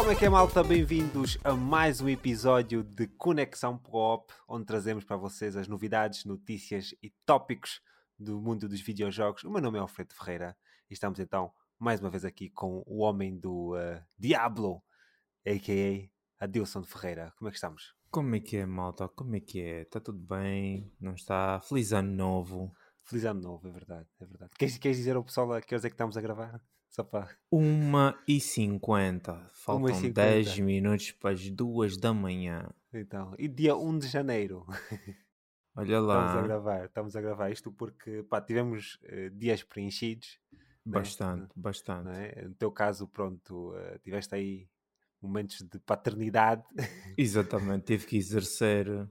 Como é que é, malta? Bem-vindos a mais um episódio de Conexão Coop, onde trazemos para vocês as novidades, notícias e tópicos do mundo dos videojogos. O meu nome é Alfredo Ferreira e estamos então mais uma vez aqui com o homem do uh, Diablo, a.k.a. Adilson Ferreira. Como é que estamos? Como é que é, malta? Como é que é? Está tudo bem? Não está? Feliz ano novo. Feliz ano novo, é verdade, é verdade. Queres, queres dizer ao pessoal a que horas é que estamos a gravar? Só para... 1h50. Faltam 1 10 minutos para as 2 da manhã. Então, e dia 1 de janeiro? Olha lá. Estamos a gravar, estamos a gravar isto porque pá, tivemos uh, dias preenchidos. Bastante, né? bastante. É? No teu caso, pronto, uh, tiveste aí momentos de paternidade. Exatamente, tive que exercer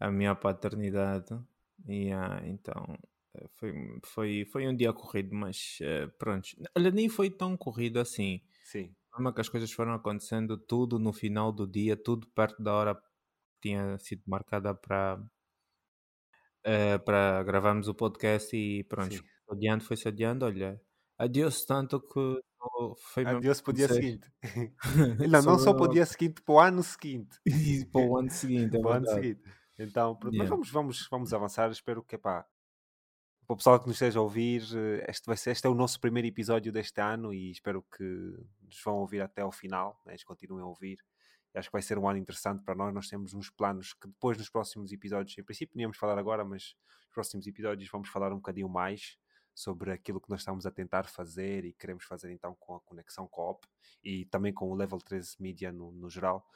a minha paternidade. E ah, então foi, foi, foi um dia corrido, mas uh, pronto. Olha, nem foi tão corrido assim. Sim. Como que as coisas foram acontecendo, tudo no final do dia, tudo perto da hora que tinha sido marcada para uh, para gravarmos o podcast e pronto, adiante foi-se adiando, olha, adiou-se tanto que foi Adiós para o dia seguinte. não, não só para o dia seguinte, para o ano seguinte. para o ano seguinte, é para o ano seguinte. Então, yeah. mas vamos, vamos, vamos avançar. Espero que, pá, para o pessoal que nos esteja a ouvir, eh, este, vai ser, este é o nosso primeiro episódio deste ano e espero que nos vão ouvir até ao final, né? continuem a ouvir. Acho que vai ser um ano interessante para nós. Nós temos uns planos que depois, nos próximos episódios, em princípio, não íamos falar agora, mas nos próximos episódios vamos falar um bocadinho mais sobre aquilo que nós estamos a tentar fazer e queremos fazer então com a conexão co-op e também com o Level 13 Media no, no geral.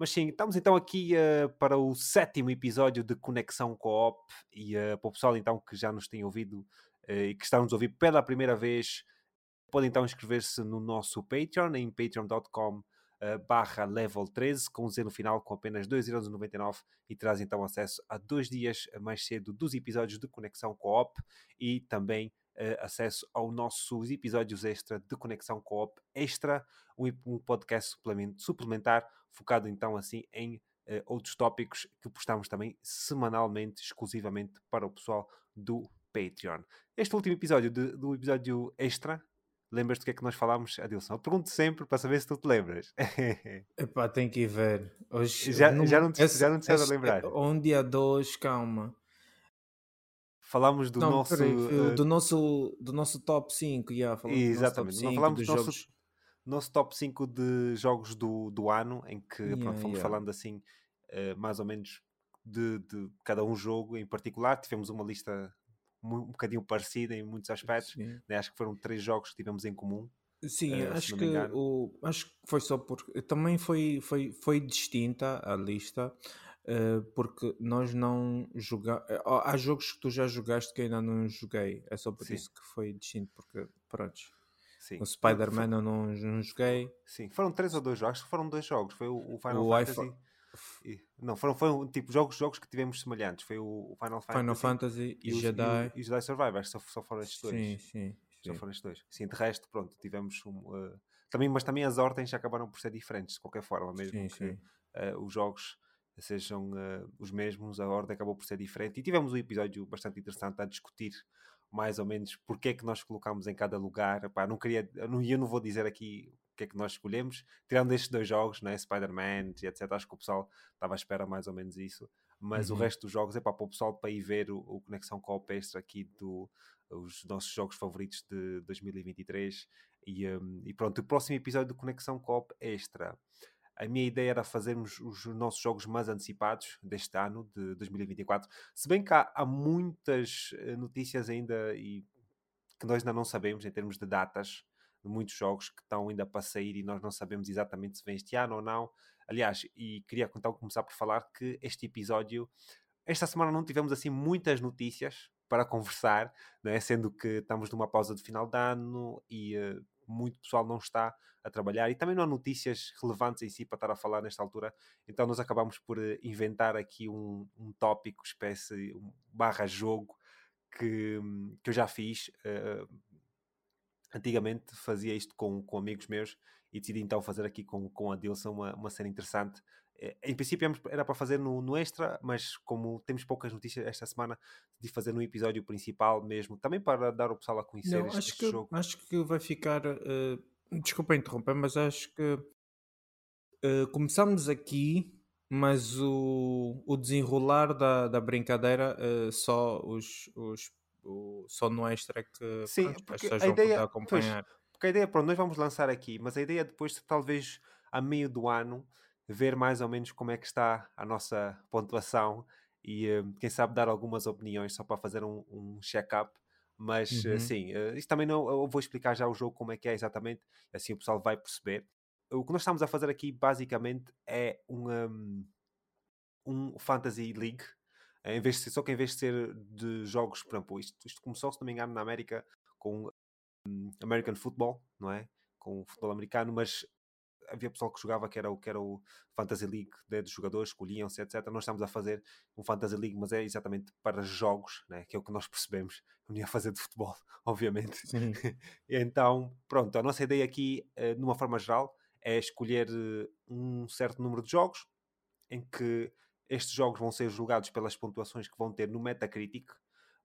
Mas sim, estamos então aqui uh, para o sétimo episódio de Conexão Co-op e uh, para o pessoal então que já nos tem ouvido uh, e que está a nos ouvir pela primeira vez, pode então inscrever-se no nosso Patreon em patreon.com barra level 13 com um Z no final com apenas 2,99€ e traz então acesso a dois dias mais cedo dos episódios de Conexão Co-op e também acesso aos nossos episódios extra de Conexão Co-op Extra, um, podcast suplementar focado então assim em uh, outros tópicos que postamos também semanalmente, exclusivamente para o pessoal do Patreon. Este último episódio de, do episódio extra, lembras-te do que é que nós falámos, Adilson? Eu pergunto sempre para saber se tu te lembras. Epá, tem que ir ver. Hoje, já, não, já não te, esse, já não te esse, a lembrar. Um dia, dois, calma. Falámos do não, nosso. Peraí, uh, do, nosso do nosso top 5, yeah, falamos exatamente. Do nosso top 5 não falámos do nosso, jogos... nosso top 5 de jogos do, do ano, em que yeah, pronto, fomos yeah. falando assim, uh, mais ou menos de, de, cada um jogo em particular. Tivemos uma lista um, um bocadinho parecida em muitos aspectos. Né? Acho que foram três jogos que tivemos em comum. Sim, uh, acho, que o, acho que foi só porque também foi, foi, foi distinta a lista. Uh, porque nós não jogamos. Eh, há jogos que tu já jogaste que ainda não joguei. É só por Sim. isso que foi distinto, porque pronto. Sim. O Spider-Man eu não, não joguei. Sim, foram três ou dois jogos. Acho que foram dois jogos. Foi o, o Final o Fantasy. E, não, foram, foram tipo jogos, jogos que tivemos semelhantes. Foi o, Final Fantasy, Final Fantasy e, e Jedi. E, o Jedi Survivor. Só, só foram estes dois. Sim, sim. Só foram estes dois. Sim, de resto, pronto, tivemos um, uh, também, mas também as ordens já acabaram por ser diferentes, de qualquer forma, mesmo sim, que sim. Uh, os jogos sejam uh, os mesmos, a ordem acabou por ser diferente. E tivemos um episódio bastante interessante a discutir mais ou menos porque é que nós colocamos em cada lugar. Epá, não queria, eu não, eu não vou dizer aqui o que é que nós escolhemos, tirando estes dois jogos, né, Spider-Man e etc. Acho que o pessoal estava à espera mais ou menos isso. Mas uhum. o resto dos jogos é para o pessoal para ir ver o, o Conexão Co-op Extra aqui do os nossos jogos favoritos de 2023 e, um, e pronto, o próximo episódio do Conexão Co-op Extra a minha ideia era fazermos os nossos jogos mais antecipados deste ano, de 2024. Se bem que há, há muitas eh, notícias ainda e que nós ainda não sabemos em termos de datas de muitos jogos que estão ainda para sair e nós não sabemos exatamente se vem este ano ou não. Aliás, e queria então começar por falar que este episódio, esta semana não tivemos assim muitas notícias para conversar, é? sendo que estamos numa pausa de final de ano e uh, muito pessoal não está a trabalhar e também não há notícias relevantes em si para estar a falar nesta altura, então nós acabamos por eh, inventar aqui um, um tópico, espécie um barra jogo que, que eu já fiz. Uh, antigamente fazia isto com, com amigos meus e decidi então fazer aqui com, com a Dilson uma, uma cena interessante. Eh, em princípio era para fazer no, no extra, mas como temos poucas notícias esta semana, de fazer no episódio principal mesmo, também para dar o pessoal a conhecer Não, este, acho este que, jogo. Acho que vai ficar uh, Desculpa interromper, mas acho que uh, começamos aqui, mas o, o desenrolar da, da brincadeira uh, só os, os o, só no extra que Sim, pronto, porque a ideia, acompanhar. Pois, porque a ideia, pronto, nós vamos lançar aqui, mas a ideia depois, talvez a meio do ano, ver mais ou menos como é que está a nossa pontuação e uh, quem sabe dar algumas opiniões só para fazer um, um check-up. Mas uhum. sim, uh, isto também não. Eu vou explicar já o jogo como é que é exatamente, assim o pessoal vai perceber. O que nós estamos a fazer aqui basicamente é um, um, um Fantasy League. Em vez de ser, só que em vez de ser de jogos, por exemplo, isto, isto começou, se não me engano, na América com um, American Football, não é? Com o futebol americano, mas havia pessoal que jogava que era o, que era o Fantasy League né, de jogadores, escolhiam-se, etc. Nós estamos a fazer um Fantasy League, mas é exatamente para jogos, né, que é o que nós percebemos. Eu não ia fazer de futebol, obviamente. então, pronto, a nossa ideia aqui, uh, numa forma geral, é escolher uh, um certo número de jogos em que estes jogos vão ser julgados pelas pontuações que vão ter no Metacritic,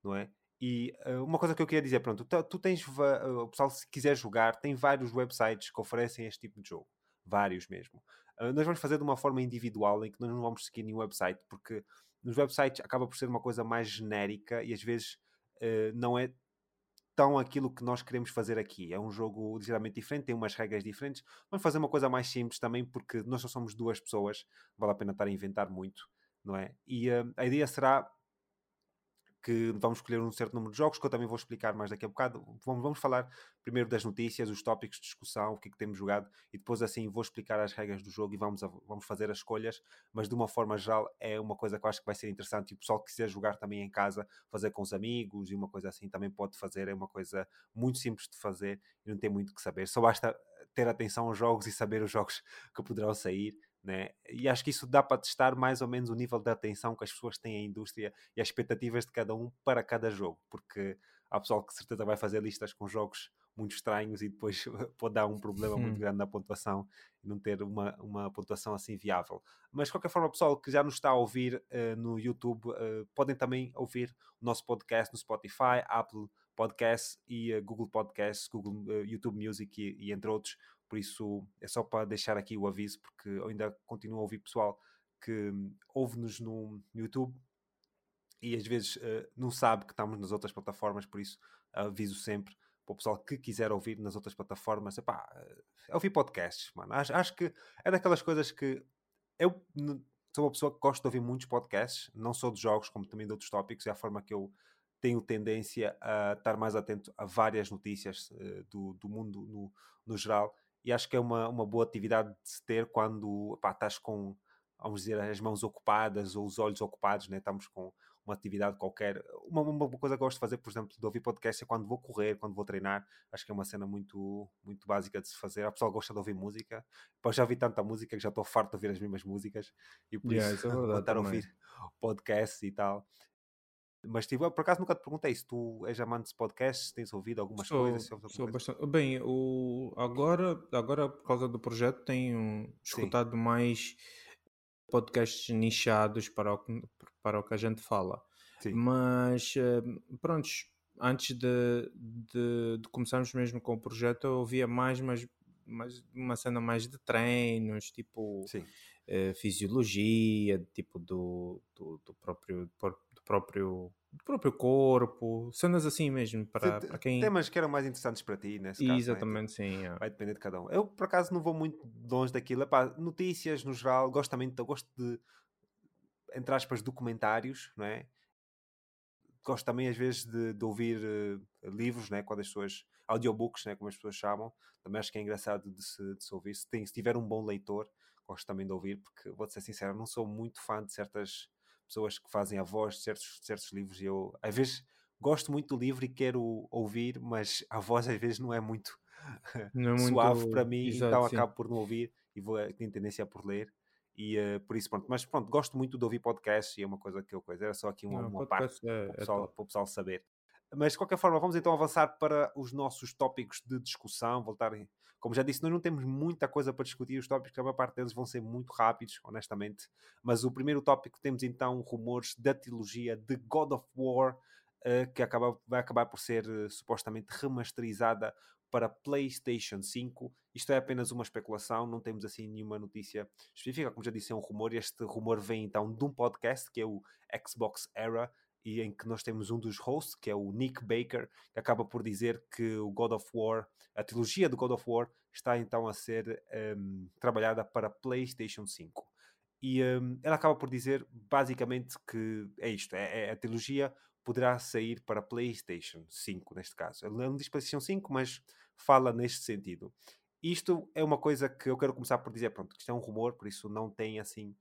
não é? E uh, uma coisa que eu queria dizer, pronto, tu, tu tens, uh, o pessoal se quiser jogar, tem vários websites que oferecem este tipo de jogo vários mesmo. Uh, nós vamos fazer de uma forma individual em que nós não vamos seguir nenhum website, porque nos websites acaba por ser uma coisa mais genérica e às vezes uh, não é tão aquilo que nós queremos fazer aqui. É um jogo ligeiramente diferente, tem umas regras diferentes. Vamos fazer uma coisa mais simples também, porque nós só somos duas pessoas, vale a pena estar a inventar muito, não é? E uh, a ideia será que vamos escolher um certo número de jogos, que eu também vou explicar mais daqui a bocado. Vamos, vamos falar primeiro das notícias, os tópicos de discussão, o que é que temos jogado, e depois assim vou explicar as regras do jogo e vamos, a, vamos fazer as escolhas, mas de uma forma geral é uma coisa que eu acho que vai ser interessante e o pessoal que quiser jogar também em casa, fazer com os amigos e uma coisa assim também pode fazer, é uma coisa muito simples de fazer e não tem muito que saber, só basta ter atenção aos jogos e saber os jogos que poderão sair né? E acho que isso dá para testar mais ou menos o nível de atenção que as pessoas têm à indústria e as expectativas de cada um para cada jogo, porque há pessoal que certeza vai fazer listas com jogos muito estranhos e depois pode dar um problema muito grande na pontuação e não ter uma, uma pontuação assim viável. Mas de qualquer forma, pessoal que já nos está a ouvir uh, no YouTube, uh, podem também ouvir o nosso podcast no Spotify, Apple Podcasts e uh, Google Podcasts, Google YouTube Music e, e entre outros por isso é só para deixar aqui o aviso, porque eu ainda continuo a ouvir pessoal que ouve-nos no YouTube e às vezes uh, não sabe que estamos nas outras plataformas, por isso aviso sempre para o pessoal que quiser ouvir nas outras plataformas, epá, é ouvir podcasts, mano. Acho, acho que é daquelas coisas que eu sou uma pessoa que gosta de ouvir muitos podcasts, não só de jogos, como também de outros tópicos, é a forma que eu tenho tendência a estar mais atento a várias notícias uh, do, do mundo no, no geral e acho que é uma, uma boa atividade de se ter quando pá, estás com, vamos dizer, as mãos ocupadas ou os olhos ocupados, né? estamos com uma atividade qualquer. Uma, uma coisa que gosto de fazer, por exemplo, de ouvir podcast é quando vou correr, quando vou treinar. Acho que é uma cena muito, muito básica de se fazer. A pessoa gosta de ouvir música. Pá, já ouvi tanta música que já estou farto de ouvir as mesmas músicas e por yeah, isso, isso é estar a ouvir podcast e tal. Mas tipo, por acaso nunca te perguntei se tu és amante de podcasts, tens ouvido algumas sou, coisas. Sou coisa. bastante. Bem, o, agora, agora, por causa do projeto, tenho escutado Sim. mais podcasts nichados para o, para o que a gente fala. Sim. Mas, eh, pronto, antes de, de, de, começarmos mesmo com o projeto, eu ouvia mais, mas, mas uma cena mais de treinos, tipo uh, fisiologia, tipo do, do, do próprio próprio, do próprio corpo, cenas assim mesmo, para, para quem... Temas que eram mais interessantes para ti, nesse caso. É? Exatamente, é? sim. É. Vai depender de cada um. Eu, por acaso, não vou muito longe daquilo. Epá, notícias, no geral, gosto também, gosto de, entre aspas, documentários, não é? Gosto também, às vezes, de, de ouvir uh, livros, né? Quando as pessoas... Audiobooks, né? Como as pessoas chamam. Também acho que é engraçado de se, de se ouvir. Se, tem, se tiver um bom leitor, gosto também de ouvir, porque, vou ser sincero, não sou muito fã de certas pessoas que fazem a voz de certos, certos livros e eu, às vezes, gosto muito do livro e quero ouvir, mas a voz às vezes não é muito, não é suave muito... para mim, Exato, então sim. acabo por não ouvir e vou, tenho tendência por ler. E uh, por isso, pronto, mas pronto, gosto muito de ouvir podcasts e é uma coisa que eu coisa, era só aqui uma, não, uma parte é, para, o é pessoal, é para o pessoal saber. Mas de qualquer forma, vamos então avançar para os nossos tópicos de discussão. Voltar, como já disse, nós não temos muita coisa para discutir. Os tópicos, a maior parte deles vão ser muito rápidos, honestamente. Mas o primeiro tópico temos então rumores da trilogia de God of War, uh, que acaba, vai acabar por ser uh, supostamente remasterizada para PlayStation 5. Isto é apenas uma especulação, não temos assim nenhuma notícia específica. Como já disse, é um rumor. Este rumor vem então de um podcast que é o Xbox Era, e em que nós temos um dos hosts, que é o Nick Baker, que acaba por dizer que o God of War, a trilogia do God of War, está então a ser um, trabalhada para PlayStation 5. E um, ele acaba por dizer basicamente que é isto: é, é, a trilogia poderá sair para PlayStation 5, neste caso. Ele não diz PlayStation 5, mas fala neste sentido. Isto é uma coisa que eu quero começar por dizer, pronto, isto é um rumor, por isso não tem assim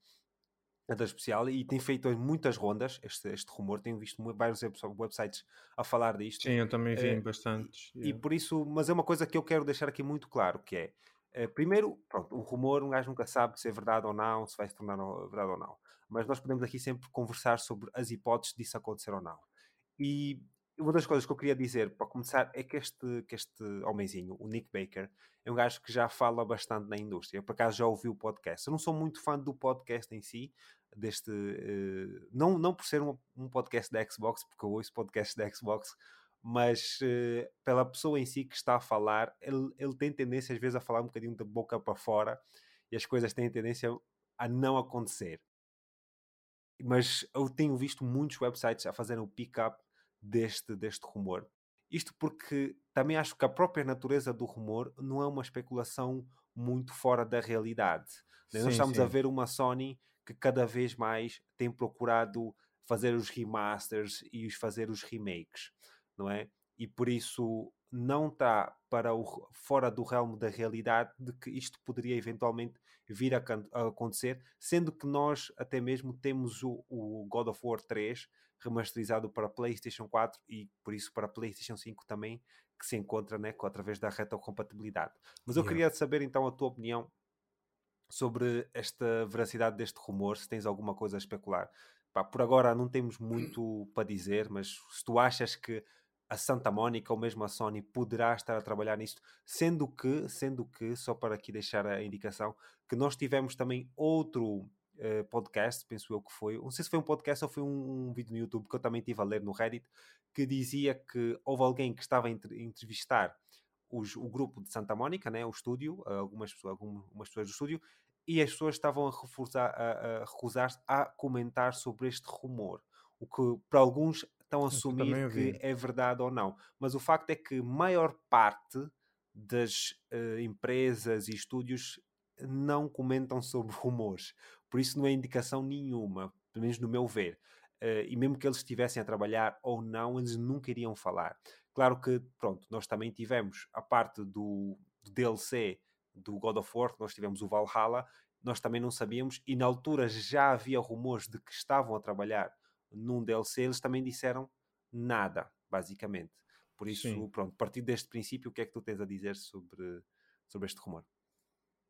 nada especial e tem feito muitas rondas este, este rumor, tenho visto vários websites a falar disto. Sim, eu também vi bastante. E, yeah. e, por isso, mas é uma coisa que eu quero deixar aqui muito claro, que é, uh, primeiro, pronto, o rumor, um gajo nunca sabe se é verdade ou não, se vai se tornar verdade ou não, mas nós podemos aqui sempre conversar sobre as hipóteses disso acontecer ou não. E uma das coisas que eu queria dizer, para começar, é que este, que este homenzinho, o Nick Baker, é um gajo que já fala bastante na indústria. Por acaso, já ouvi o podcast. Eu não sou muito fã do podcast em si, deste... Uh, não, não por ser um, um, podcast da Xbox, porque eu ouço podcasts da Xbox, mas uh, pela pessoa em si que está a falar, ele, ele tem tendência às vezes a falar um bocadinho da boca para fora e as coisas têm tendência a não acontecer. Mas eu tenho visto muitos websites a fazerem o pick-up deste, deste rumor. Isto porque também acho que a própria natureza do rumor não é uma especulação muito fora da realidade. Sim, Nós estamos sim. a ver uma Sony que cada vez mais tem procurado fazer os remasters e fazer os remakes, não é? E por isso não está para o, fora do realmo da realidade de que isto poderia eventualmente vir a, a acontecer, sendo que nós até mesmo temos o, o God of War 3 remasterizado para PlayStation 4 e por isso para PlayStation 5 também, que se encontra né, através da retrocompatibilidade. Mas eu yeah. queria saber então a tua opinião sobre esta veracidade deste rumor, se tens alguma coisa a especular. Pá, por agora não temos muito para dizer, mas se tu achas que a Santa Mónica ou mesmo a Sony poderá estar a trabalhar nisto, sendo que, sendo que, só para aqui deixar a indicação, que nós tivemos também outro uh, podcast, penso eu que foi, não sei se foi um podcast ou foi um, um, vídeo no YouTube que eu também estive a ler no Reddit, que dizia que houve alguém que estava a entrevistar os, o grupo de Santa Mónica, né, o estúdio, algumas, algumas pessoas do estúdio, e as pessoas estavam a, reforçar, a, a recusar-se a comentar sobre este rumor. O que para alguns estão a assumir que é verdade ou não. Mas o facto é que maior parte das uh, empresas e estúdios não comentam sobre rumores. Por isso não é indicação nenhuma, pelo menos no meu ver. Uh, e mesmo que eles estivessem a trabalhar ou não, eles nunca iriam falar. Claro que, pronto, nós também tivemos a parte do, do DLC do God of War, nós tivemos o Valhalla, nós também não sabíamos, e na altura já havia rumores de que estavam a trabalhar num DLC, eles também disseram nada, basicamente. Por isso, Sim. pronto, a partir deste princípio, o que é que tu tens a dizer sobre, sobre este rumor?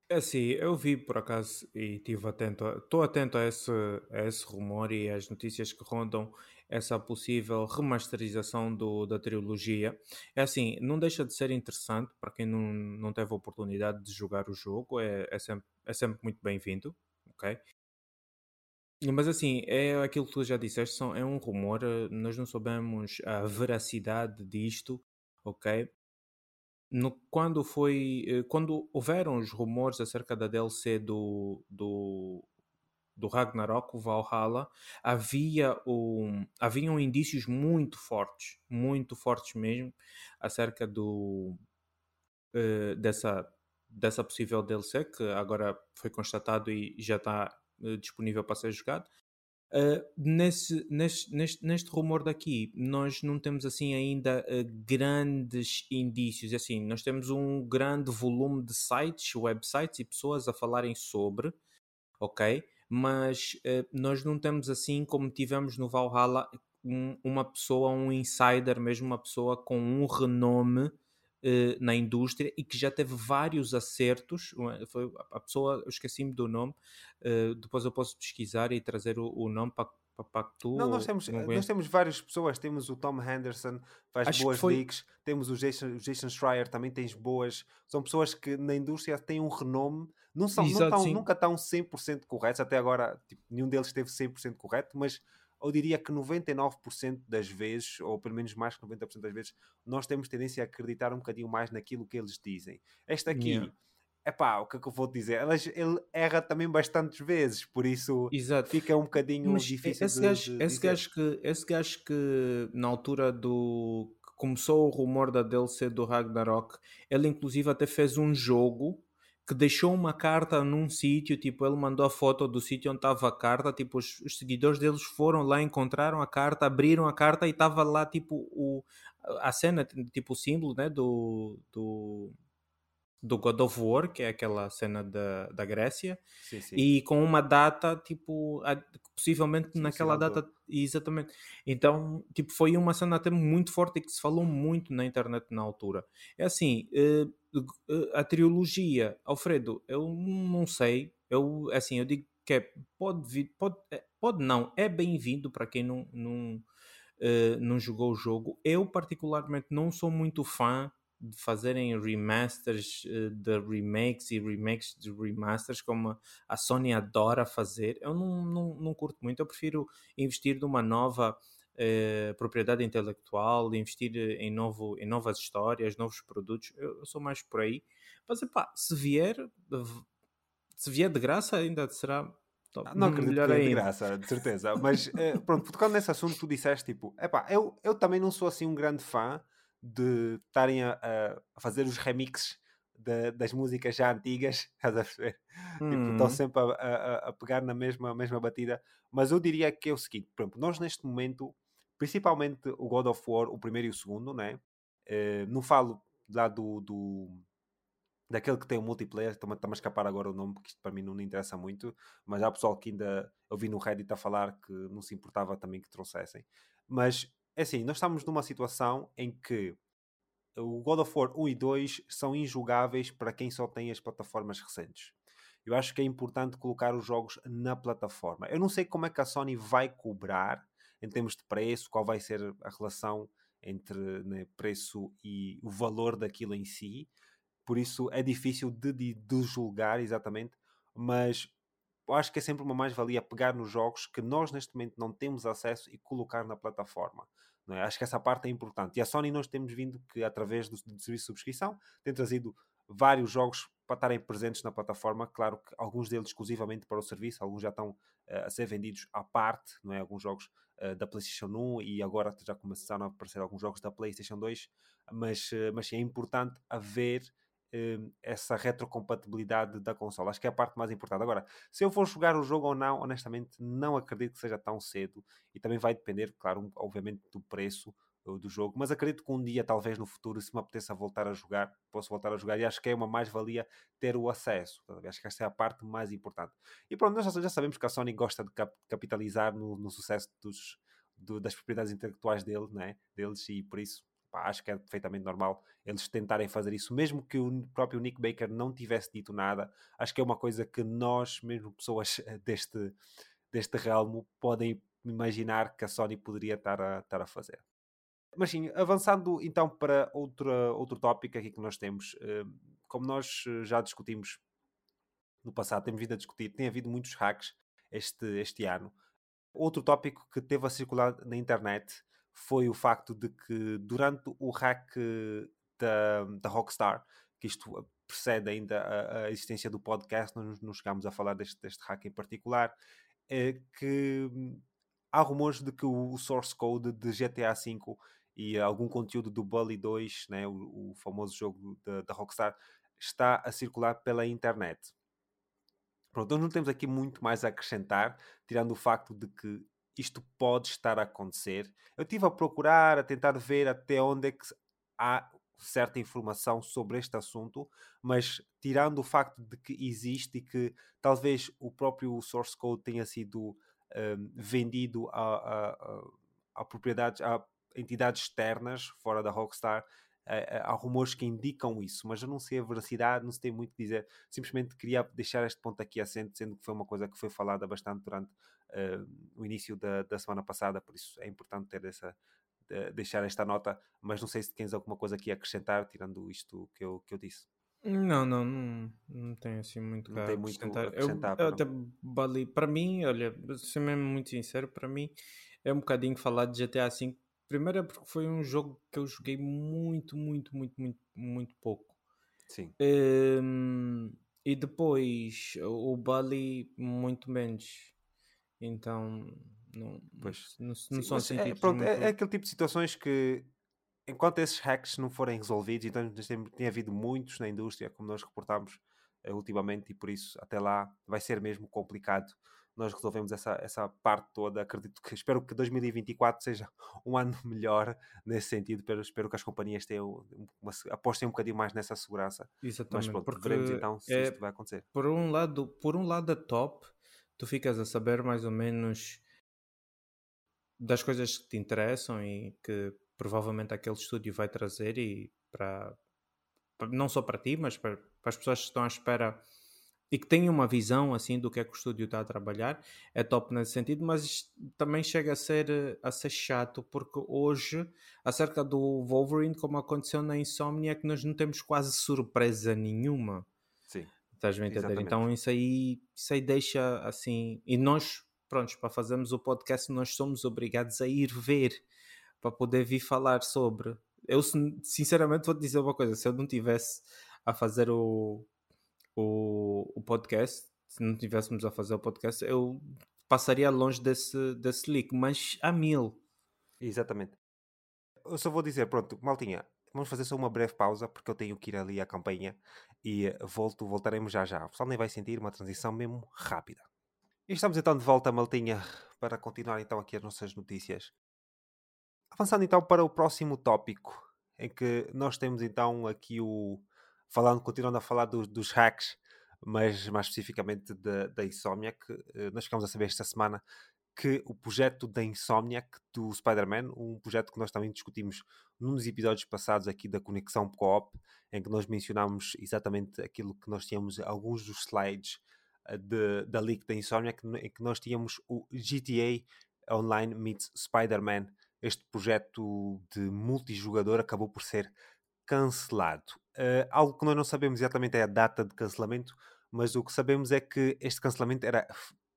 É assim, eu vi por acaso e estive atento, estou atento a esse, a esse rumor e às notícias que rondam essa possível remasterização do, da trilogia. É assim, não deixa de ser interessante para quem não, não teve a oportunidade de jogar o jogo, é, é, sempre, é sempre muito bem-vindo, ok? Mas assim, é aquilo que tu já disseste, são, é um rumor, eh, nós não sabemos a veracidade disto, ok? No, quando foi, eh, quando houveram os rumores acerca da DLC do, do, do Ragnarok, o Valhalla, havia um, haviam indícios muito fortes, muito fortes mesmo, acerca do, uh, dessa, dessa possível DLC, que agora foi constatado e já está uh, disponível para ser jogado. Uh, nesse, neste, neste, neste rumor daqui, nós não temos assim ainda uh, grandes indícios. Assim, nós temos um grande volume de sites, websites e pessoas a falarem sobre, ok? Mas uh, nós não temos assim como tivemos no Valhalla um, uma pessoa, um insider, mesmo uma pessoa com um renome uh, na indústria e que já teve vários acertos. Foi a pessoa, eu esqueci-me do nome, uh, depois eu posso pesquisar e trazer o, o nome para tu. Não, nós temos, nós temos várias pessoas. Temos o Tom Henderson, faz Acho boas foi... leaks. Temos o Jason, o Jason Schreier, também tens boas. São pessoas que na indústria têm um renome. Não são, Exato, não tão, nunca estão 100% corretos. Até agora, tipo, nenhum deles esteve 100% correto, mas eu diria que 99% das vezes, ou pelo menos mais que 90% das vezes, nós temos tendência a acreditar um bocadinho mais naquilo que eles dizem. Esta aqui. Yeah é pá, o que é que eu vou dizer? ele erra também bastantes vezes, por isso Exato. fica um bocadinho Mas difícil esse de, gajo, de esse gajo que Esse gajo que na altura do... Que começou o rumor da DLC do Ragnarok, ele inclusive até fez um jogo que deixou uma carta num sítio, tipo, ele mandou a foto do sítio onde estava a carta, tipo, os, os, seguidores deles foram lá, encontraram a carta, abriram a carta e estava lá, tipo, o, a cena, tipo, o símbolo, né, do, do, do God of War, que é aquela cena da, da Grécia, sim, sim. e com uma data, tipo, possivelmente sim, naquela data, exatamente. Então, tipo, foi uma cena até muito forte e que se falou muito na internet na altura. É assim, uh, uh, a trilogia, Alfredo, eu não sei, eu, assim, eu digo que é, pode vir, pode, é, pode não, é bem-vindo para quem não, não, não jogou o jogo. Eu, particularmente, não sou muito fã de fazerem remasters uh, de remakes e remakes de remasters como a Sony adora fazer, eu não, não, não curto muito. Eu prefiro investir numa nova uh, propriedade intelectual, investir em, novo, em novas histórias, novos produtos. Eu, eu sou mais por aí. Mas epá, se vier, se vier de graça, ainda será Top. Não acredito Melhor que é de graça, de certeza. Mas uh, pronto, tocando nesse assunto, tu disseste tipo, epá, eu, eu também não sou assim um grande fã de estarem a, a, fazer os remixes de, das músicas já antigas, estás a perceber? Hum. Estão hum. sempre a, a, a, pegar na mesma, mesma batida. Mas eu diria que é o seguinte: pronto, nós neste momento, principalmente o God of War, o primeiro e o segundo, né? Uh, não falo lá do, do daquele que tem o multiplayer, está-me a escapar agora o nome, porque isto para mim não me interessa muito, mas há pessoal que ainda eu vi no Reddit a falar que não se importava também que trouxessem. Mas é assim, nós estamos numa situação em que o God of War 1 e 2 são injugáveis para quem só tem as plataformas recentes. Eu acho que é importante colocar os jogos na plataforma. Eu não sei como é que a Sony vai cobrar em termos de preço, qual vai ser a relação entre né, preço e o valor daquilo em si. Por isso é difícil de, de, de julgar exatamente, mas acho que é sempre uma mais-valia pegar nos jogos que nós neste momento não temos acesso e colocar na plataforma. É? Acho que essa parte é importante. E a Sony nós temos vindo que, através do, do, serviço de subscrição, tem trazido vários jogos para estarem presentes na plataforma. Claro que alguns deles exclusivamente para o serviço, alguns já estão uh, a ser vendidos à parte, não é? Alguns jogos uh, da PlayStation 1 e agora já começaram a aparecer alguns jogos da PlayStation 2, mas, uh, mas é importante haver essa retrocompatibilidade da consola. Acho que é a parte mais importante. Agora, se eu for jogar o jogo ou não, honestamente, não acredito que seja tão cedo e também vai depender, claro, obviamente, do preço do jogo, mas acredito que um dia, talvez no futuro, se me apeteça voltar a jogar, posso voltar a jogar e acho que é uma mais-valia ter o acesso. Acho que esta é a parte mais importante. E pronto, nós já sabemos que a Sony gosta de capitalizar no, no sucesso dos, do, das propriedades intelectuais dele, né? deles e por isso pá, acho que é perfeitamente normal eles tentarem fazer isso, mesmo que o próprio Nick Baker não tivesse dito nada. Acho que é uma coisa que nós, mesmo pessoas deste, deste realmo, podem imaginar que a Sony poderia estar a, estar a fazer. Mas sim, avançando então para outra, outro tópico aqui que nós temos, eh, como nós eh, já discutimos no passado, temos vindo a discutir, tem havido muitos hacks este, este ano. Outro tópico que teve a circular na internet foi o facto de que durante o hack da, da Rockstar, que isto precede ainda a, a existência do podcast, nós não chegámos a falar deste, deste hack em particular, é que há rumores de que o, source code de GTA V e algum conteúdo do Bully 2, né, o, o famoso jogo da Rockstar, está a circular pela internet. Pronto, nós não temos aqui muito mais a acrescentar, tirando o facto de que isto pode estar a acontecer. Eu estive a procurar, a tentar ver até onde é que há certa informação sobre este assunto, mas tirando o facto de que existe e que talvez o próprio source code tenha sido um, vendido a, a, a, a propriedades, a entidades externas fora da Rockstar, há rumores que indicam isso, mas eu não sei a veracidade, não se tem muito a dizer. Simplesmente queria deixar este ponto aqui assente, sendo que foi uma coisa que foi falada bastante durante uh, o início da, da, semana passada, por isso é importante ter essa, de, deixar esta nota, mas não sei se tens alguma coisa aqui a acrescentar, tirando isto que eu, que eu disse. Não, não, não, não tem assim muito não tem muito acrescentar. Eu, eu até, para mim, olha, ser mesmo muito sincero, para mim é um bocadinho falar de GTA V. Primeiro é porque foi um jogo que eu joguei muito, muito, muito, muito, muito pouco. Sim. Um, e depois o Bully muito menos. Então não, pois, não, não são assim é, pronto, muito... é, é, aquele tipo de situações que enquanto esses hacks não forem resolvidos, então tem, tem havido muitos na indústria, como nós reportámos uh, ultimamente, e por isso até lá vai ser mesmo complicado nós resolvemos essa, essa parte toda. Acredito que espero que 2024 seja um ano melhor nesse sentido. Espero, espero que as companhias tenham uma, apostem um bocadinho mais nessa segurança. Exatamente. Mas pronto, porque veremos então se é, isto vai acontecer. Por um lado, por um lado é top, tu ficas a saber mais ou menos das coisas que te interessam e que provavelmente aquele estúdio vai trazer e para não só para ti, mas para, para as pessoas que estão à espera e que têm uma visão assim do que é que o estúdio está a trabalhar, é top nesse sentido, mas também chega a ser, a ser chato porque hoje, acerca do Wolverine, como aconteceu na Insomnia, é que nós não temos quase surpresa nenhuma. Sim. Estás a entender? Então isso aí, isso aí deixa assim. E nós, prontos, para fazermos o podcast, nós somos obrigados a ir ver para poder vir falar sobre. Eu, sinceramente, vou te dizer uma coisa: se eu não tivesse a fazer o, o, o podcast, se não tivéssemos a fazer o podcast, eu passaria longe desse, desse leak, mas a mil. Exatamente. Eu só vou dizer, pronto, Maltinha, vamos fazer só uma breve pausa porque eu tenho que ir ali à campanha e volto, voltaremos já já. O pessoal nem vai sentir uma transição mesmo rápida. E estamos então de volta, Maltinha, para continuar então aqui as nossas notícias. Avançando então para o próximo tópico, em que nós temos então aqui o. Falando, continuando a falar do, dos hacks, mas mais especificamente da, da Insomniac, eh, nós ficamos a saber esta semana que o projeto da Insomniac do Spider-Man, um projeto que nós também discutimos num dos episódios passados aqui da Conexão Co-op, em que nós mencionámos exatamente aquilo que nós tínhamos, alguns dos slides eh, de, da leak da Insomniac, em que nós tínhamos o GTA Online meets Spider-Man este projeto de multijogador acabou por ser cancelado. Uh, algo que nós não sabemos exatamente é a data de cancelamento, mas o que sabemos é que este cancelamento era,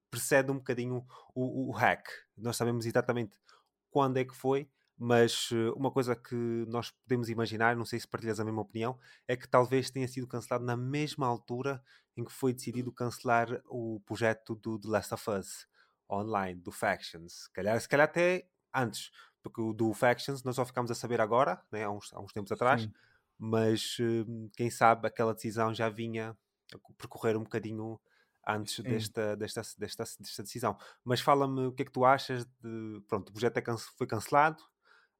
precede um bocadinho o, o hack. Nós sabemos exatamente quando é que foi, mas uh, uma coisa que nós podemos imaginar, não sei se partilhas a mesma opinião, é que talvez tenha sido cancelado na mesma altura em que foi decidido cancelar o projeto do The Last of Us online, do Factions. Se calhar, se calhar até antes, porque o do Factions nós só ficámos a saber agora, né, há, uns, há uns tempos atrás, Sim. mas uh, quem sabe aquela decisão já vinha a percorrer um bocadinho antes desta, desta, desta, desta decisão. Mas fala-me o que é que tu achas de. Pronto, o projeto é foi cancelado.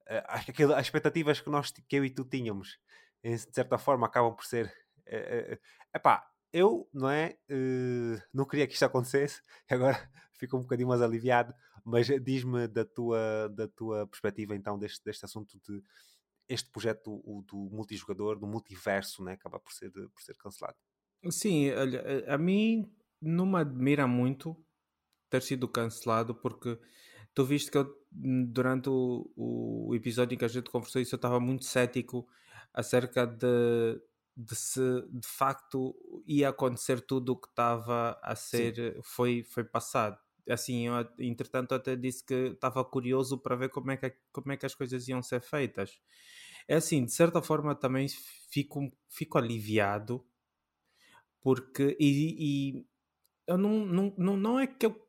Uh, acho que as expectativas que, nós, que eu e tu tínhamos, de certa forma, acabam por ser. Uh, uh, epá, eu, não é? Uh, não queria que isto acontecesse, agora fico um bocadinho mais aliviado, mas diz-me da tua, da tua perspectiva então deste, deste assunto de este projeto o, do multijogador, do multiverso, né? acaba por ser, por ser cancelado. Sim, olha, a mim não me admira muito ter sido cancelado porque tu viste que eu, durante o, o episódio em que a gente conversou isso eu estava muito cético acerca de, de se de facto ia acontecer tudo o que estava a ser foi, foi passado assim, eu, entretanto até disse que estava curioso para ver como é, que, como é que as coisas iam ser feitas. É assim, de certa forma também fico, fico aliviado, porque, e, e eu não, não, não, não é que eu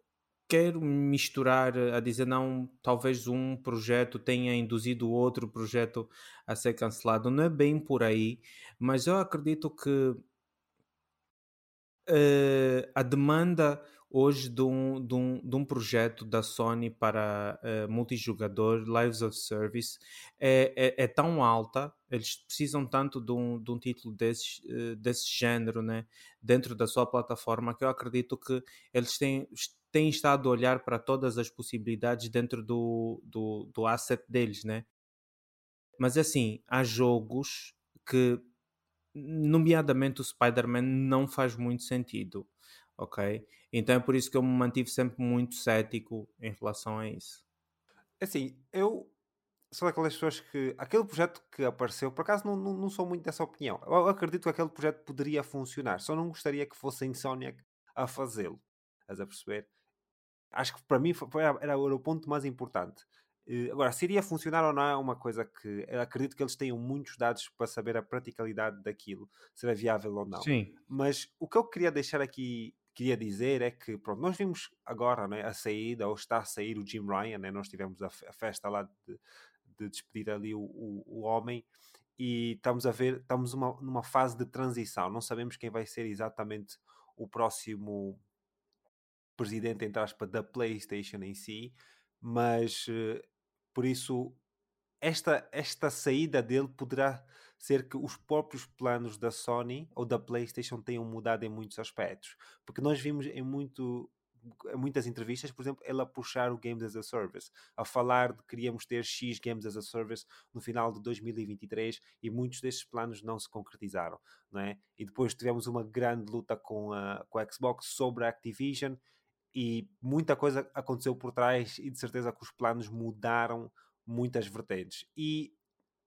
quero misturar a dizer não, talvez um projeto tenha induzido outro projeto a ser cancelado, não é bem por aí, mas eu acredito que uh, a demanda hoje de um, de um, de um projeto da Sony para uh, multijogador, Lives of Service, é, é, é, tão alta, eles precisam tanto de um, de um título desse, uh, desse género né, dentro da sua plataforma que eu acredito que eles têm, têm estado a olhar para todas as possibilidades dentro do, do, do asset deles, né? Mas assim, há jogos que, nomeadamente o Spider-Man, não faz muito sentido ok? Então é por isso que eu me mantive sempre muito cético em relação a isso. Assim, eu sou daquelas pessoas que aquele projeto que apareceu, por acaso não, não, não sou muito dessa opinião. Eu acredito que aquele projeto poderia funcionar, só não gostaria que fosse a Insomniac a fazê-lo. Estás a perceber? acho que para mim foi, era, o ponto mais importante. Agora, se iria funcionar ou não é uma coisa que acredito que eles tenham muitos dados para saber a praticalidade daquilo, se era viável ou não. Sim. Mas o que eu queria deixar aqui, queria dizer é que, pronto, nós vimos agora né, a saída, ou está a sair o Jim Ryan, né, nós tivemos a, a festa lá de, de despedir ali o, o, o, homem, e estamos a ver, estamos uma, numa fase de transição, não sabemos quem vai ser exatamente o próximo presidente, entre aspas, da PlayStation em si, mas uh, por isso esta, esta saída dele poderá ser que os próprios planos da Sony ou da PlayStation tenham mudado em muitos aspectos, porque nós vimos em muito muitas entrevistas, por exemplo, ela puxar o Games as a Service, a falar de que queríamos ter X Games as a Service no final de 2023 e muitos desses planos não se concretizaram, não é? E depois tivemos uma grande luta com a, com a Xbox sobre a Activision e muita coisa aconteceu por trás e de certeza que os planos mudaram muitas vertentes. E,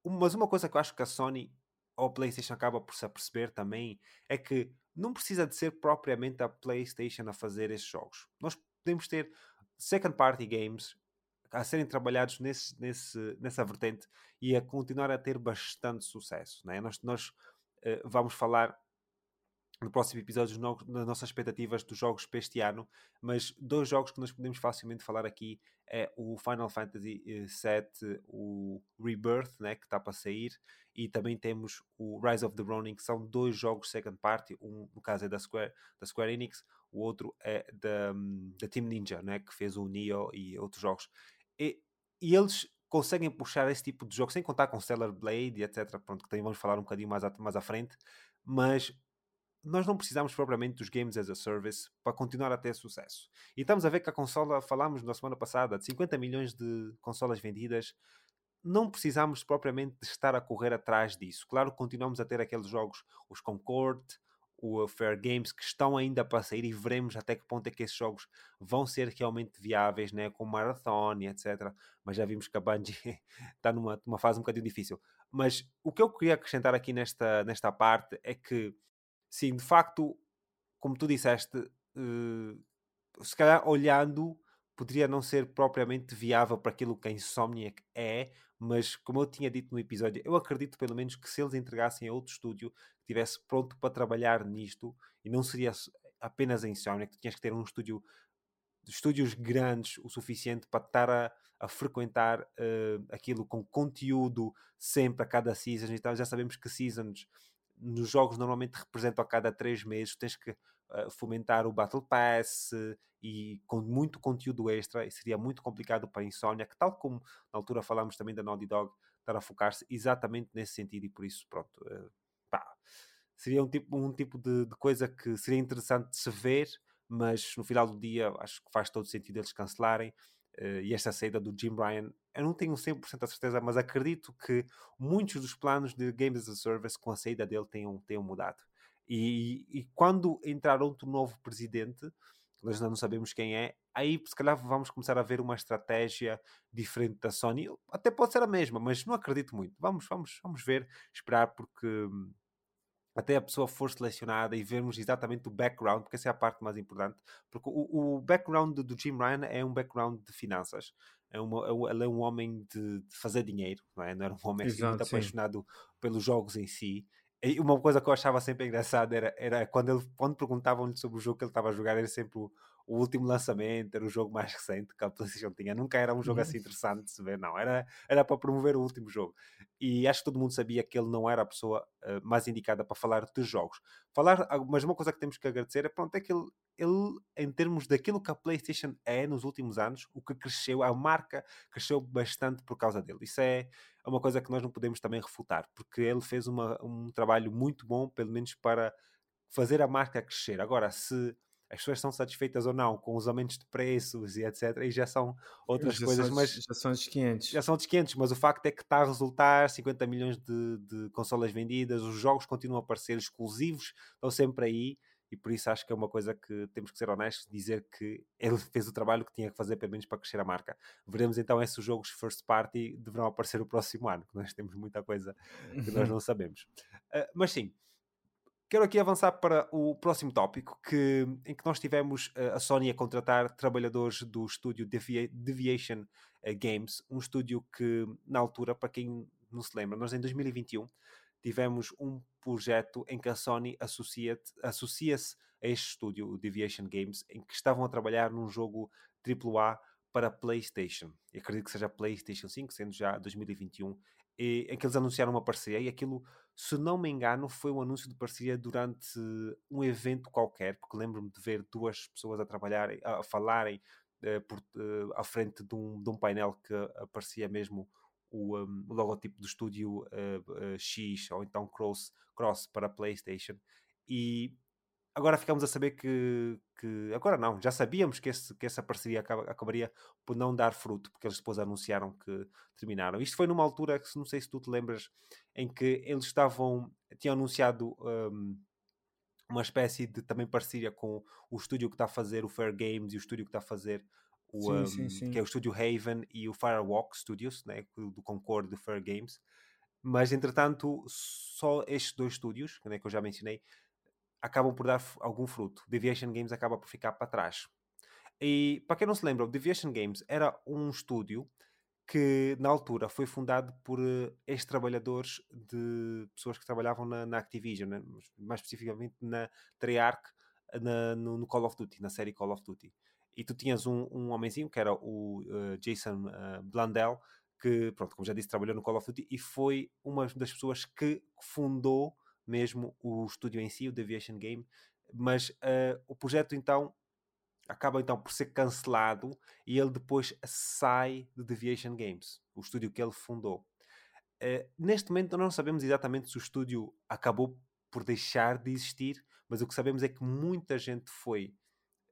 mas uma coisa que eu acho que a Sony ou a PlayStation acaba por se aperceber também é que não precisa de ser propriamente a PlayStation a fazer esses jogos. Nós podemos ter second party games a serem trabalhados nesse, nesse, nessa vertente e a continuar a ter bastante sucesso. Né? Nós, nós uh, vamos falar no próximo episódio nas nossas expectativas dos jogos para este ano, mas dois jogos que nós podemos facilmente falar aqui é o Final Fantasy VII, eh, o Rebirth, né, que está para sair, e também temos o Rise of the Ronin, que são dois jogos second party, um no caso é da Square, da Square Enix, o outro é da, da Team Ninja, né, que fez o Neo e outros jogos. E, e eles conseguem puxar esse tipo de jogo, sem contar com Stellar Blade etc, pronto, que também vamos falar um bocadinho mais, mais à frente, mas nós não precisamos propriamente dos games as a service para continuar a ter sucesso. E estamos a ver que a consola, falámos na semana passada, de 50 milhões de consolas vendidas, não precisamos propriamente de estar a correr atrás disso. Claro que continuamos a ter aqueles jogos, os Concord, o Fair Games, que estão ainda para sair e veremos até que ponto é que esses jogos vão ser realmente viáveis, né, com Marathon e etc. Mas já vimos que a Bungie está numa, numa fase um bocadinho difícil. Mas o que eu queria acrescentar aqui nesta, nesta parte é que sim, de facto, como tu disseste, uh, se calhar olhando poderia não ser propriamente viável para aquilo que a Insomniac é, mas como eu tinha dito no episódio, eu acredito pelo menos que se eles entregassem a outro estúdio que estivesse pronto para trabalhar nisto, e não seria apenas a Insomniac, tinhas que ter um estúdio estúdios grandes o suficiente para estar a, a frequentar uh, aquilo com conteúdo sempre a cada season. Então já sabemos que seasons nos jogos normalmente representam a cada três meses, tens que uh, fomentar o Battle Pass uh, e com muito conteúdo extra, e seria muito complicado para a Insomnia, que tal como na altura falámos também da Naughty Dog, estar a focar-se exatamente nesse sentido, e por isso, pronto, uh, pá, seria um tipo, um tipo de, de, coisa que seria interessante de se ver, mas no final do dia acho que faz todo sentido eles cancelarem. Uh, e esta saída do Jim Ryan, eu não tenho 100% a certeza, mas acredito que muitos dos planos de Games as a Service com a saída dele tenham, tenham mudado. E, e quando entrar outro novo presidente, nós ainda não sabemos quem é, aí se calhar vamos começar a ver uma estratégia diferente da Sony. Até pode ser a mesma, mas não acredito muito. Vamos, vamos, vamos ver, esperar, porque hum, até a pessoa for selecionada e vermos exatamente o background, porque essa é a parte mais importante, porque o, o background do Jim Ryan é um background de finanças, é uma, é, ele é um homem de, de fazer dinheiro, não, é? não era um homem assim, Exato, muito sim. apaixonado pelos jogos em si. E uma coisa que eu achava sempre engraçada era, era quando, ele, quando perguntavam-lhe sobre o jogo que ele estava a jogar, era sempre o, o último lançamento, era o jogo mais recente que a PlayStation tinha. Nunca era um jogo assim uhum. interessante de se ver, não. Era, era para promover o último jogo. E acho que todo mundo sabia que ele não era a pessoa uh, mais indicada para falar de jogos. Falar, mas uma coisa que temos que agradecer é, pronto, é que ele, ele, em termos daquilo que a PlayStation é nos últimos anos, o que cresceu, a marca cresceu bastante por causa dele. Isso é uma coisa que nós não podemos também refutar, porque ele fez uma, um trabalho muito bom, pelo menos para fazer a marca crescer. Agora, se as pessoas estão satisfeitas ou não com os aumentos de preços e etc. E já são outras já coisas, são, mas já são dos 500. Já são dos 500, mas o facto é que está a resultar 50 milhões de, de consolas vendidas, os jogos continuam a aparecer exclusivos, estão sempre aí. E por isso acho que é uma coisa que temos que ser honestos, dizer que ele fez o trabalho que tinha que fazer, pelo menos para crescer a marca. Veremos então esses jogos first party deverão aparecer o próximo ano, que nós temos muita coisa que nós não sabemos. Uh, mas sim, quero aqui avançar para o próximo tópico, que, em que nós tivemos a Sony a contratar trabalhadores do estúdio Deviation Games, um estúdio que, na altura, para quem não se lembra, nós em 2021 tivemos um projeto em que a Sony associa-se associa a este estúdio, o Deviation Games, em que estavam a trabalhar num jogo AAA para PlayStation. Eu acredito que seja PlayStation 5, sendo já 2021, e, em que eles anunciaram uma parceria e aquilo, se não me engano, foi um anúncio de parceria durante um evento qualquer, porque lembro-me de ver duas pessoas a trabalharem, a, falarem uh, por, uh, à frente de um, de um painel que aparecia mesmo o, um, o logotipo do estúdio uh, uh, X ou então Cross, Cross para PlayStation. E agora ficamos a saber que, que agora não, já sabíamos que, esse, que essa parceria acaba, acabaria por não dar fruto, porque eles depois anunciaram que terminaram. Isto foi numa altura que não sei se tu te lembras, em que eles estavam, tinham anunciado um, uma espécie de também parceria com o estúdio que está a fazer o Fair Games e o estúdio que está a fazer o, sim, um, sim, sim. que é o estúdio Haven e o Firewalk Studios, né, do Concord do Fair Games. Mas, entretanto, só estes dois estúdios, né, que eu já mencionei, acabam por dar algum fruto. Deviation Games acaba por ficar para trás. E, para quem não se lembra, o Deviation Games era um estúdio que, na altura, foi fundado por uh, ex-trabalhadores de pessoas que trabalhavam na, na Activision, né? mais especificamente na Treyarch, na, no, no Call of Duty, na série Call of Duty e tu tinhas um, um homenzinho que era o uh, Jason uh, Blundell, que, pronto, como já disse, trabalhou no Call of Duty e foi uma das pessoas que fundou mesmo o estúdio em si, o Deviation Game, mas uh, o projeto então acaba então por ser cancelado e ele depois sai de Deviation Games, o estúdio que ele fundou. Uh, neste momento não sabemos exatamente se o estúdio acabou por deixar de existir, mas o que sabemos é que muita gente foi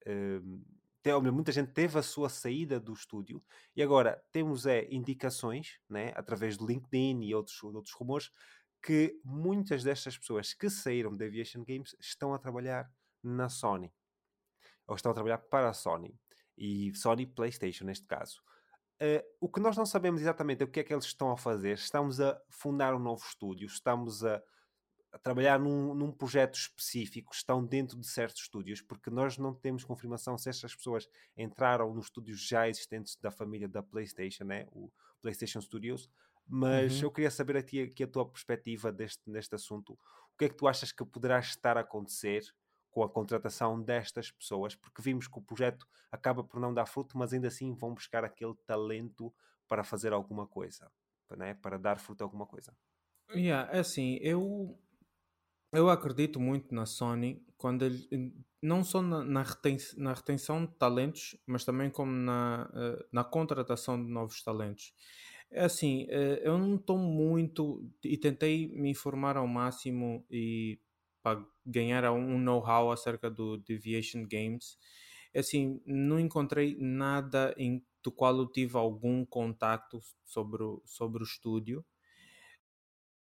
uh, muita gente teve a sua saída do estúdio e agora temos é, indicações, né, através do LinkedIn e outros, outros rumores, que muitas destas pessoas que saíram da Aviation Games estão a trabalhar na Sony. Ou estão a trabalhar para a Sony. E Sony PlayStation, neste caso. Uh, o que nós não sabemos exatamente é o que é que eles estão a fazer. Estamos a fundar um novo estúdio, estamos a a trabalhar num, num, projeto específico, estão dentro de certos estúdios, porque nós não temos confirmação se estas pessoas entraram nos estúdios já existentes da família da PlayStation, né? o PlayStation Studios. Mas uhum. eu queria saber aqui, aqui a tua perspectiva deste, neste assunto. O que é que tu achas que poderá estar a acontecer com a contratação destas pessoas? Porque vimos que o projeto acaba por não dar fruto, mas ainda assim vão buscar aquele talento para fazer alguma coisa, né? para dar fruto a alguma coisa. Yeah, é assim, eu eu acredito muito na Sony quando ele, não só na, na, reten, na retenção de talentos, mas também como na, uh, na contratação de novos talentos. É assim, uh, eu não estou muito e tentei me informar ao máximo e para ganhar um know-how acerca do Deviation Games. É assim, não encontrei nada em, do qual eu tive algum contacto sobre o, sobre o estúdio.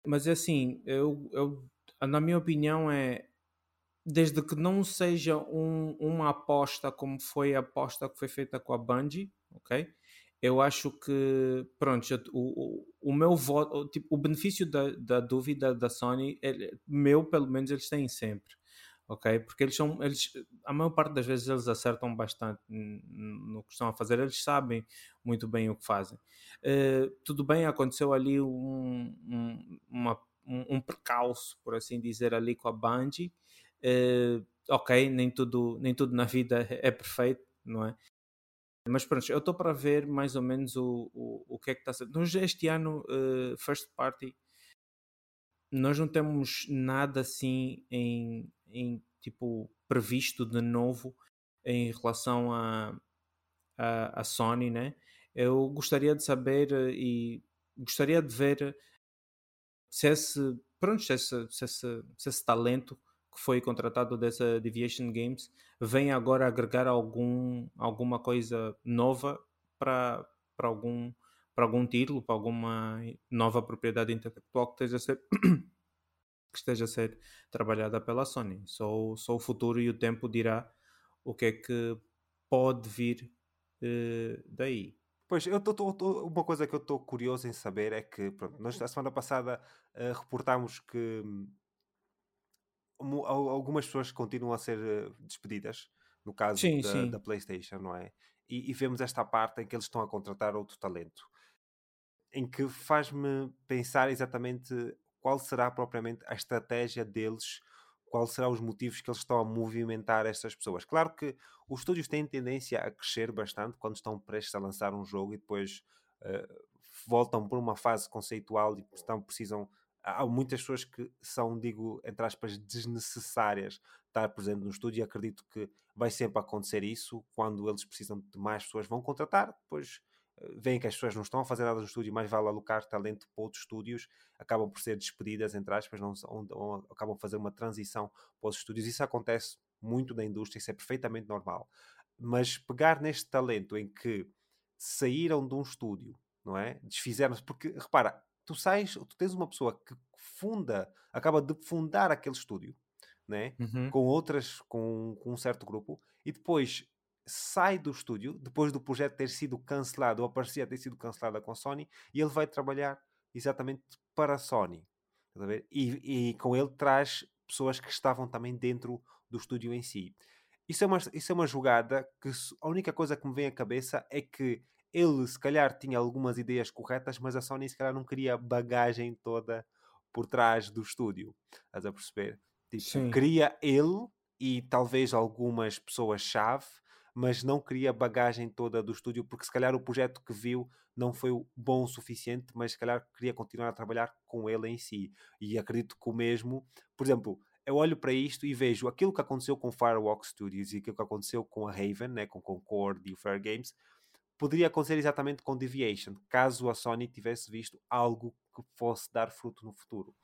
Mas é assim, eu, eu na minha opinião, é desde que não seja um, uma aposta como foi a aposta que foi feita com a Bungie, ok? Eu acho que, pronto, o, o, o meu voto, tipo, o benefício da, da dúvida da Sony, ele, meu pelo menos, eles têm sempre, ok? Porque eles são, eles, a maior parte das vezes eles acertam bastante no que estão a fazer, eles sabem muito bem o que fazem. Uh, tudo bem, aconteceu ali um, um, uma um, um percalço, por assim dizer, ali com a Bungie. Uh, ok, nem tudo, nem tudo na vida é perfeito, não é? Mas pronto, eu estou para ver mais ou menos o, o, o que é que está a ser. Nós este ano, uh, First Party, nós não temos nada assim em, em tipo previsto de novo em relação a, a, a Sony, né? Eu gostaria de saber eh, e gostaria de ver se esse, pronto, se esse, se esse, se esse talento que foi contratado dessa Deviation Games vem agora agregar algum, alguma coisa nova para algum, algum título, para alguma nova propriedade intelectual que esteja a ser, que esteja a ser trabalhada pela Sony. Só, só o futuro e o tempo dirá o que é que pode vir uh, daí. Pois, eu tô, tô, tô, uma coisa que eu estou curioso em saber é que, pronto, nós a semana passada uh, reportámos que hum, algumas pessoas continuam a ser eh, despedidas, no caso sim, da, sim. da, PlayStation, não é? E, e, vemos esta parte em que eles estão a contratar outro talento, em que faz-me pensar exatamente qual será propriamente a estratégia deles, qual serão os motivos que eles estão a movimentar estas pessoas. Claro que os estúdios têm tendência a crescer bastante quando estão prestes a lançar um jogo e depois uh, voltam por uma fase conceitual e estão, precisam há muitas pessoas que são, digo, entre aspas, desnecessárias estar presente no estúdio e acredito que vai sempre acontecer isso. Quando eles precisam de mais pessoas, vão contratar, depois eh, veem que as pessoas não estão a fazer nada no estúdio, mais vale alocar talento para outros estúdios, acabam por ser despedidas, entre aspas, não, ou, ou, acabam por fazer uma transição para os estúdios. Isso acontece muito na indústria, isso é perfeitamente normal. Mas pegar neste talento em que saíram de um estúdio, não é? Desfizeram-se, porque repara, tu sais, tu tens uma pessoa que funda, acaba de fundar aquele estúdio, né? Uhum. com outras, com, com um certo grupo, e depois sai do estúdio, depois do projeto ter sido cancelado, ou a parceria ter sido cancelada com a Sony, e ele vai trabalhar exatamente para a Sony. E, e com ele traz pessoas que estavam também dentro do estúdio em si. Isso é uma, isso é uma jogada que a única coisa que me vem à cabeça é que ele se calhar tinha algumas ideias corretas, mas a Sony se calhar não queria a bagagem toda por trás do estúdio. Estás a perceber? Tipo, queria ele e talvez algumas pessoas-chave, mas não queria a bagagem toda do estúdio, porque se calhar o projeto que viu não foi bom o suficiente, mas se calhar queria continuar a trabalhar com ele em si. E acredito que o mesmo, por exemplo, eu olho para isto e vejo aquilo que aconteceu com Firewalk Studios e aquilo que aconteceu com a Raven, né, com Concord e o Fair Games, poderia acontecer exatamente com Deviation, caso a Sony tivesse visto algo que fosse dar fruto no futuro.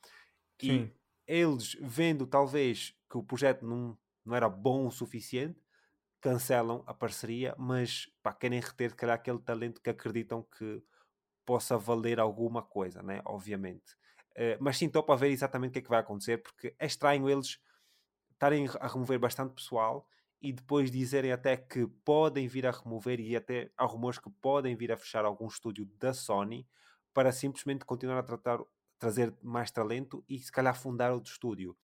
Sim. E eles, vendo talvez que o projeto não, não era bom o suficiente, cancelam a parceria, mas pá, querem reter calhar, aquele talento que acreditam que possa valer alguma coisa, né? obviamente. Uh, mas sim, estou para ver exatamente o que é que vai acontecer, porque é estranho eles estarem a remover bastante pessoal e depois dizerem até que podem vir a remover e até há rumores que podem vir a fechar algum estúdio da Sony para simplesmente continuar a tratar, trazer mais talento e se calhar fundar outro estúdio.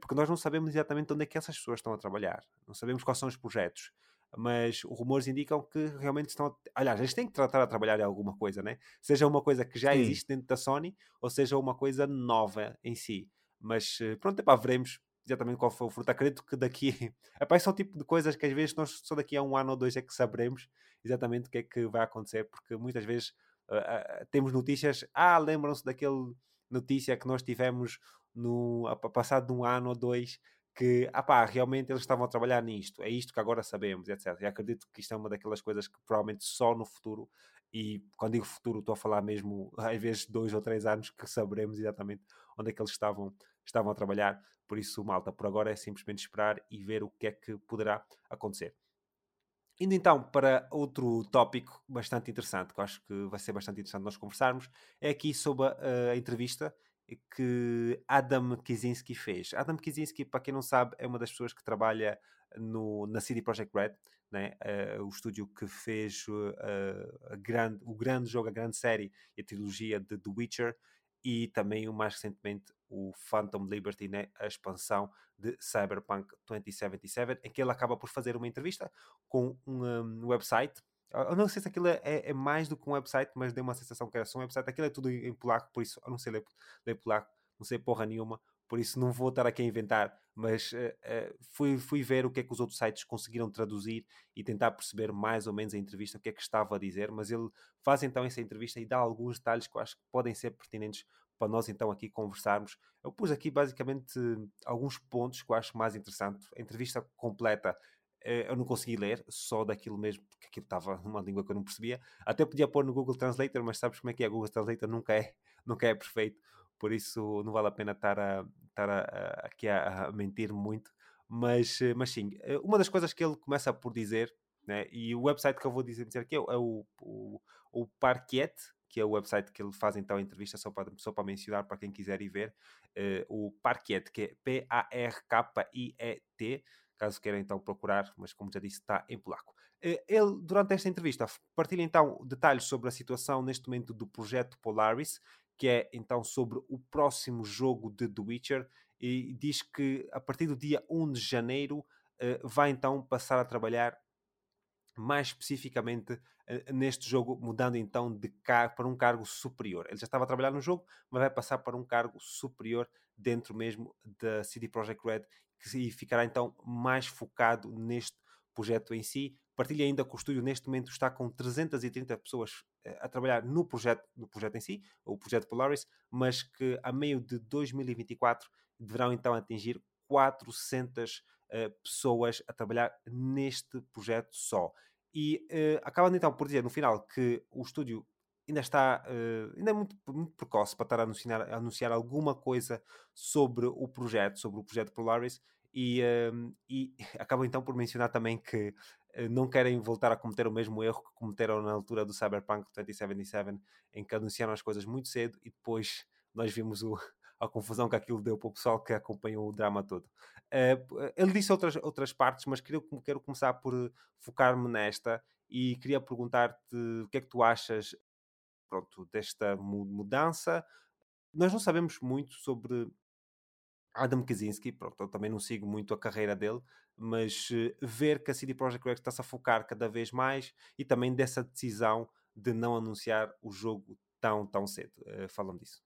Porque nós não sabemos exatamente onde é que essas pessoas estão a trabalhar, não sabemos quais são os projetos, mas os rumores indicam que realmente estão. A... Aliás, eles têm que tratar a trabalhar em alguma coisa, né? Seja uma coisa que já Sim. existe dentro da Sony ou seja uma coisa nova em si. Mas eh, pronto, epá, veremos exatamente qual foi o fruto. Acredito que daqui. Epá, são o tipo de coisas que às vezes nós só daqui a um ano ou dois é que saberemos exatamente o que é que vai acontecer, porque muitas vezes uh, uh, temos notícias. Ah, lembram-se daquele notícia que nós tivemos no passado de um ano ou dois que ah pá, realmente eles estavam a trabalhar nisto, é isto que agora sabemos, etc. E acredito que isto é uma daquelas coisas que provavelmente só no futuro, e quando digo futuro estou a falar mesmo às vezes dois ou três anos que saberemos exatamente onde é que eles estavam, estavam a trabalhar. Por isso, malta, por agora é simplesmente esperar e ver o que é que poderá acontecer. Indo então para outro tópico bastante interessante, que eu acho que vai ser bastante interessante nós conversarmos, é aqui sobre a, a entrevista que Adam Kizinski fez. Adam Kizinski, para quem não sabe, é uma das pessoas que trabalha no, na CD Projekt Red, né? Uh, o estúdio que fez uh, grande, o grande jogo, a grande série e a trilogia de The Witcher e também, o mais recentemente, o Phantom Liberty, né? a expansão de Cyberpunk 2077, em que ele acaba por fazer uma entrevista com um, um website. Eu não sei se aquilo é, é, mais do que um website, mas deu uma sensação que era só um website. Aquilo é tudo em polaco, por isso eu não sei ler, ler polaco, não sei porra nenhuma, por isso não vou estar aqui a inventar, mas uh, uh, fui, fui ver o que é que os outros sites conseguiram traduzir e tentar perceber mais ou menos a entrevista, o que é que estava a dizer, mas ele faz então essa entrevista e dá alguns detalhes que eu acho que podem ser pertinentes para nós então aqui conversarmos. Eu pus aqui basicamente alguns pontos que eu acho mais interessante. A entrevista completa eh, eu não consegui ler, só daquilo mesmo, porque aquilo estava numa língua que eu não percebia. Até podia pôr no Google Translator, mas sabes como é que é? Google Translator nunca é, nunca é perfeito por isso não vale a pena estar, a, estar a, a, aqui a, a, mentir muito. Mas, eh, mas sim, eh, uma das coisas que ele começa por dizer, né, e o website que eu vou dizer, dizer aqui é, é o, o, o Parquet, que é o website que ele faz então a entrevista, só para, só para mencionar para quem quiser ir ver, uh, o Parquet, que é P-A-R-K-I-E-T, caso queiram então procurar, mas como já disse, está em polaco. Ele, durante esta entrevista, partilha então detalhes sobre a situação neste momento do projeto Polaris, que é então sobre o próximo jogo de The Witcher e diz que a partir do dia 1 de janeiro vai então passar a trabalhar mais especificamente neste jogo, mudando então de cargo para um cargo superior. Ele já estava a trabalhar no jogo, mas vai passar para um cargo superior dentro mesmo da CD Projekt Red e ficará então mais focado neste projeto em si. Partilha ainda que o estúdio neste momento está com 330 pessoas eh, a trabalhar no projeto, no projeto em si, o projeto Polaris, mas que a meio de 2024 deverão então atingir 400 uh, eh, pessoas a trabalhar neste projeto só. E uh, acabando então por dizer no final que o estúdio ainda está uh, ainda é muito, muito precoce para estar a anunciar, a anunciar alguma coisa sobre o projeto, sobre o projeto Polaris, e, uh, e acabam então por mencionar também que uh, não querem voltar a cometer o mesmo erro que cometeram na altura do Cyberpunk 2077, em que anunciaram as coisas muito cedo e depois nós vimos o, a confusão que aquilo deu para o pessoal que acompanhou o drama todo. Uh, ele disse outras, outras partes, mas queria, quero começar por focar-me nesta e queria perguntar-te o que é que tu achas pronto, desta mudança. Nós não sabemos muito sobre Adam Kaczynski, pronto, eu também não sigo muito a carreira dele, mas uh, ver que a CD Projekt Red está-se a focar cada vez mais e também dessa decisão de não anunciar o jogo tão, tão cedo. Uh, Fala-me disso.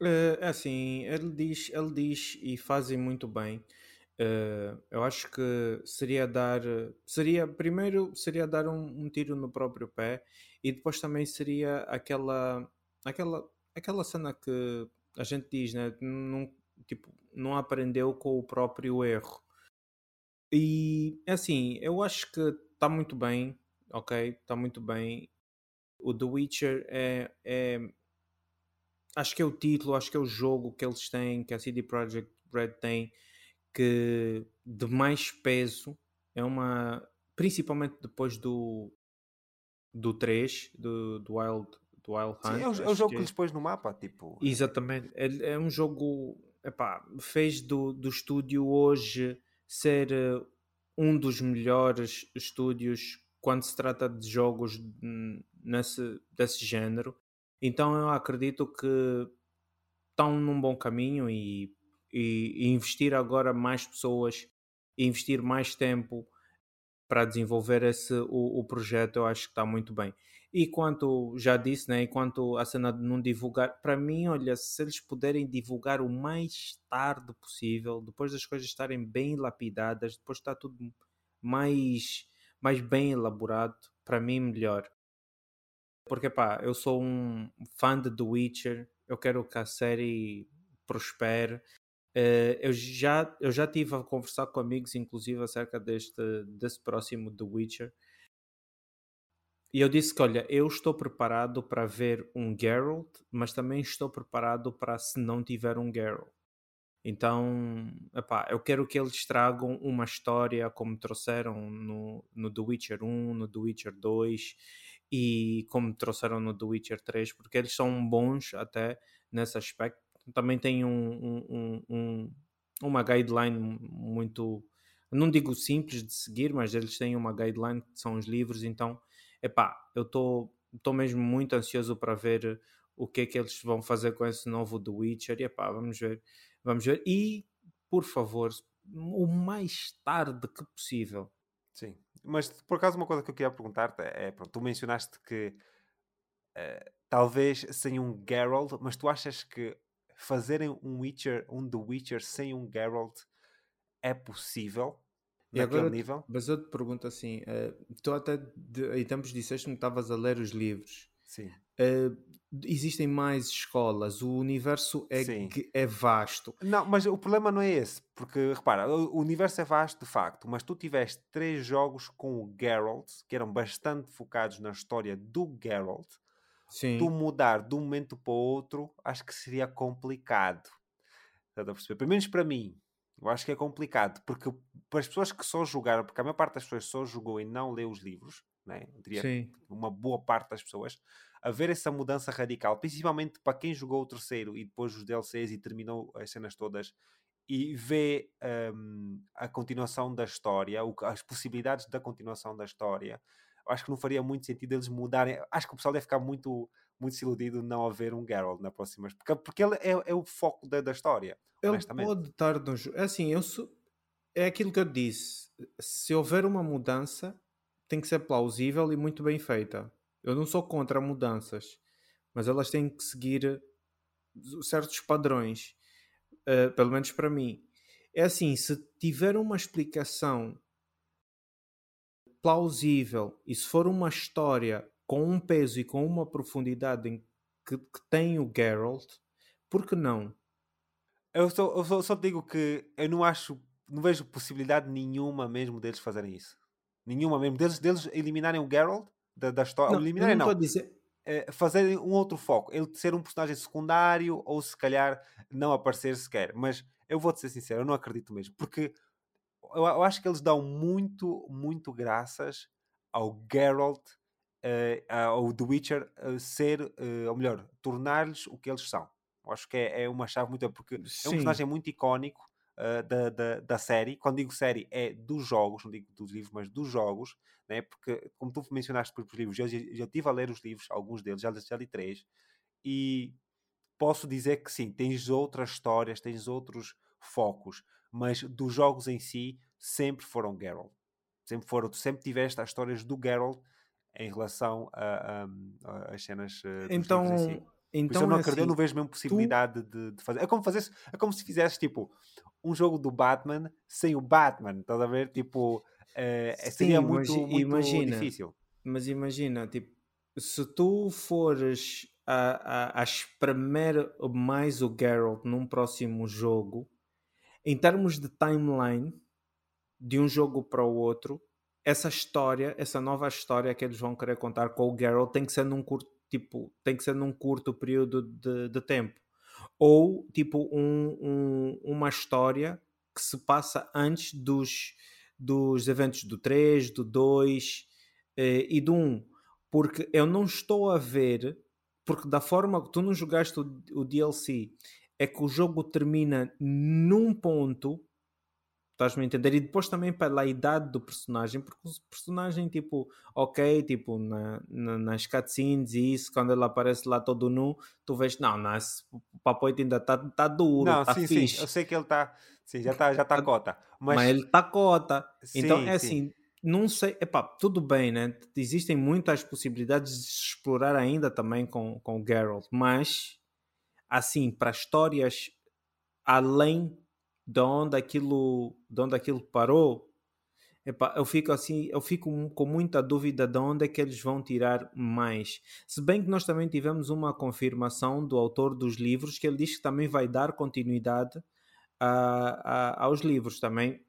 Uh, assim, ele diz, ele diz e fazem muito bem. Uh, eu acho que seria dar, seria primeiro seria dar um, um, tiro no próprio pé e depois também seria aquela, aquela, aquela cena que a gente diz, né? Não, tipo, não aprendeu com o próprio erro. E assim, eu acho que está muito bem, ok? Está muito bem. O The Witcher é, é, acho que é o título, acho que é o jogo que eles têm, que a CD Projekt Red tem que de mais peso é uma. Principalmente depois do, do 3, do, do Wild, do Wild Hunt. Sim, é, o, é o jogo que, que lhes pôs no mapa, tipo. Exatamente. É, é um jogo. Epá, fez do, do estúdio hoje ser uh, um dos melhores estúdios quando se trata de jogos nesse, desse género. Então eu acredito que estão num bom caminho e e, e investir agora mais pessoas, investir mais tempo para desenvolver esse, o, o, projeto, eu acho que está muito bem. E quanto, já disse, né, enquanto a cena de não divulgar, para mim, olha, se eles puderem divulgar o mais tarde possível, depois das coisas estarem bem lapidadas, depois está tudo mais, mais bem elaborado, para mim, melhor. Porque, pá, eu sou um fã de The Witcher, eu quero que a série prospere, Uh, eu, já, eu já tive a conversar com amigos, inclusive, acerca deste, desse próximo The Witcher. E eu disse que, olha, eu estou preparado para ver um Geralt, mas também estou preparado para se não tiver um Geralt. Então, epá, eu quero que eles tragam uma história como trouxeram no, no The Witcher 1, no The Witcher 2 e como trouxeram no The Witcher 3, porque eles são bons até nesse aspecto também tem um, um, um, uma guideline muito, não digo simples de seguir, mas eles têm uma guideline que são os livros, então, epá, eu estou mesmo muito ansioso para ver o que é que eles vão fazer com esse novo The Witcher, e epá, vamos ver, vamos ver, e por favor, o mais tarde que possível. Sim, mas por acaso uma coisa que eu queria perguntar-te é, pronto, tu mencionaste que uh, talvez sem um Geralt, mas tu achas que fazerem um Witcher, um The Witcher sem um Geralt é possível e naquele agora, nível? Mas eu te pergunto assim, uh, tu até de, em tempos disseste que estavas a ler os livros. Sim. Uh, existem mais escolas, o universo é, é vasto. Não, mas o problema não é esse, porque repara, o universo é vasto de facto, mas tu tiveste três jogos com o Geralt que eram bastante focados na história do Geralt Sim. tu mudar de um momento para o outro, acho que seria complicado. Estás a perceber? Pelo menos para mim, eu acho que é complicado, porque para as pessoas que só jogaram, porque a maior parte das pessoas só jogou e não leu os livros, né? eu diria Sim. uma boa parte das pessoas, a ver essa mudança radical, principalmente para quem jogou o terceiro e depois os DLCs e terminou as cenas todas e vê um, a continuação da história, as possibilidades da continuação da história, acho que não faria muito sentido eles mudarem. Acho que o pessoal deve ficar muito, muito desiludido não haver um Geralt na próxima. Porque, porque ele é, é o foco da, da história. Ele pode estar no jogo. É assim, eu sou... é aquilo que eu disse. Se houver uma mudança, tem que ser plausível e muito bem feita. Eu não sou contra mudanças, mas elas têm que seguir certos padrões. Uh, pelo menos para mim. É assim, se tiver uma explicação plausível e se for uma história com um peso e com uma profundidade em que, que tem o Geralt, por que não? Eu só, eu só, só digo que eu não acho, não vejo possibilidade nenhuma mesmo deles fazerem isso. Nenhuma mesmo. Deles, deles eliminarem o Geralt da, da história. Não, eliminarem não. não. Dizer... É, fazerem um outro foco. Ele ser um personagem secundário ou se calhar não aparecer sequer. Mas eu vou-te ser sincero, eu não acredito mesmo. Porque eu, eu acho que eles dão muito, muito graças ao Geralt uh, ou The Witcher uh, ser, uh, ou melhor, tornar-lhes o que eles são. Eu acho que é, é uma chave muito. Porque Sim. é um personagem muito icónico da, da, da, série. Quando digo série, é dos jogos, não digo dos livros, mas dos jogos, né? porque, como tu mencionaste por livros, eu já, estive a ler os livros, alguns deles, já, já li três, e posso dizer que sim, tens outras histórias, tens outros focos, mas dos jogos em si sempre foram Geralt. Sempre foram, tu sempre tiveste as histórias do Geralt em relação às cenas uh, então, si. Então, eu não é acredito, assim, não vejo mesmo possibilidade tu... de, de, fazer. É como, fazer, é como se fizesse tipo um jogo do Batman sem o Batman, estás a ver? Tipo, uh, Sim, seria muito, muito imagina, difícil. Mas imagina, tipo, se tu fores a, a, a espremer mais o Geralt num próximo jogo, em termos de timeline de um jogo para o outro, essa história, essa nova história que eles vão querer contar com o Geralt tem que ser num curto tipo, tem que ser num curto período de, de tempo. Ou tipo um, um, uma história que se passa antes dos, dos eventos do 3, do 2 eh, e do 1. Porque eu não estou a ver, porque da forma que tu não jogaste o, o DLC, é que o jogo termina num ponto Estás-me a entender? E depois também pela idade do personagem, porque o personagem, tipo, ok, tipo, na, na, nas cutscenes e isso, quando ele aparece lá todo nu, tu vês, não, não o papoito ainda está tá duro, não, tá sim, fixe. sim, eu sei que ele está, sim, já está já tá cota. Mas... mas ele está cota. Sim, então, é sim. assim, não sei, epá, tudo bem, né? Existem muitas possibilidades de explorar ainda também com, com o Geralt, mas, assim, para histórias além de onde aquilo, de onde aquilo parou, eu fico assim, eu fico com muita dúvida de onde é que eles vão tirar mais. Se bem que nós também tivemos uma confirmação do autor dos livros que ele diz que também vai dar continuidade a, a, aos livros também.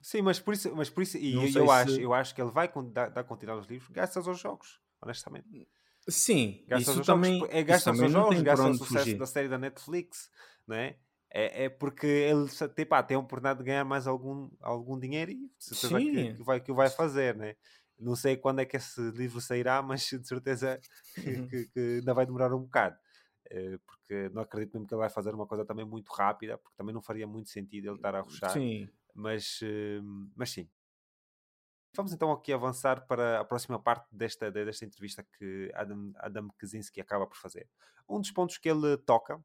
Sim, mas por isso, mas por isso e eu, eu se... acho, eu acho que ele vai dar, dar continuidade aos livros graças aos jogos, honestamente. Sim, graças isso também, jogos, é graças aos jogos, graças ao sucesso fugir. da série da Netflix, né? É, é porque ele tipo, ah, tem a oportunidade de ganhar mais algum, algum dinheiro e certeza que, que, vai, que o vai fazer, né? Não sei quando é que esse livro sairá, mas de certeza que, uhum. que, que ainda vai demorar um bocado. Uh, porque não acredito mesmo que ele vai fazer uma coisa também muito rápida, porque também não faria muito sentido ele estar a ruxar. Sim. Mas, uh, mas sim. Vamos então aqui avançar para a próxima parte desta, desta entrevista que Adam, Adam Kaczynski acaba por fazer. Um dos pontos que ele toca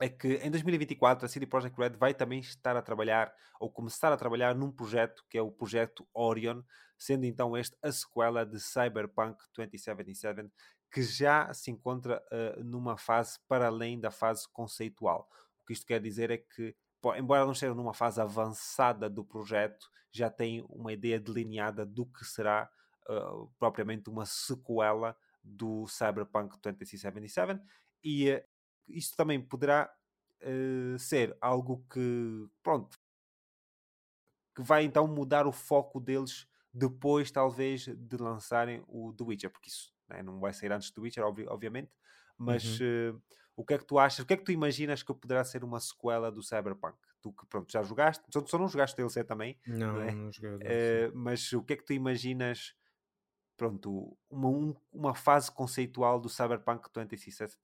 é que em 2024 a CD Projekt Red vai também estar a trabalhar ou começar a trabalhar num projeto que é o projeto Orion, sendo então este a sequela de Cyberpunk 2077, que já se encontra uh, numa fase para além da fase conceitual. O que isto quer dizer é que, embora não esteja numa fase avançada do projeto, já tem uma ideia delineada do que será uh, propriamente uma sequela do Cyberpunk 2077 e isto também poderá uh, ser algo que, pronto, que vai então mudar o foco deles depois, talvez, de lançarem o The Witcher, porque isso né, não vai sair antes do Witcher, obvi obviamente, mas uhum. uh, o que é que tu achas, o que é que tu imaginas que poderá ser uma sequela do Cyberpunk? Tu que, pronto, já jogaste, só, só não jogaste DLC também, não, não, é? não uh, mas o que é que tu imaginas pronto, uma, um, uma fase conceitual do Cyberpunk 2077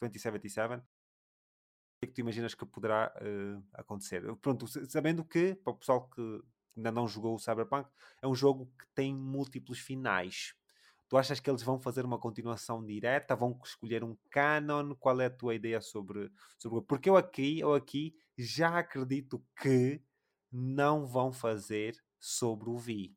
é que tu imaginas que poderá uh, acontecer? Pronto, sabendo que, para o pessoal que ainda não jogou o Cyberpunk, é um jogo que tem múltiplos finais. Tu achas que eles vão fazer uma continuação direta? Vão escolher um canon? Qual é a tua ideia sobre, sobre porque eu aqui, eu aqui já acredito que não vão fazer sobre o Vi.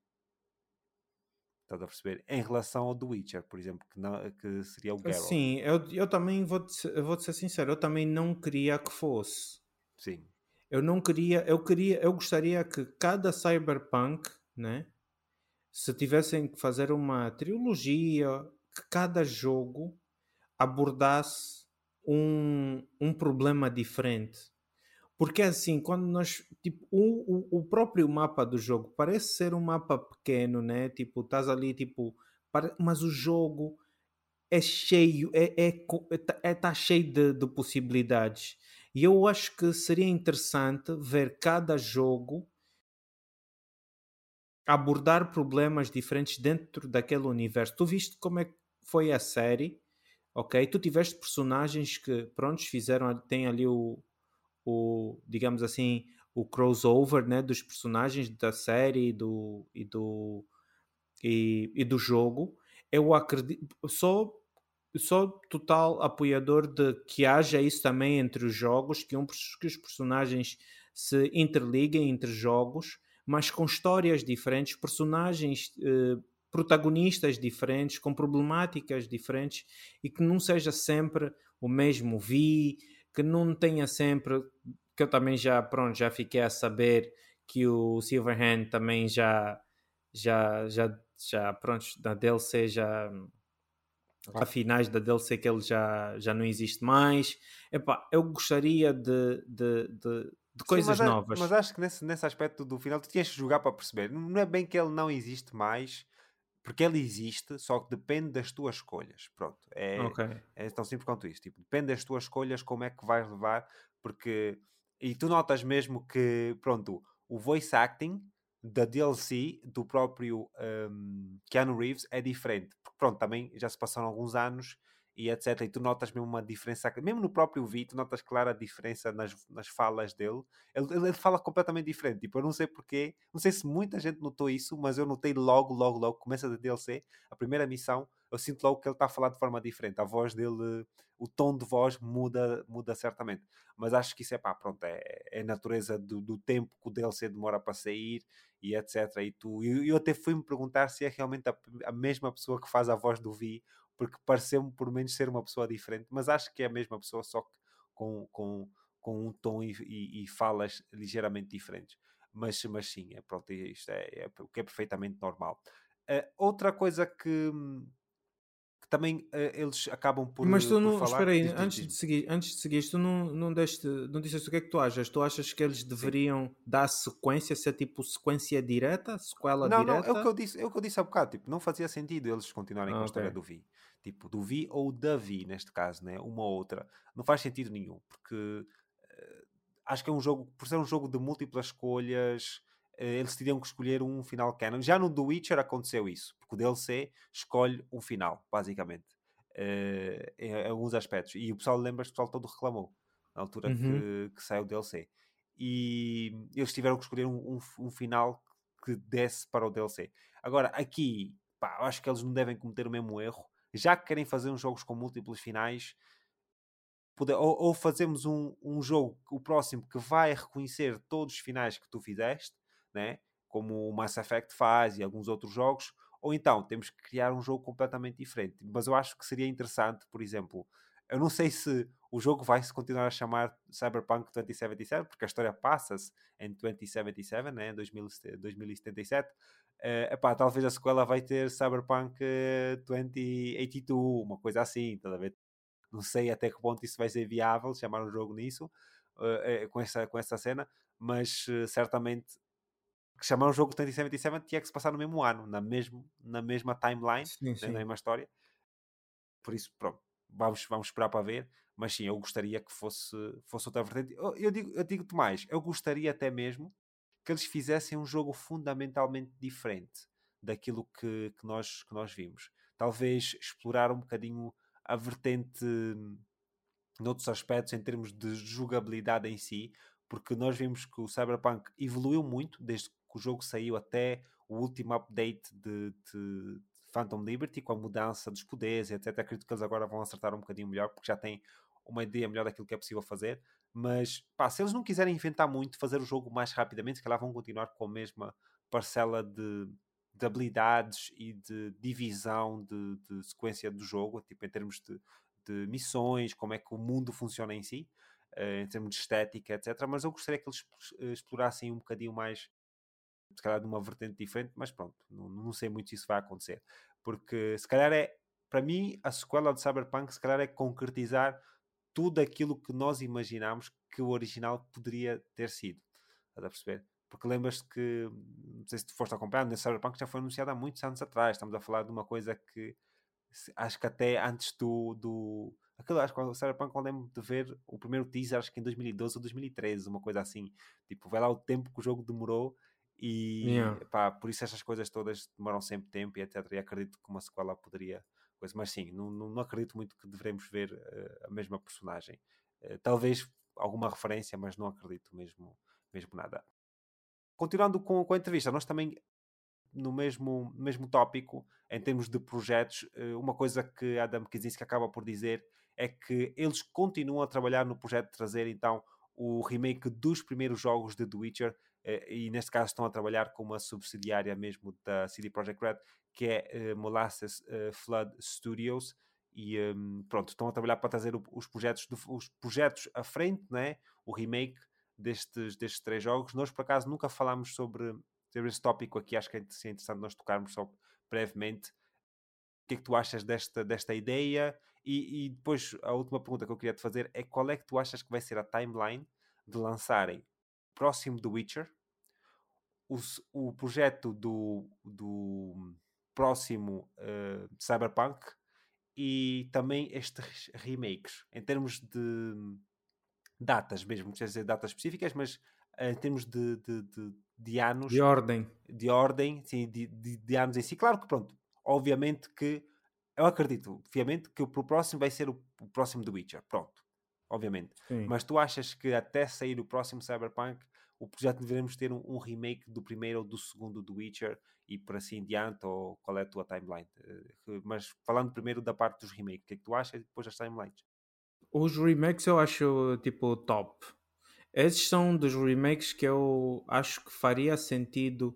Estás a perceber? Em relação ao The Witcher, por exemplo, que, não, que seria o Geralt. Sim, eu, eu também vou-te vou ser sincero, eu também não queria que fosse. Sim. Eu não queria, eu queria, eu gostaria que cada cyberpunk, né? Se tivessem que fazer uma trilogia, que cada jogo abordasse um, um problema diferente. Porque assim, quando nós. Tipo, o, o, o próprio mapa do jogo parece ser um mapa pequeno, né? Tipo, estás ali, tipo. Mas o jogo é cheio, é, é, é, tá, é tá cheio de, de possibilidades. E eu acho que seria interessante ver cada jogo abordar problemas diferentes dentro daquele universo. Tu viste como é que foi a série, ok? Tu tiveste personagens que, prontos, fizeram, tem ali o, o, digamos assim, o crossover né, dos personagens da série e do, e do, e, e do jogo. Eu acredito, sou, sou total apoiador de que haja isso também entre os jogos, que, um, que os personagens se interliguem entre jogos, mas com histórias diferentes, personagens, eh, protagonistas diferentes, com problemáticas diferentes e que não seja sempre o mesmo Vi, que não tenha sempre, que eu também já, pronto, já fiquei a saber que o Silverhand também já, já, já, já pronto, da DLC já, a finais da DLC que ele já, já não existe mais. Epá, eu gostaria de, de, de, de coisas Sim, mas, novas. Mas acho que nesse, nesse aspecto do final tu tinhas que jogar para perceber. Não é bem que ele não existe mais, porque ele existe, só que depende das tuas escolhas. Pronto. É, okay. é tão simples quanto isso. Tipo, depende das tuas escolhas, como é que vais levar, porque. E tu notas mesmo que, pronto, o voice acting da DLC do próprio um, Keanu Reeves é diferente. Porque, pronto, também já se passaram alguns anos e etc. E tu notas mesmo uma diferença, mesmo no próprio vídeo, tu notas clara a diferença nas, nas falas dele. Ele, ele, fala completamente diferente. Tipo, eu não sei porquê, não sei se muita gente notou isso, mas eu notei logo, logo, logo, começa da DLC, a primeira missão, eu sinto logo que ele está a falar de forma diferente. A voz dele, o tom de voz muda, muda certamente. Mas acho que isso é pá, pronto, é, é a natureza do, do tempo que o DLC demora para sair e etc. E tu, eu, eu até fui-me perguntar se é realmente a, a mesma pessoa que faz a voz do Vi porque pareceu-me por menos ser uma pessoa diferente, mas acho que é a mesma pessoa, só que com, com, com um tom e, e, e falas ligeiramente diferentes. Mas, mas sim, é, pronto, isto é, é, o que é perfeitamente normal. Uh, outra coisa que, que também uh, eles acabam por. Mas tu não. Espera aí, antes, de seguir, antes de seguir, tu não, não, deste, não disseste o que é que tu achas? Tu achas que eles deveriam Sim. dar sequência, ser tipo sequência direta, sequela não, direta? Não, é o que eu disse, é o que eu disse há bocado, tipo, não fazia sentido eles continuarem ah, com a história do Vi. Tipo, do Vi ou da Vi, neste caso, né? uma ou outra. Não faz sentido nenhum, porque uh, acho que é um jogo, por ser um jogo de múltiplas escolhas, eles teriam que escolher um final canon. Já no The Witcher aconteceu isso, porque o DLC escolhe um final, basicamente, uh, em, alguns aspectos. E o pessoal lembra-se, o pessoal todo reclamou na altura uhum. que, que saiu o DLC. E eles tiveram que escolher um, um, um final que desse para o DLC. Agora, aqui, pá, acho que eles não devem cometer o mesmo erro já que querem fazer uns jogos com múltiplos finais, poder, ou, ou, fazemos um, um jogo, o próximo, que vai reconhecer todos os finais que tu fizeste, né? como o Mass Effect faz e alguns outros jogos, ou então temos que criar um jogo completamente diferente. Mas eu acho que seria interessante, por exemplo, eu não sei se o jogo vai se continuar a chamar Cyberpunk 2077, porque a história passa-se em 2077, né, 2077, uh, epá, talvez a sequela vai ter Cyberpunk 2082, eh, uma coisa assim, a ver? Não sei até que ponto isso vai ser viável, chamar um jogo nisso, uh, uh, com, essa, com essa cena, mas certamente chamar um jogo 2077 tinha que se passar no mesmo ano, na, mesmo, na mesma timeline, sim, né, sim. na mesma história. Por isso, pronto, vamos, vamos esperar para ver. Mas sim, eu gostaria que fosse, fosse outra vertente. Eu, eu digo-te eu digo mais, eu gostaria até mesmo que eles fizessem um jogo fundamentalmente diferente daquilo que, que, nós, que nós vimos. Talvez explorar um bocadinho a vertente noutros aspectos em termos de jogabilidade em si, porque nós vimos que o Cyberpunk evoluiu muito desde que o jogo saiu até o último update de, de Phantom Liberty, com a mudança dos poderes, etc. Acredito que eles agora vão acertar um bocadinho melhor, porque já têm uma ideia melhor daquilo que é possível fazer. Mas, pá, se eles não quiserem inventar muito, fazer o jogo mais rapidamente, se calhar vão continuar com a mesma parcela de, de habilidades e de divisão de, de, sequência do jogo, tipo em termos de, de, missões, como é que o mundo funciona em si, uh, em termos de estética, etc. Mas eu gostaria que eles eh, explorassem um bocadinho mais, se calhar uma vertente diferente, mas pronto, não, não sei muito se isso vai acontecer. Porque se calhar é, para mim, a sequela de Cyberpunk, se calhar é concretizar tudo aquilo que nós imaginámos que o original poderia ter sido. Estás a perceber? Porque lembras que, não sei se tu foste acompanhar, nesse Cyberpunk já foi anunciado há muitos anos atrás. Estamos a falar de uma coisa que acho que até antes do. do aquilo, acho que o Cyberpunk, quando lembro de ver o primeiro teaser, acho que em 2012 ou 2013, uma coisa assim. Tipo, vai lá o tempo que o jogo demorou e yeah. pá, por isso essas coisas todas demoram sempre tempo e etc. E acredito que uma sequela poderia coisa. Mas sim, não, não, acredito muito que devemos ver uh, a mesma personagem. Uh, talvez alguma referência, mas não acredito mesmo, mesmo nada. Continuando com, com a entrevista, nós também no mesmo, mesmo tópico, em termos de projetos, uh, uma coisa que Adam Kaczynski acaba por dizer é que eles continuam a trabalhar no projeto de trazer então o remake dos primeiros jogos de The Witcher e neste caso estão a trabalhar com uma subsidiária mesmo da CD Projekt Red que é uh, Molasses uh, Flood Studios, e um, pronto, estão a trabalhar para trazer o, os, projetos de, os projetos à frente, né? o remake destes, destes três jogos. Nós, por acaso, nunca falámos sobre, sobre esse tópico aqui, acho que é interessante nós tocarmos só brevemente. O que é que tu achas desta, desta ideia? E, e depois, a última pergunta que eu queria te fazer é qual é que tu achas que vai ser a timeline de lançarem próximo do Witcher, o, o projeto do, do próximo uh, Cyberpunk e também estes remakes, em termos de datas mesmo, não precisa dizer datas específicas, mas uh, em termos de, de, de, de, anos. De ordem. De ordem, sim, de, de, de, anos em si. Claro que, pronto, obviamente que eu acredito, obviamente, que o próximo vai ser o, o próximo The Witcher, pronto, obviamente. Sim. Mas tu achas que até sair o próximo Cyberpunk o projeto deveremos ter um, um, remake do primeiro ou do segundo do Witcher e por assim diante, ou qual é a tua timeline? Uh, mas falando primeiro da parte dos remakes, o que é que tu achas e depois as timelines? Os remakes eu acho tipo top. Esses são dos remakes que eu acho que faria sentido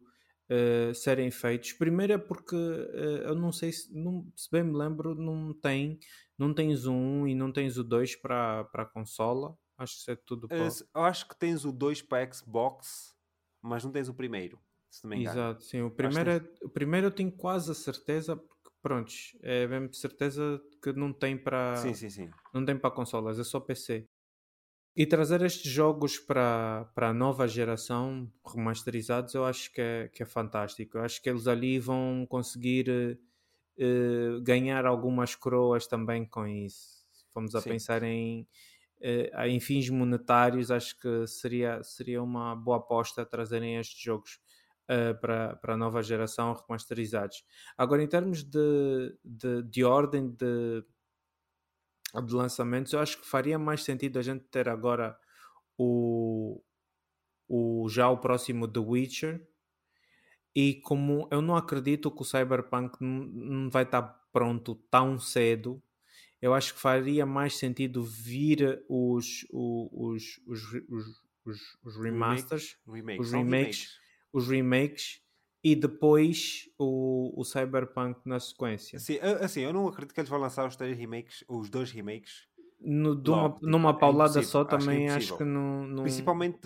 uh, serem feitos. Primeiro é porque uh, eu não sei se, não, se bem me lembro, não tem, não tens o 1 e não tens o 2 para a consola. Acho que isso é tudo para... Eu acho que tens o 2 para Xbox, mas não tens o primeiro, se não me engano. Exato, sim. O primeiro, é, o primeiro eu tenho quase a certeza, porque pronto, é mesmo certeza que não tem para... Sim, sim, sim. Não tem para consolas, é só PC. E trazer estes jogos para, para a nova geração, remasterizados, eu acho que é, que é fantástico. Eu acho que eles ali vão conseguir uh, ganhar algumas coroas também com isso. Vamos a Sim. pensar em, uh, em fins monetários, acho que seria, seria uma boa aposta trazerem estes jogos uh, para, para a nova geração remasterizados. Agora, em termos de, de, de ordem de, de lançamentos, eu acho que faria mais sentido a gente ter agora o, o já o próximo The Witcher. E como eu não acredito que o Cyberpunk não vai estar pronto tão cedo, eu acho que faria mais sentido vir os, os, os, os, os remasters, remakes. os remakes, os remakes e depois o, o Cyberpunk na sequência. Assim, assim, eu não acredito que eles vão lançar os três remakes, os dois remakes. No, de uma, tipo, numa é paulada só também acho que, não, não, Principalmente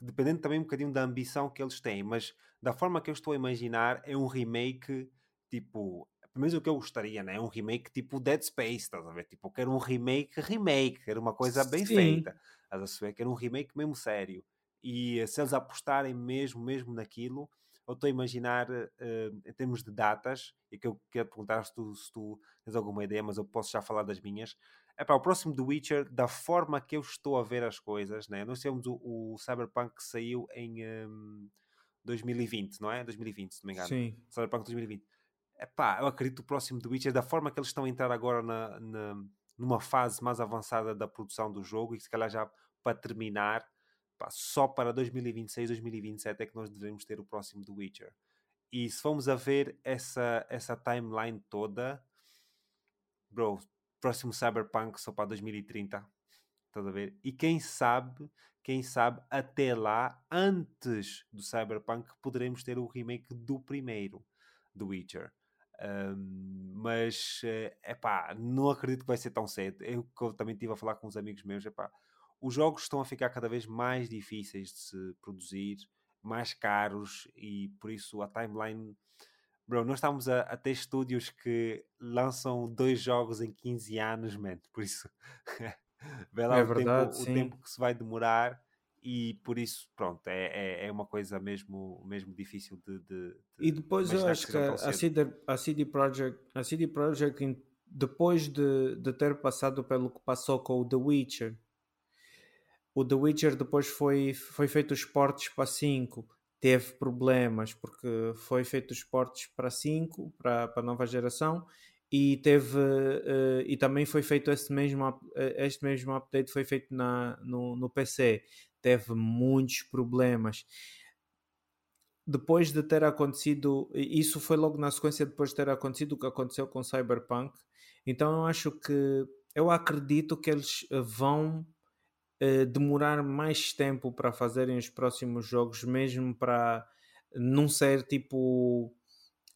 dependendo também um bocadinho da ambição que eles têm, mas da forma que eu estou a imaginar é um remake tipo pelo menos o que eu gostaria, né? Um remake tipo Dead Space, estás a ver? Tipo, eu quero um remake, remake, quero uma coisa bem Sim. feita, estás a saber? Quero um remake mesmo sério. E eh, se eles apostarem mesmo, mesmo naquilo, eu estou a imaginar uh, em termos de datas, e que eu quero perguntar se tu, se tu tens alguma ideia, mas eu posso já falar das minhas. É para o próximo do Witcher, da forma que eu estou a ver as coisas, né? Nós temos o, o Cyberpunk que saiu em um, 2020, não é? 2020, se não me engano. Sim. Cyberpunk 2020 Epá, eu acredito que o próximo The Witcher, da forma que eles estão a entrar agora na, na, numa fase mais avançada da produção do jogo, e se calhar já para terminar, só para 2026, 2027 é que nós devemos ter o próximo The Witcher. e se formos a ver essa, essa timeline toda, bro, próximo Cyberpunk só para 2030. Estás a ver? E quem sabe, quem sabe, até lá, antes do Cyberpunk, poderemos ter o remake do primeiro, do Witcher. Um, mas, é uh, pá, não acredito que vai ser tão cedo. Eu, eu também estive a falar com uns amigos meus, é pá, os jogos estão a ficar cada vez mais difíceis de se produzir mais caros e por isso a timeline. Bro, nós estamos a, a ter estúdios que lançam dois jogos em 15 anos, man. Por isso, vê lá é o, verdade, tempo, o, tempo, que se vai demorar e por isso, pronto, é, é, é uma coisa mesmo, mesmo difícil de, de, de E depois eu acho que, que a, CD, a CD Projekt, a CD Projekt depois de, de ter passado pelo que passou com o The Witcher, o The Witcher depois foi, foi feito os portes para 5, teve problemas porque foi feito os portes para 5, para, a nova geração, e teve uh, e também foi feito este mesmo, este mesmo update foi feito na, no, no PC. Teve muitos problemas. Depois de ter acontecido, isso foi logo na sequência depois de ter acontecido o que aconteceu com Cyberpunk. Então eu acho que eu acredito que eles vão uh, demorar mais tempo para fazerem os próximos jogos, mesmo para não ser tipo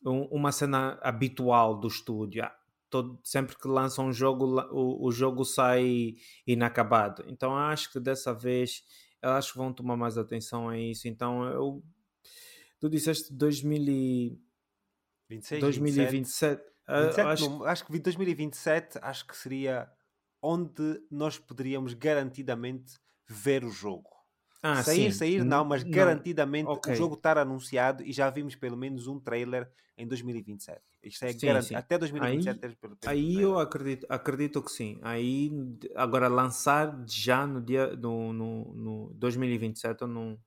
um, uma cena habitual do estúdio. Ah, todo, sempre que lançam um jogo, o, o jogo sai inacabado. Então acho que dessa vez que vão tomar mais atenção a isso. Então eu tu disseste 2000 26, 2027. 27, 27 acho... Acho que 2027 acho que seria onde nós poderíamos garantidamente ver o jogo. Ah, sair, sim. sair não, mas não. garantidamente okay. o jogo estar anunciado e já vimos pelo menos um trailer em 2027. Isto é sim, garantido. Até 2027 aí, pelo, pelo Aí eu acredito, acredito que sim. Aí agora lançar já no dia no, no, no 2027 eu não.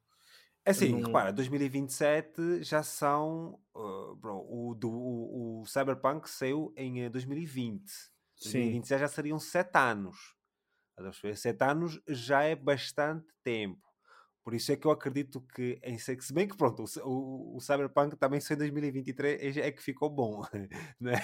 É assim, não... repara, 2027 já são. Uh, bro, o, do, o, o Cyberpunk saiu em 2020. Eh, 2026 já seriam 7 anos. Sete anos já é bastante tempo. Por isso é que eu acredito que, em, se bem que pronto, o, o, Cyberpunk também só em 2023 é que ficou bom, né?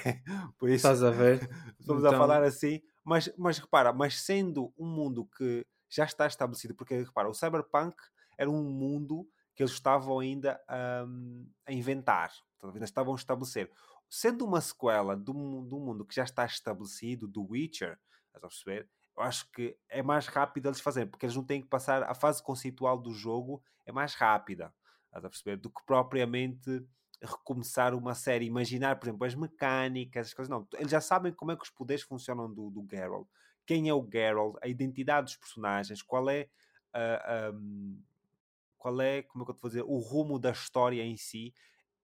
Por isso, Estás a ver? Estamos então... a falar assim, mas, mas repara, mas sendo um mundo que já está estabelecido, porque repara, o Cyberpunk era um mundo que eles estavam ainda um, a inventar, ainda estavam a estabelecer sendo uma sequela do, do mundo que já está estabelecido, do Witcher, estás a perceber? Eu acho que é mais rápido eles fazerem, porque eles não têm que passar a fase conceitual do jogo, é mais rápida, estás a perceber? Do que propriamente recomeçar uma série, imaginar, por exemplo, as mecânicas, as coisas, não, eles já sabem como é que os poderes funcionam do, do Geralt, quem é o Geralt, a identidade dos personagens, qual é, um, qual é, como é que eu te vou dizer, o rumo da história em si,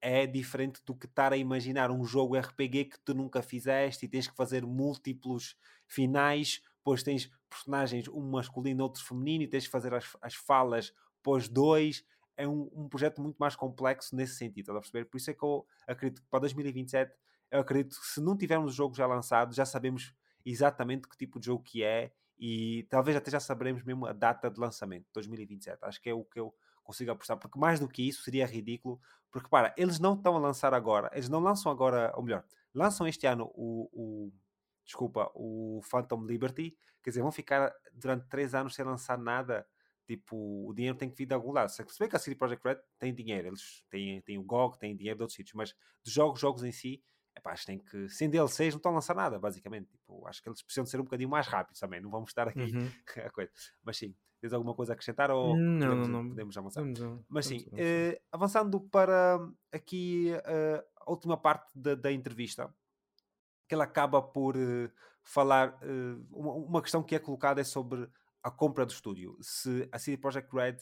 é diferente do que estar a imaginar um jogo RPG que tu nunca fizeste e tens que fazer múltiplos finais, pois tens personagens, um masculino outro feminino, e tens que fazer as, as falas pós dois. É um, um, projeto muito mais complexo nesse sentido, estás a perceber? Por isso é que eu acredito que para 2027, eu acredito que se não tivermos o jogo já lançado, já sabemos exatamente que tipo de jogo que é e talvez até já saberemos mesmo a data de lançamento, 2027. Acho que é o que eu consigo apostar, porque mais do que isso seria ridículo, porque para, eles não estão a lançar agora, eles não lançam agora, ou melhor, lançam este ano o, o desculpa, o Phantom Liberty, quer dizer, vão ficar durante três anos sem lançar nada, tipo, o dinheiro tem que vir de algum lado. Se bem que a CD Projekt Red tem dinheiro, eles têm, têm o GOG, têm dinheiro de outros sítios, mas dos jogos, jogos em si, epá, têm que, sem DLCs, não estão a lançar nada, basicamente. Tipo, acho que eles precisam de ser um bocadinho mais rápidos também, não vamos estar aqui uhum. a coisa. Mas sim, Tens alguma coisa a acrescentar ou não, podemos, não, não. podemos avançar? Não, Mas sim, uh, avançando para aqui uh, a última parte da, da, entrevista, que ela acaba por uh, falar, uma, uma, questão que é colocada é sobre a compra do estúdio. Se a CD Projekt Red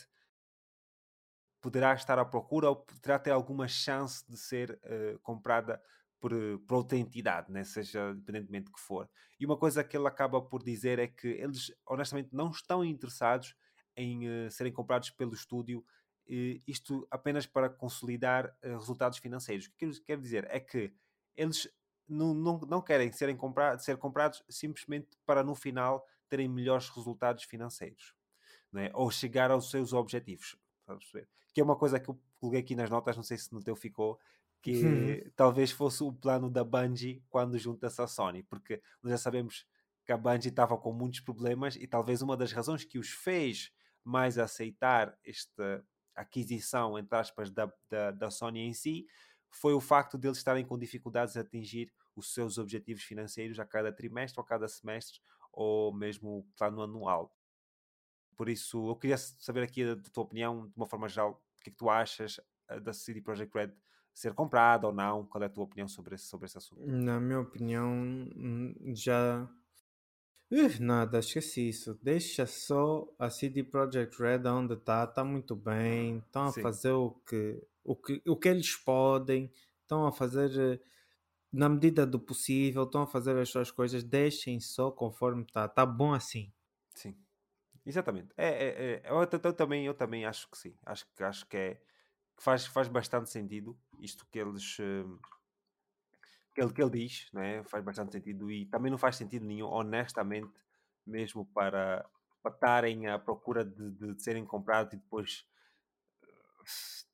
poderá estar à procura ou poderá ter alguma chance de ser comprada por, por outra entidade, né? seja independentemente que for. E uma coisa que ele acaba por dizer é que eles honestamente não estão interessados em uh, serem comprados pelo estúdio, uh, isto apenas para consolidar uh, resultados financeiros. O que quer, quer dizer é que eles não, não, não querem serem compra ser comprados simplesmente para no final terem melhores resultados financeiros né? ou chegar aos seus objetivos. Que é uma coisa que eu coloquei aqui nas notas, não sei se no teu ficou, que talvez fosse o plano da Bungie quando junta-se à Sony, porque nós já sabemos que a Bungie estava com muitos problemas e talvez uma das razões que os fez mais aceitar esta aquisição, entre aspas, da, da, da Sony em si, foi o facto de eles estarem com dificuldades a atingir os seus objetivos financeiros a cada trimestre ou a cada semestre ou mesmo plano anual. Por isso, eu queria saber aqui a, tua opinião, de uma forma geral, o que é que tu achas eh, da CD Projekt Red ser comprada ou não? Qual é a tua opinião sobre esse, sobre esse assunto? Na minha opinião, hum, já. Uh, nada, esqueci isso. Deixa só a CD Projekt Red onde está, está muito bem. Estão a Sim. fazer o que, o, que, o que eles podem, estão a fazer eh, na medida do possível, estão a fazer as suas coisas. Deixem só conforme está, está bom assim. Sim, exatamente. É, é, é eu, eu, eu, também, eu também acho que sim. Acho, acho que é que faz, faz bastante sentido isto que eles hum, que ele, que ele diz, né? faz bastante sentido e também não faz sentido nenhum, honestamente, mesmo para, estarem à procura de, de, serem comprados e depois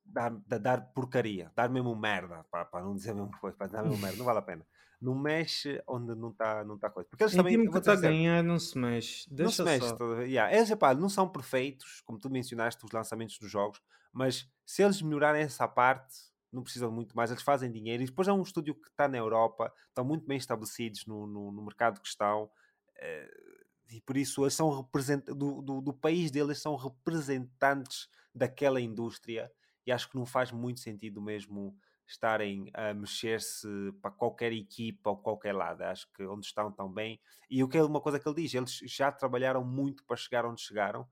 dar, de dar porcaria, dar mesmo merda, para, para não dizer mesmo coisa, para dar mesmo merda, não vale a pena. Não mexe onde não está não tá coisa. Porque eles em também. a ganhar, não se mexe. Deixa não se mexe. Toda, yeah. eles, epá, não são perfeitos, como tu mencionaste, os lançamentos dos jogos, mas se eles melhorarem essa parte, não precisam muito mais, eles fazem dinheiro. E depois é um estúdio que está na Europa, estão muito bem estabelecidos no, no, no mercado que estão. Eh, e por isso eles são representantes do, do, do, país deles são representantes daquela indústria e acho que não faz muito sentido mesmo estarem a mexer-se para qualquer equipa ou qualquer lado. Acho que onde estão tão bem. E o que é uma coisa que ele diz, eles já trabalharam muito para chegar onde chegaram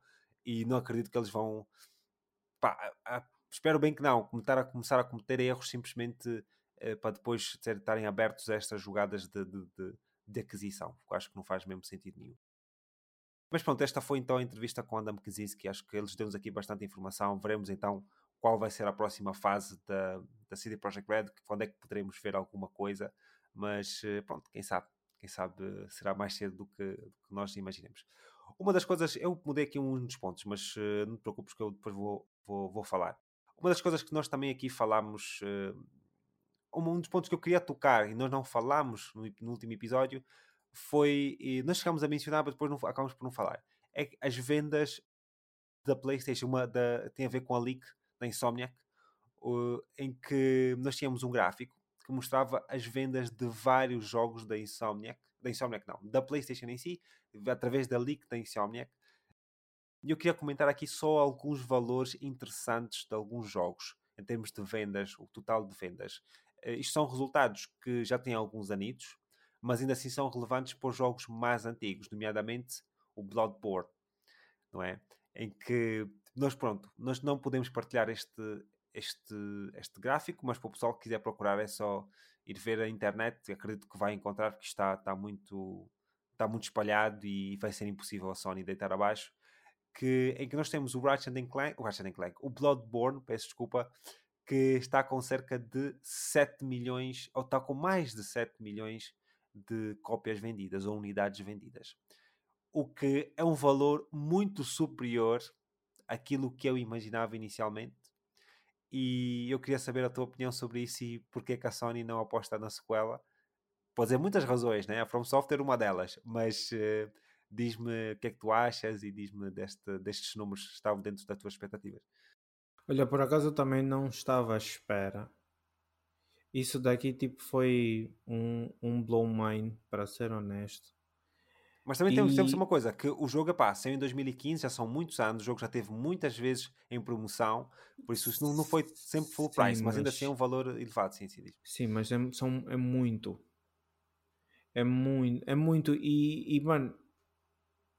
e não acredito que eles vão. Pá, a, espero bem que não, começar a, começar a cometer erros simplesmente eh, para depois estarem abertos a estas jogadas de, de, de, de aquisição. Acho que não faz mesmo sentido nenhum. Mas pronto, esta foi então a entrevista com Adam Kaczynski. Acho que eles deu-nos aqui bastante informação. Veremos então qual vai ser a próxima fase da, da CD Projekt Red, quando é que poderemos ver alguma coisa, mas eh, pronto, quem sabe, quem sabe será mais cedo do que, do que nós imaginemos. Uma das coisas, eu mudei aqui um dos pontos, mas uh, não te preocupes que eu depois vou, vou, vou falar. Uma das coisas que nós também aqui falámos, uh, um dos pontos que eu queria tocar e nós não falámos no, no último episódio foi, nós chegámos a mencionar, mas depois não, acabamos por não falar, é que as vendas da PlayStation, uma da, tem a ver com a leak da Insomniac, uh, em que nós tínhamos um gráfico que mostrava as vendas de vários jogos da Insomniac, da Insomniac não, da PlayStation em si, através da leak da Insomniac. E eu queria comentar aqui só alguns valores interessantes de alguns jogos, em termos de vendas, o total de vendas. Uh, isto são resultados que já têm alguns anitos, mas ainda assim são relevantes para os jogos mais antigos, nomeadamente o Bloodborne, não é? Em que nós, pronto, nós não podemos partilhar este, este, este gráfico, mas para o pessoal que quiser procurar é só ir ver a internet, acredito que vai encontrar porque está, está, muito, está muito espalhado e vai ser impossível a Sony deitar abaixo. Que, em que nós temos o Ratchet Clank, o Ratchet Clank, o Bloodborne, peço desculpa, que está com cerca de 7 milhões, ou está com mais de 7 milhões de cópias vendidas ou unidades vendidas. O que é um valor muito superior aquilo que eu imaginava inicialmente. E eu queria saber a tua opinião sobre isso e porque é que a Sony não aposta na sequela. Pode ser muitas razões, né? A From Software uma delas, mas uh, diz-me o que é que tu achas e diz-me deste, destes números que estavam dentro das tuas expectativas. Olha, por acaso eu também não estava à espera. Isso daqui tipo foi um, um blow mind, para ser honesto. Mas também temos, temos uma coisa, que o jogo, pá, saiu em 2015, já são muitos anos, o jogo já teve muitas vezes em promoção, por isso isso não, não foi sempre full price, sim, mas, mas, ainda assim é um valor elevado, sim, sim. Sim, mas é, são, é muito. É muito, é muito, e, e mano,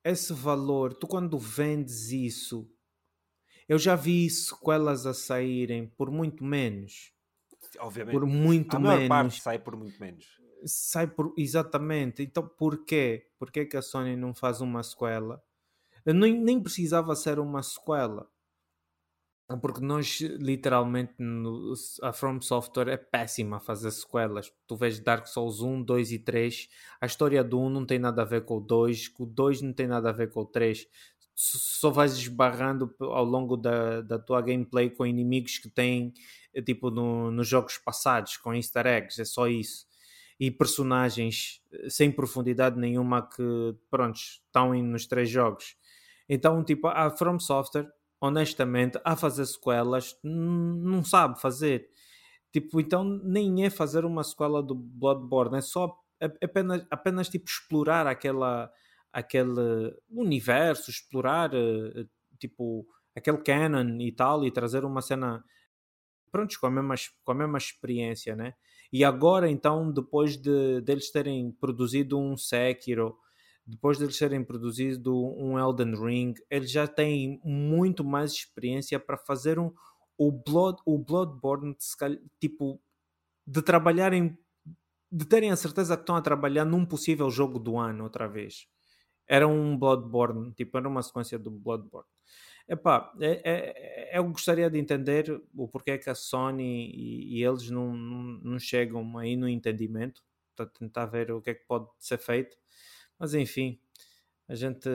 esse valor, tu quando vendes isso, eu já vi sequelas a saírem por muito menos. Obviamente. Por muito a menos. parte sai por muito menos sai por. Exatamente. Então porquê? Porquê que a Sony não faz uma sequela? Nem, nem precisava ser uma sequela. Porque nós, literalmente, no, a From Software é péssima a fazer sequelas. Tu vês Dark Souls 1, 2 e 3. A história do 1 não tem nada a ver com o 2, o 2 não tem nada a ver com o 3. só vais esbarrando ao longo da, da tua gameplay com inimigos que têm tipo no, nos jogos passados, com easter eggs, é só isso. E personagens eh, sem profundidade nenhuma que, pronto, estão nos três jogos. Então, tipo, a From Software, honestamente, a fazer sequelas, não sabe fazer. Tipo, então nem é fazer uma sequela do Bloodborne, é só apenas, apenas tipo explorar aquela aquele universo, explorar uh, tipo aquele canon e tal e trazer uma cena pronto, com a mesma, com a mesma experiência, né? E agora então, depois de deles terem produzido um Sekiro, depois de eles terem produzido um Elden Ring, eles já têm muito mais experiência para fazer um o Blood o Bloodborne tipo de trabalharem de terem a certeza que estão a trabalhar num possível jogo do ano outra vez. Era um Bloodborne, tipo, era uma sequência do Bloodborne. Epá, é, é, é eu gostaria de entender o porquê que a Sony e, e eles não, não, não, chegam aí no entendimento para tentar ver o que é que pode ser feito. Mas enfim, a gente,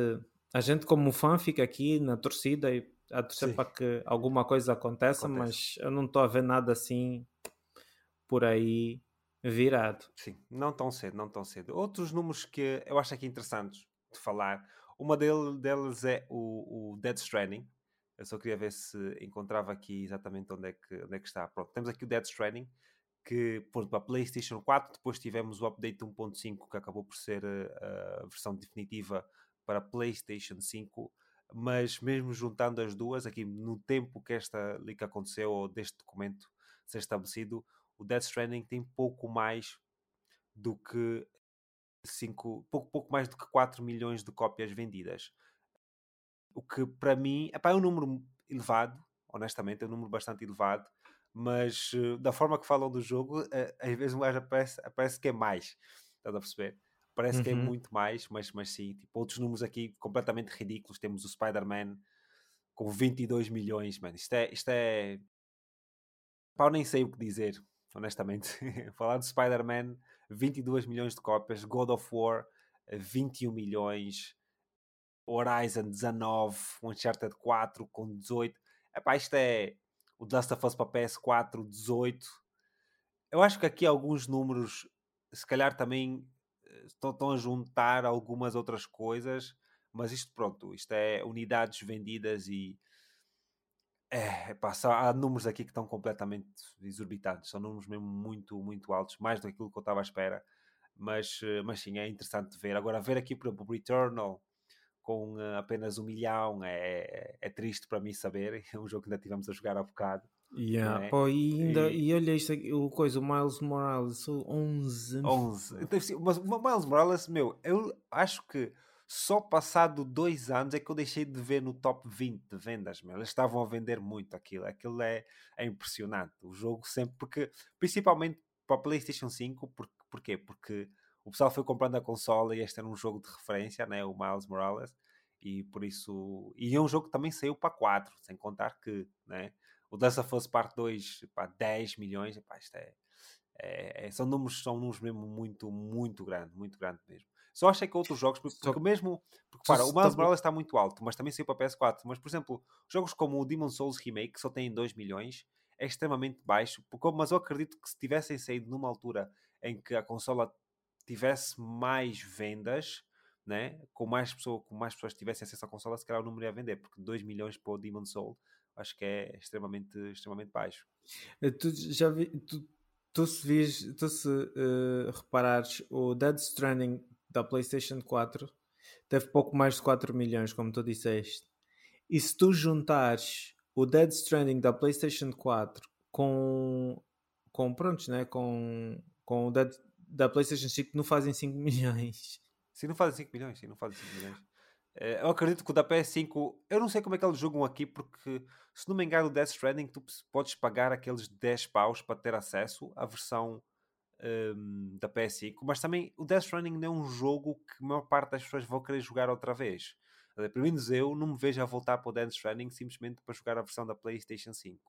a gente como fã fica aqui na torcida e a torcer Sim. para que alguma coisa aconteça, Acontece. mas eu não estou a ver nada assim por aí virado. Sim, não tão cedo, não tão cedo. Outros números que eu acho aqui interessantes de falar, uma deles é o, o Dead Stranding. Eu só queria ver se encontrava aqui exatamente onde é que, onde é que está. Pronto, temos aqui o Dead Stranding, que pôs para a PlayStation 4. Depois tivemos o update 1.5, que acabou por ser a, eh, a versão definitiva para a PlayStation 5 mas mesmo juntando as duas, aqui no tempo que esta leak aconteceu, ou deste documento ser estabelecido, o Death Stranding tem pouco mais do que 5, pouco, pouco mais do que 4 milhões de cópias vendidas. O que para mim epá, é um número elevado, honestamente, é um número bastante elevado, mas uh, da forma que falam do jogo, uh, às vezes parece, parece que é mais. Estás a perceber? Parece uhum. que é uhum. muito mais, mas, mas sim. Tipo, outros números aqui completamente ridículos. Temos o Spider-Man com 22 milhões, mano. Isto é. Isto é... Pá, eu nem sei o que dizer, honestamente. Falar do Spider-Man, 22 milhões de cópias. God of War, 21 milhões. Horizon 19, Uncharted 4 com 18. Epá, isto é o The Last of Us para PS4 18. Eu acho que aqui alguns números, se calhar também estão, estão a juntar algumas outras coisas, mas isto pronto, isto é unidades vendidas e é, pá, há números aqui que estão completamente exorbitantes, são números mesmo muito, muito altos, mais do que eu estava à espera, mas, eh, mas sim, é interessante ver. Agora, ver aqui, exemplo, o Returnal com uh, apenas um milhão é, é, é, triste para mim saber, é um jogo que ainda tivemos a jogar há bocado, Yeah, é? pô, e, ainda, e... e olha isto aqui, o coisa, o Miles Morales, 11. 11. Então, mas o Miles Morales, meu, eu acho que só passado dois anos é que eu deixei de ver no top 20 de vendas, meu. Eles estavam a vender muito aquilo. Aquilo é, é impressionante. O jogo sempre, porque, principalmente para a PlayStation 5, por, porquê? Porque o pessoal foi comprando a consola e este era um jogo de referência, né? O Miles Morales. E por isso. E é um jogo que também saiu para 4, sem contar que, né? O Dança Fosse Parte 2, pá, 10 milhões, pá, isto é, é, é, são números, são números mesmo muito, muito grande, muito grande mesmo. Só achei que outros jogos, porque, porque mesmo, porque para, o Miles Morales está muito alto, mas também saiu para PS4. Mas, por exemplo, jogos como o Demon Souls Remake, que só tem 2 milhões, é extremamente baixo. Porque, mas eu acredito que se tivessem saído numa altura em que a consola tivesse mais vendas, né? com, mais pessoa, com mais pessoas tivessem acesso à consola, se calhar o número ia vender, porque 2 milhões para o Demon Souls acho que é extremamente, extremamente baixo. Eh, tu já vi, tu, tu se, vis, tu se uh, reparares, o Dead Stranding da PlayStation 4 teve pouco mais de 4 milhões, como tu disseste. E se tu juntares o Dead Stranding da PlayStation 4 com, com prontos, né? com, com o Dead, da PlayStation 5, não fazem 5 milhões. Sim, não fazem 5 milhões, sim, não fazem 5 milhões. Eh, eu acredito que o da PS5, eu não sei como é que eles jogam aqui, porque se não me engano, o Death Stranding, tu podes pagar aqueles 10 paus para ter acesso à versão um, da PS5, mas também o Death Stranding não é um jogo que a maior parte das pessoas vão querer jogar outra vez. Pelo menos eu não me vejo a voltar para o Death Stranding simplesmente para jogar a versão da PlayStation 5,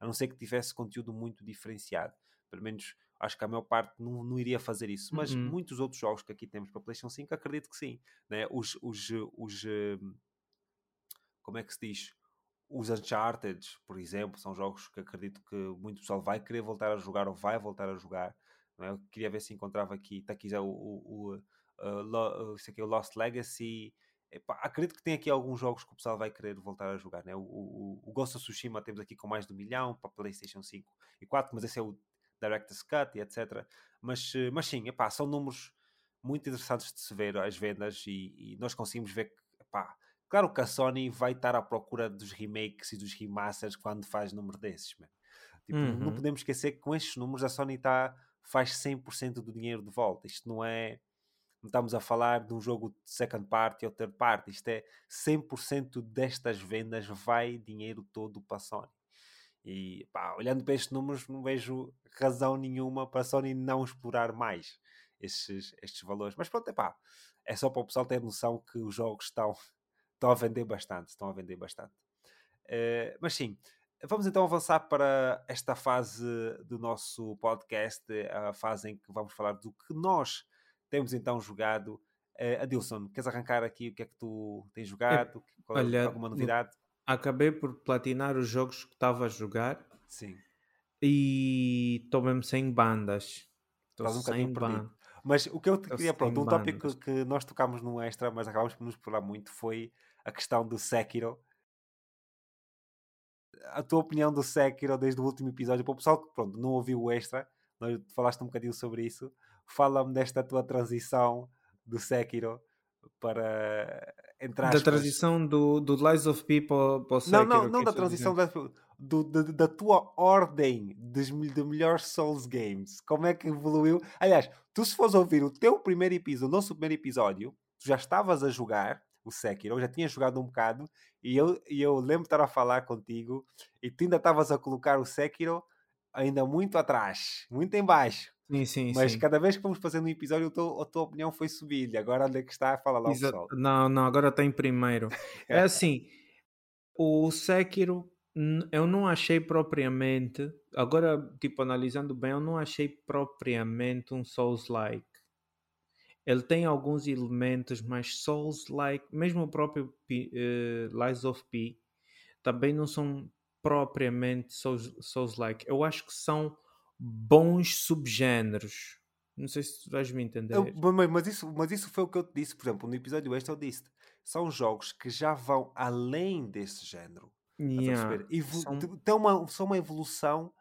a não ser que tivesse conteúdo muito diferenciado. Pelo menos acho que a maior parte não, não iria fazer isso. Mas uhum. muitos outros jogos que aqui temos para PlayStation 5, acredito que sim. Né? Os, os, os, como é que se diz? Os Uncharted, por exemplo, são jogos que acredito que muito pessoal vai querer voltar a jogar ou vai voltar a jogar. É? Eu queria ver se encontrava aqui, está aqui já o, o, o, uh, isso aqui é o Lost Legacy. Epá, acredito que tem aqui alguns jogos que o pessoal vai querer voltar a jogar. Né? O, o, o Ghost of Tsushima temos aqui com mais de um milhão para PlayStation 5 e 4, mas esse é o Director's Cut e etc. Mas, eh, mas sim, epá, são números muito interessantes de se ver as vendas e, e nós conseguimos ver que, epá, claro que a Sony vai estar à procura dos remakes e dos remasters quando faz número desses, man. Tipo, uhum. não podemos esquecer que com estes números a Sony tá, faz 100% do dinheiro de volta. Isto não é. Não estamos a falar de um jogo de second party ou third party. Isto é 100% destas vendas vai dinheiro todo para a Sony. E pá, olhando para estes números, não vejo razão nenhuma para a Sony não explorar mais estes, estes valores. Mas pronto, epá, é só para o pessoal ter noção que os jogos estão, estão a vender bastante. Estão a vender bastante. Uh, mas sim, vamos então avançar para esta fase do nosso podcast, a fase em que vamos falar do que nós temos então jogado. Uh, Adilson, queres arrancar aqui o que é que tu tens jogado? É, olha, alguma novidade? Acabei por platinar os jogos que estava a jogar. Sim. E estou mesmo sem bandas. Estou um sem bandas. Mas o que eu te queria, pronto, um tópico que nós tocámos no extra, mas acabámos por nos explorar muito, foi a questão do Sekiro. A tua opinião do Sekiro desde o último episódio, para o pessoal que pronto, não ouviu o extra, nós falaste um bocadinho sobre isso. Fala-me desta tua transição do Sekiro para entrar. Da transição do, do Lies of People para o Sekiro. Não, não, não da transição da, do, da, da, tua ordem de, de melhores Souls Games. Como é que evoluiu? Aliás, tu se fores ouvir o teu primeiro episódio, o nosso primeiro episódio, tu já estavas a jogar o Sekiro, eu já tinha jogado um bocado e eu, e eu lembro de estar a falar contigo e tu ainda estavas a colocar o Sekiro ainda muito atrás, muito em baixo. Sim, sim, Mas sim. cada vez que fomos fazendo um episódio, a tua, a tua opinião foi subir. Agora onde é que está? Fala lá Exa pessoal. Não, não, agora está em primeiro. é assim, o Sekiro eu não achei propriamente, agora tipo analisando bem, eu não achei propriamente um Souls-like. Ele tem alguns elementos, mas Souls-like, mesmo o próprio uh, Lies of P, também não são propriamente Souls-like. Eu acho que são bons subgêneros. Não sei se tu vais me entender. Eu, mas, isso, mas isso foi o que eu te disse, por exemplo, no episódio extra eu disse são jogos que já vão além desse género. Yeah. Evo são... Tem uma, são uma evolução,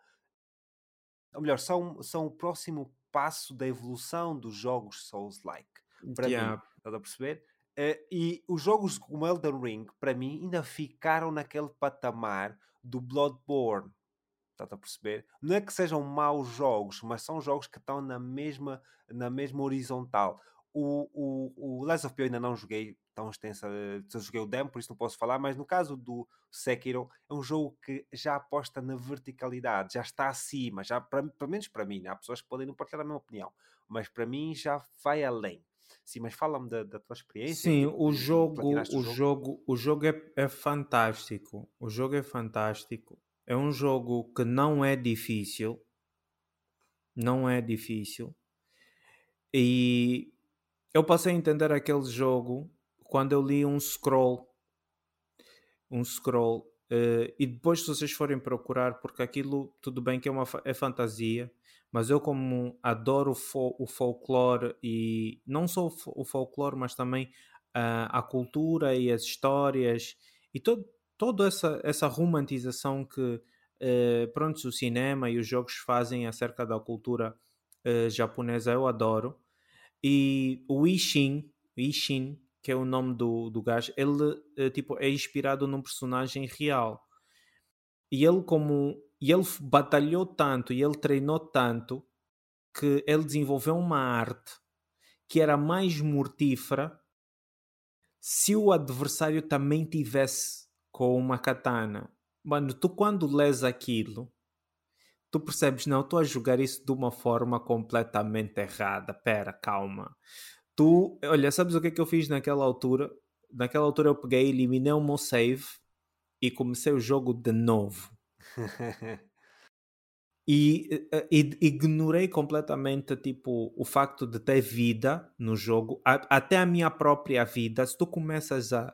ou melhor, são, são o próximo passo da evolução dos jogos Souls-like. Para yeah. mim, estás a perceber? Uh, e os jogos como Elden Ring, para mim, ainda ficaram naquele patamar do Bloodborne. Estás a perceber? Não é que sejam maus jogos, mas são jogos que estão na mesma, na mesma horizontal. O, o, o Last of Us ainda não joguei tão extensa, só joguei o demo, por isso não posso falar, mas no caso do Sekiro, é um jogo que já aposta na verticalidade, já está acima, já, pelo menos para mim, né? há pessoas que podem não partilhar a mesma opinião, mas para mim já vai além. Sim, mas fala-me da, da, tua experiência. Sim, o jogo, o jogo, jogo, o jogo é, é fantástico. O jogo é fantástico. É um jogo que não é difícil. Não é difícil. E eu passei a entender aquele jogo quando eu li um scroll. Um scroll. Uh, e depois, se vocês forem procurar, porque aquilo, tudo bem que é, uma, é fantasia, mas eu, como adoro o, fo o folclore e não só o, o folclore, mas também uh, a cultura e as histórias e todo, toda essa, essa romantização que uh, pronto, o cinema e os jogos fazem acerca da cultura uh, japonesa, eu adoro. E o Ishin, Ishin, que é o nome do, do gajo, ele uh, tipo, é inspirado num personagem real. E ele como e ele batalhou tanto e ele treinou tanto que ele desenvolveu uma arte que era mais mortífera se o adversário também tivesse com uma katana. Mano, tu quando lês aquilo, tu percebes, não, estou a jogar isso de uma forma completamente errada. Pera, calma. Tu, olha, sabes o que é que eu fiz naquela altura? Naquela altura eu peguei, eliminei o meu save e comecei o jogo de novo. e, eh, e, ignorei completamente tipo o facto de ter vida no jogo, a, até a minha própria vida. Se tu começas a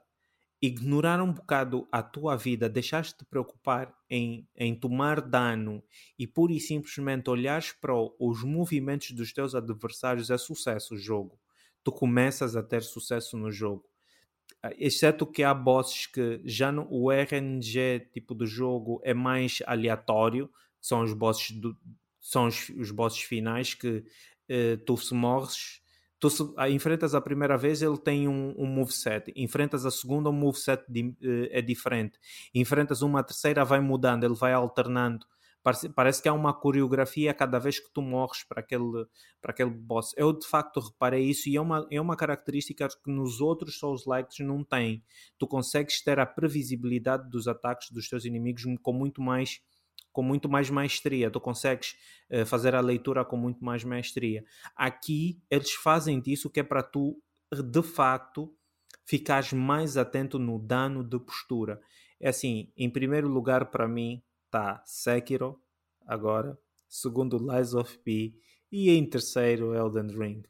ignorar um bocado a tua vida, deixaste de preocupar em, em tomar dano e pura e simplesmente olhares para os movimentos dos teus adversários, é sucesso o jogo. Tu começas a ter sucesso no jogo. Ah, exceto que há bosses que já no, o RNG tipo do jogo é mais aleatório, são os bosses, do, são os, os bosses finais que uh, tu se morres tu se, a, enfrentas a primeira vez, ele tem um, um moveset. Enfrentas a segunda, o moveset di, uh, é diferente. Enfrentas uma terceira, vai mudando, ele vai alternando. Parece, parece que há uma coreografia cada vez que tu morres para aquele, para aquele boss. Eu de facto reparei isso e é uma, é uma característica que nos outros Souls-likes não tem. Tu consegues ter a previsibilidade dos ataques dos teus inimigos com muito mais com muito mais maestria, tu consegues uh, fazer a leitura com muito mais maestria. Aqui eles fazem disso que é para tu de facto ficares mais atento no dano de postura. É assim, em primeiro lugar para mim está Sekiro agora, segundo Lies of P e em terceiro Elden Ring.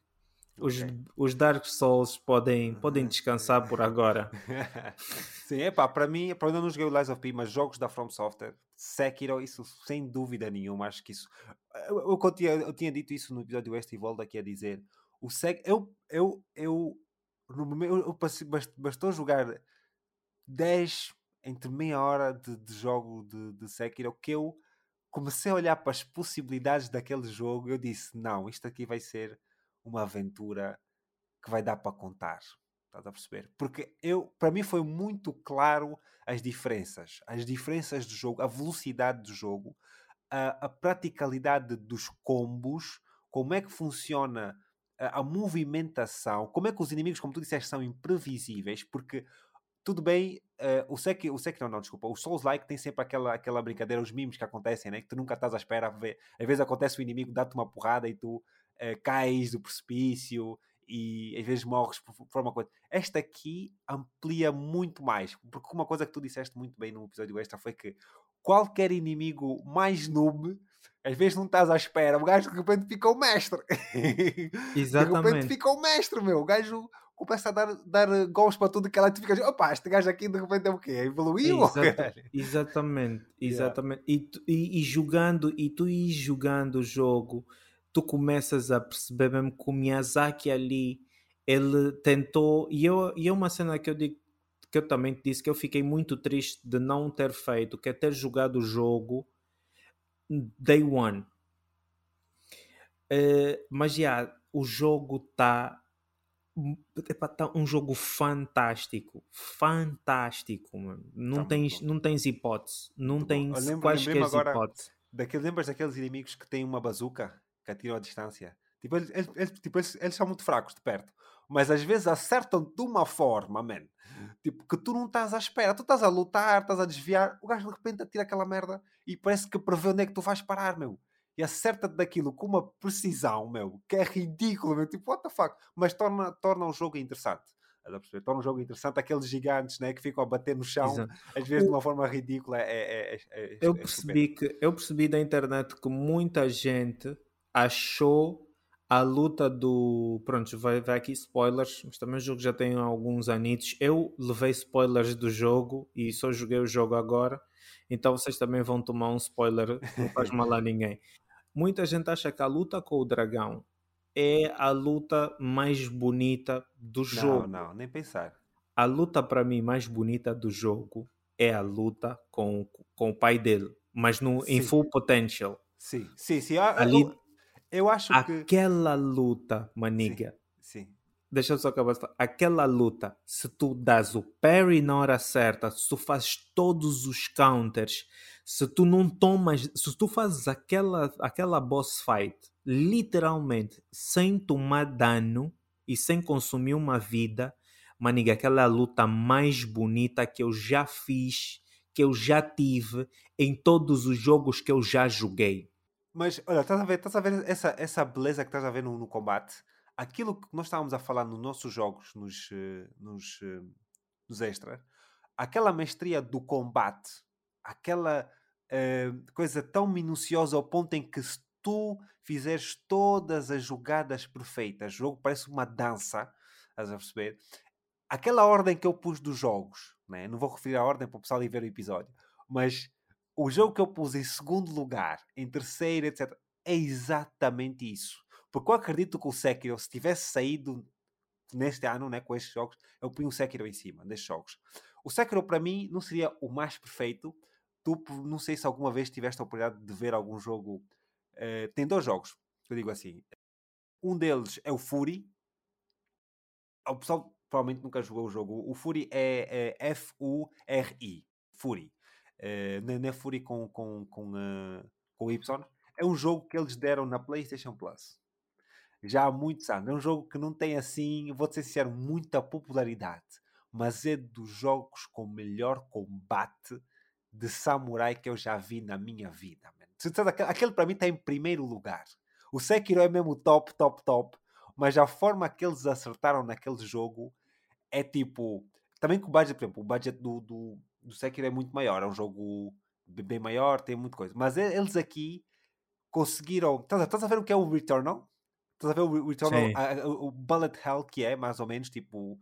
Os, okay. os Dark Souls podem, podem descansar por agora. Sim, é pá, para mim, para eu não joguei o Lies of P, mas jogos da From Software, Sekiro, isso sem dúvida nenhuma, acho que isso. Eu, eu, eu, tinha, eu tinha dito isso no episódio West e volto aqui a dizer. O Sek, eu, eu, eu, no, eu, eu bastou jogar 10 entre meia hora de, de jogo de, de Sekiro que eu comecei a olhar para as possibilidades daquele jogo. Eu disse: não, isto aqui vai ser uma aventura que vai dar para contar. Estás a perceber? Porque eu, para mim foi muito claro as diferenças. As diferenças do jogo, a velocidade do jogo, a, a praticalidade dos combos, como é que funciona a, a, movimentação, como é que os inimigos, como tu disseste, são imprevisíveis, porque tudo bem, uh, o Sekiro, o Sekiro não, não, desculpa, o Souls-like tem sempre aquela, aquela brincadeira, os mimos que acontecem, né? que tu nunca estás à espera, ver. às vezes acontece o inimigo, dá-te uma porrada e tu uh, cais do precipício e às vezes morres por, por uma coisa. Esta aqui amplia muito mais, porque uma coisa que tu disseste muito bem no episódio extra foi que qualquer inimigo mais noob, às vezes não estás à espera, o gajo de repente fica o mestre. Exatamente. de repente fica o mestre, meu. O gajo começa a dar, dar gols para tudo que ela te fica, opa, este gajo aqui de repente é o quê? Evoluiu? Exata, exatamente, exatamente. Yeah. E, e, e jogando, e tu ir jogando o jogo tu começas a perceber mesmo que o Miyazaki ali ele tentou e eu e é uma cena que eu digo que eu também te disse que eu fiquei muito triste de não ter feito que é ter jogado o jogo day one. Uh, mas já o jogo está tá um jogo fantástico fantástico mano. não tá tens não tens hipótese não tens quaisquer hipótese daquele, lembras daqueles inimigos que têm uma bazuca que atiram à distância. Tipo, eles, eles, tipo eles, eles, são muito fracos de perto. Mas às vezes acertam de uma forma, man. Tipo, que tu não estás à espera. Tu estás a lutar, estás a desviar. O gajo de repente atira aquela merda e parece que prevê onde é que tu vais parar, meu. E acerta-te daquilo com uma precisão, meu, que é ridículo, meu. Tipo, what the fuck? Mas torna, torna o jogo interessante. Torna o jogo interessante. Aqueles gigantes né, que ficam a bater no chão, Exato. às vezes o... de uma forma ridícula. É, é, é, é eu, percebi que, eu percebi da internet que muita gente achou a luta do. Pronto, vai, vai aqui spoilers, mas também o jogo já tem alguns anitos. Eu levei spoilers do jogo e só joguei o jogo agora, então vocês também vão tomar um spoiler, não faz mal a ninguém. Muita gente acha que a luta com o dragão é a luta mais bonita do jogo. Não, não, nem pensar. A luta para mim mais bonita do jogo é a luta com, com o pai dele, mas no, em full potential. Sim, sim, sim. Ah, Ali, eu acho Aquela que. Luta, maniga. Sim. sim. Deixa eu só acabar. Aquela luta, se tu das o parry na hora certa, se tu fazes todos os counters, se tu não tomas. Se tu fazes aquela, aquela boss fight, literalmente, sem tomar dano e sem consumir uma vida, maniga, aquela luta mais bonita que eu já fiz, que eu já tive em todos os jogos que eu já joguei. Mas, olha, estás a ver, estás a ver essa, essa beleza que estás a ver no, no combate? Aquilo que nós estávamos a falar nos nossos jogos, nos, eh, nos, eh, nos extras, aquela mestria do combate, aquela uh, coisa tão minuciosa ao ponto em que se tu fizeres todas as jogadas perfeitas, o jogo parece uma dança, estás a perceber? Aquela ordem que eu pus dos jogos, né? não vou referir a ordem para o pessoal ir ver o episódio, mas o jogo que eu pus em segundo lugar, em terceiro, etc., é exatamente isso. Porque eu acredito que o Sekiro, se tivesse saído neste ano, né, com estes jogos, eu ponho o Sekiro em cima destes jogos. O Sekiro, para mim, não seria o mais perfeito. Tu, não sei se alguma vez tiveste a oportunidade de ver algum jogo. Uh, tem dois jogos, eu digo assim. Um deles é o Fury. O pessoal provavelmente nunca jogou o jogo. O Fury é, é F-U-R-I. Fury. Uh, não é Fury com, com, com, uh, com Y. É um jogo que eles deram na PlayStation Plus já há muitos anos. É um jogo que não tem assim, vou ser sincero, muita popularidade, mas é dos jogos com melhor combate de samurai que eu já vi na minha vida. Aquele para mim está em primeiro lugar. O Sekiro é mesmo top, top, top, mas a forma que eles acertaram naquele jogo é tipo. Também com o budget, por exemplo, o budget do, do, do Sekiro é muito maior, é um jogo bem maior, tem muita coisa. Mas eles aqui conseguiram. Estás a ver o que é o Returnal? Estás a ver o Returnal, a, a, o Bullet Hell que é, mais ou menos, tipo,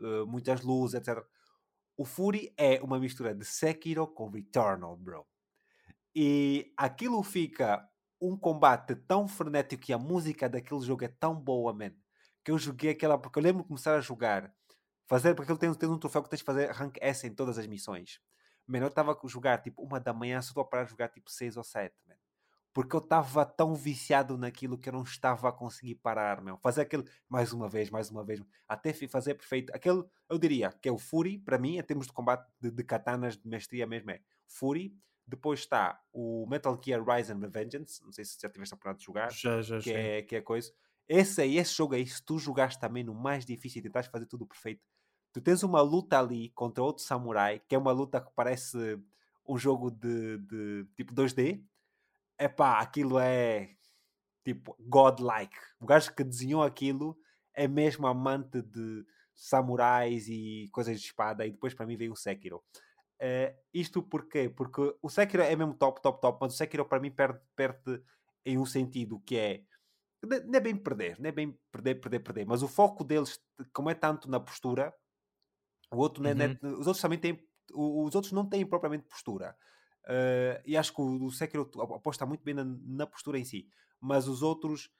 uh, muitas luzes, etc. O Fury é uma mistura de Sekiro com Returnal, bro. E aquilo fica um combate tão frenético e a música daquele jogo é tão boa, man. Que eu joguei aquela. Porque eu lembro de começar a jogar, fazer. Porque ele tem, tem um troféu que tens de fazer rank S em todas as missões. Mano, eu estava a jogar tipo uma da manhã, só estou a parar de jogar tipo 6 ou 7, man porque eu estava tão viciado naquilo que eu não estava a conseguir parar, meu. Fazer aquele, mais uma vez, mais uma vez, até fazer perfeito. Aquele, eu diria, que é o Fury, para mim, em termos de combate de, de katanas de mestria mesmo, é Fury. Depois está o Metal Gear Rise and Revengeance, não sei se já tiveste a oportunidade de jogar, já, já, que, é, que é coisa. Esse aí, esse jogo aí, se tu jogaste também no mais difícil e tentaste fazer tudo perfeito, tu tens uma luta ali contra outro samurai, que é uma luta que parece um jogo de, de tipo 2D, é pá, aquilo é tipo godlike. O gajo que desenhou aquilo é mesmo amante de samurais e coisas de espada. E depois para mim veio o Sekiro. Uh, isto porquê? Porque o Sekiro é mesmo top, top, top, mas o Sekiro para mim perde, perde em um sentido que é não é bem perder, não é bem perder, perder, perder, mas o foco deles, como é tanto na postura, o outro, uhum. é, os outros também têm, os outros não têm propriamente postura. Uh, e acho que o, o Sekiro aposta muito bem na, na, postura em si, mas os outros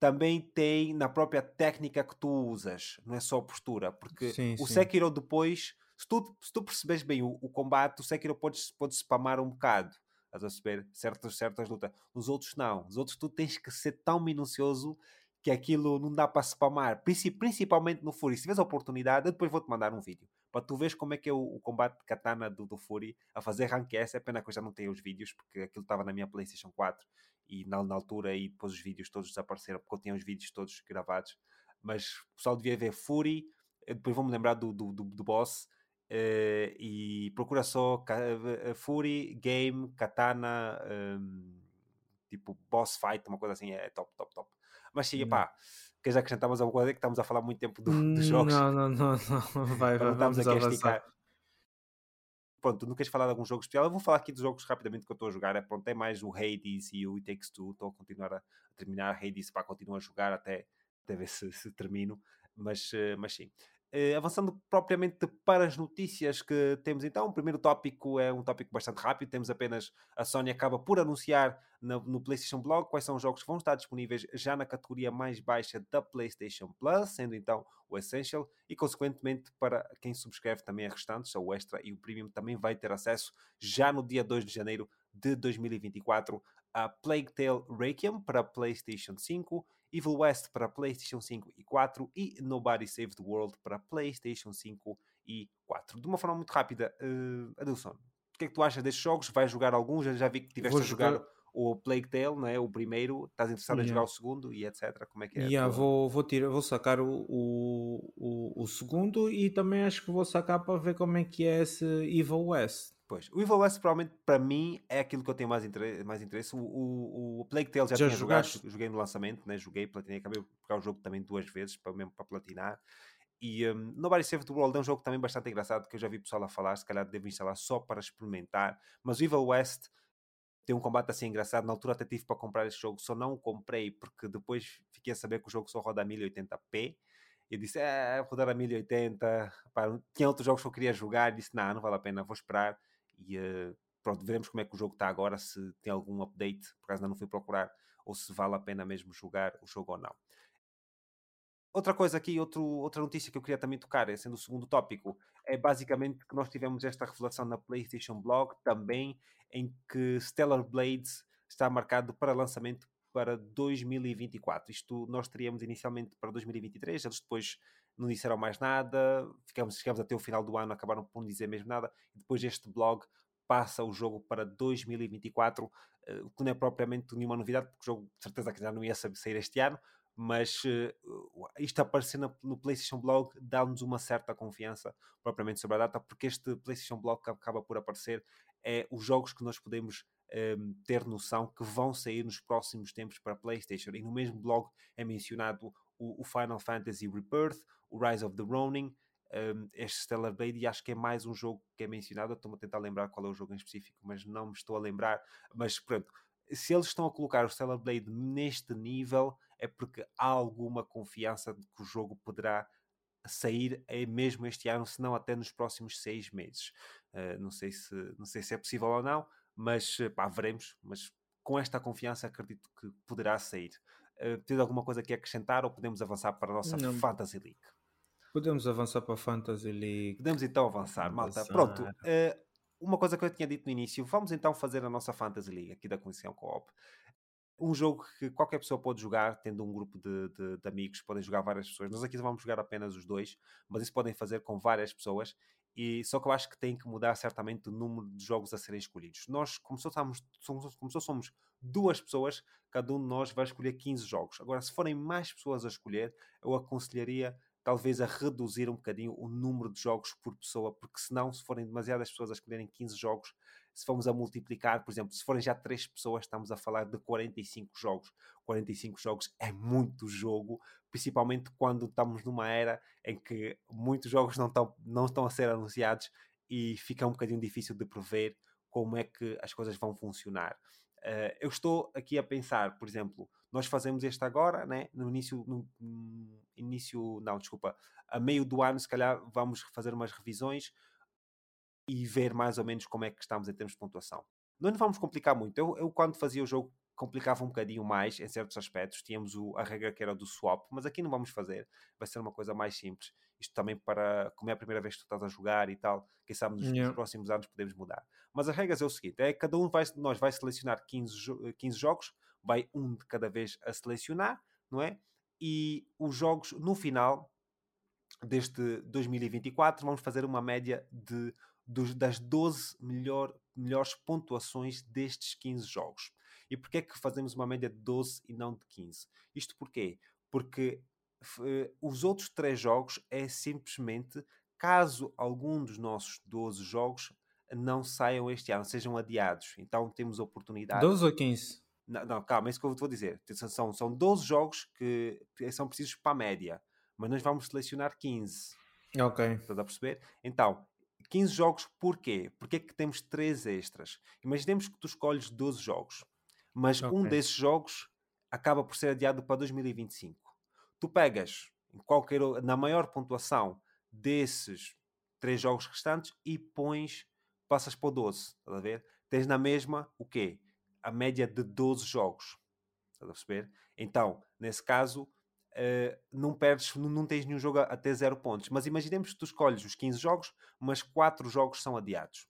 também têm na própria técnica que tu usas, não é só postura, porque sim, o sim. Sekiro depois, se tu, se tu percebes bem o, o combate, o Sekiro pode, pode spamar um bocado, estás a perceber? Certas, certas lutas. Os outros não, os outros tu tens que ser tão minucioso que aquilo não dá para spamar, principalmente no Fury. Se tiveres a oportunidade, eu depois vou-te mandar um vídeo para tu veres como é que é o, o combate de katana do, do Fury a fazer rank S. É pena que eu já não tenho os vídeos, porque aquilo estava na minha PlayStation 4 e na, na, altura e depois os vídeos todos desapareceram, porque eu tinha os vídeos todos gravados. Mas o pessoal devia ver Fury, depois vou-me lembrar do, do, do, do boss. Uh, e procura só uh, Fury, Game, Katana, um, tipo boss fight, uma coisa assim, é top, top, top. Mas sim, hum. pá, queres acrescentar mais alguma coisa? Que estamos a falar muito tempo do, dos jogos. Não, não, não, não. Vai, vai, estamos aqui a esticar. Pronto, tu não queres falar de algum jogo especial? Eu vou falar aqui dos jogos rapidamente que eu estou a jogar. É, pronto, é mais o Hades e o It Takes Two. Estou a continuar a, terminar Hades para continuar a jogar até, até ver se, se termino. Mas, eh, mas sim. Uh, avançando propriamente para as notícias que temos então, o primeiro tópico é um tópico bastante rápido. Temos apenas a Sony acaba por anunciar no, no, PlayStation Blog quais são os jogos que vão estar disponíveis já na categoria mais baixa da PlayStation Plus, sendo então o Essential, e consequentemente para quem subscreve também a restantes, o Extra e o Premium, também vai ter acesso já no dia 2 de janeiro de 2024 a Plague Tale Requiem para PlayStation 5 Evil West para PlayStation 5 e 4 e Nobody Save the World para PlayStation 5 e 4. De uma forma muito rápida, uh, Adilson, o que é que tu achas destes jogos? Vais jogar alguns? Já, já vi que tiveste Vou a jogar, jogar o Plague Tale, não é? o primeiro, estás interessado yeah. em jogar o segundo e etc. Como é que é? Yeah, vou, vou, tirar, vou sacar o, o, o, o, segundo e também acho que vou sacar para ver como é que é esse Evil West. Pois, o Evil West provavelmente para mim é aquilo que eu tenho mais interesse. Mais interesse. O, o, o Plague Tale já, já tinha jogado, joguei no lançamento, né? joguei, platinei, acabei por pegar o jogo também duas vezes, para, mesmo para platinar. E um, Nobody Save the World é um jogo também bastante engraçado que eu já vi pessoal a falar, se calhar devo instalar só para experimentar. Mas o Evil West tem um combate assim engraçado. Na altura até tive para comprar esse jogo, só não o comprei porque depois fiquei a saber que o jogo só roda a 1080p Eu disse, é, vou dar a 1080. Pá, tinha outros jogos que eu queria jogar. Disse, não, não vale a pena, vou esperar. E uh, pronto, veremos como é que o jogo está agora, se tem algum update, por acaso ainda não fui procurar, ou se vale a pena mesmo jogar o jogo ou não. Outra coisa aqui, outro, outra notícia que eu queria também tocar, sendo o segundo tópico, é basicamente que nós tivemos esta revelação na PlayStation Blog também, em que Stellar Blades está marcado para lançamento para 2024. Isto nós teríamos inicialmente para 2023, eles depois não disseram mais nada, ficamos, ficamos até o final do ano, acabaram por não dizer mesmo nada, e depois este blog passa o jogo para 2024, eh, o que não é propriamente nenhuma novidade, porque o jogo de certeza que já não ia sair este ano, mas uh, isto aparecer no, no PlayStation Blog dá-nos uma certa confiança propriamente sobre a data, porque este PlayStation Blog que acaba por aparecer é os jogos que nós podemos um, ehm, ter noção que vão sair nos próximos tempos para PlayStation. E no mesmo blog é mencionado o, o Final Fantasy Rebirth, o Rise of the Ronin, um, este Stellar Blade, e acho que é mais um jogo que é mencionado. Estou-me a tentar lembrar qual é o jogo em específico, mas não me estou a lembrar. Mas pronto, se eles estão a colocar o Stellar Blade neste nível, é porque há alguma confiança de que o jogo poderá sair é mesmo este ano, se não até nos próximos seis meses. Uh, não, sei se, não sei se é possível ou não, mas pá, veremos. Mas com esta confiança acredito que poderá sair. Uh, tens alguma coisa que acrescentar ou podemos avançar para a nossa não. Fantasy League? Podemos avançar para a Fantasy League. Podemos então avançar, malta. Pronto. Uh, uma coisa que eu tinha dito no início, vamos então fazer a nossa Fantasy League aqui da Comissão Co-op. Um jogo que qualquer pessoa pode jogar, tendo um grupo de, de, de, amigos, podem jogar várias pessoas. Nós aqui vamos jogar apenas os dois, mas isso podem fazer com várias pessoas. E só que eu acho que tem que mudar certamente o número de jogos a serem escolhidos. Nós, como só somos, somos, como só somos duas pessoas, cada um de nós vai escolher 15 jogos. Agora, se forem mais pessoas a escolher, eu aconselharia talvez a reduzir um bocadinho o número de jogos por pessoa, porque senão, se forem demasiadas pessoas a escolherem 15 jogos, se formos a multiplicar, por exemplo, se forem já 3 pessoas, estamos a falar de 45 jogos. 45 jogos é muito jogo, principalmente quando estamos numa era em que muitos jogos não estão, não estão a ser anunciados e fica um bocadinho difícil de prever como é que as coisas vão funcionar. Uh, eu estou aqui a pensar, por exemplo, nós fazemos este agora, né? no início, no, no início, não, desculpa, a meio do ano, se calhar vamos fazer umas revisões e ver mais ou menos como é que estamos em termos de pontuação. Não nos vamos complicar muito. Eu, eu, quando fazia o jogo, complicava um bocadinho mais em certos aspectos. Tínhamos o, a regra que era do swap, mas aqui não vamos fazer. Vai ser uma coisa mais simples. Isto também para, como é a primeira vez que tu estás a jogar e tal, quem sabe nos, yeah. próximos anos podemos mudar. Mas as regras é o seguinte: é cada um vai, nós vai selecionar 15, 15 jogos, vai um de cada vez a selecionar, não é? E os jogos, no final deste 2024, vamos fazer uma média de, dos, das 12 melhor, melhores pontuações destes 15 jogos. E porquê é que fazemos uma média de 12 e não de 15? Isto porquê? Porque uh, os outros 3 jogos é simplesmente caso algum dos nossos 12 jogos não saiam este ano, sejam adiados. Então temos oportunidade. 12 ou 15? Não, não, calma, é isso que eu vou dizer. São, são 12 jogos que são precisos para a média, mas nós vamos selecionar 15. Ok. Estás a perceber? Então, 15 jogos porquê? Porque é que temos 3 extras? Imaginemos que tu escolhes 12 jogos, mas okay. um desses jogos acaba por ser adiado para 2025. Tu pegas qualquer, na maior pontuação desses 3 jogos restantes e pões, passas para o 12. Estás a ver? Tens na mesma o quê? a média de 12 jogos. Estás a perceber? Então, nesse caso, uh, não perdes, não, não, tens nenhum jogo até 0 pontos. Mas imaginemos que tu escolhes os 15 jogos, mas 4 jogos são adiados.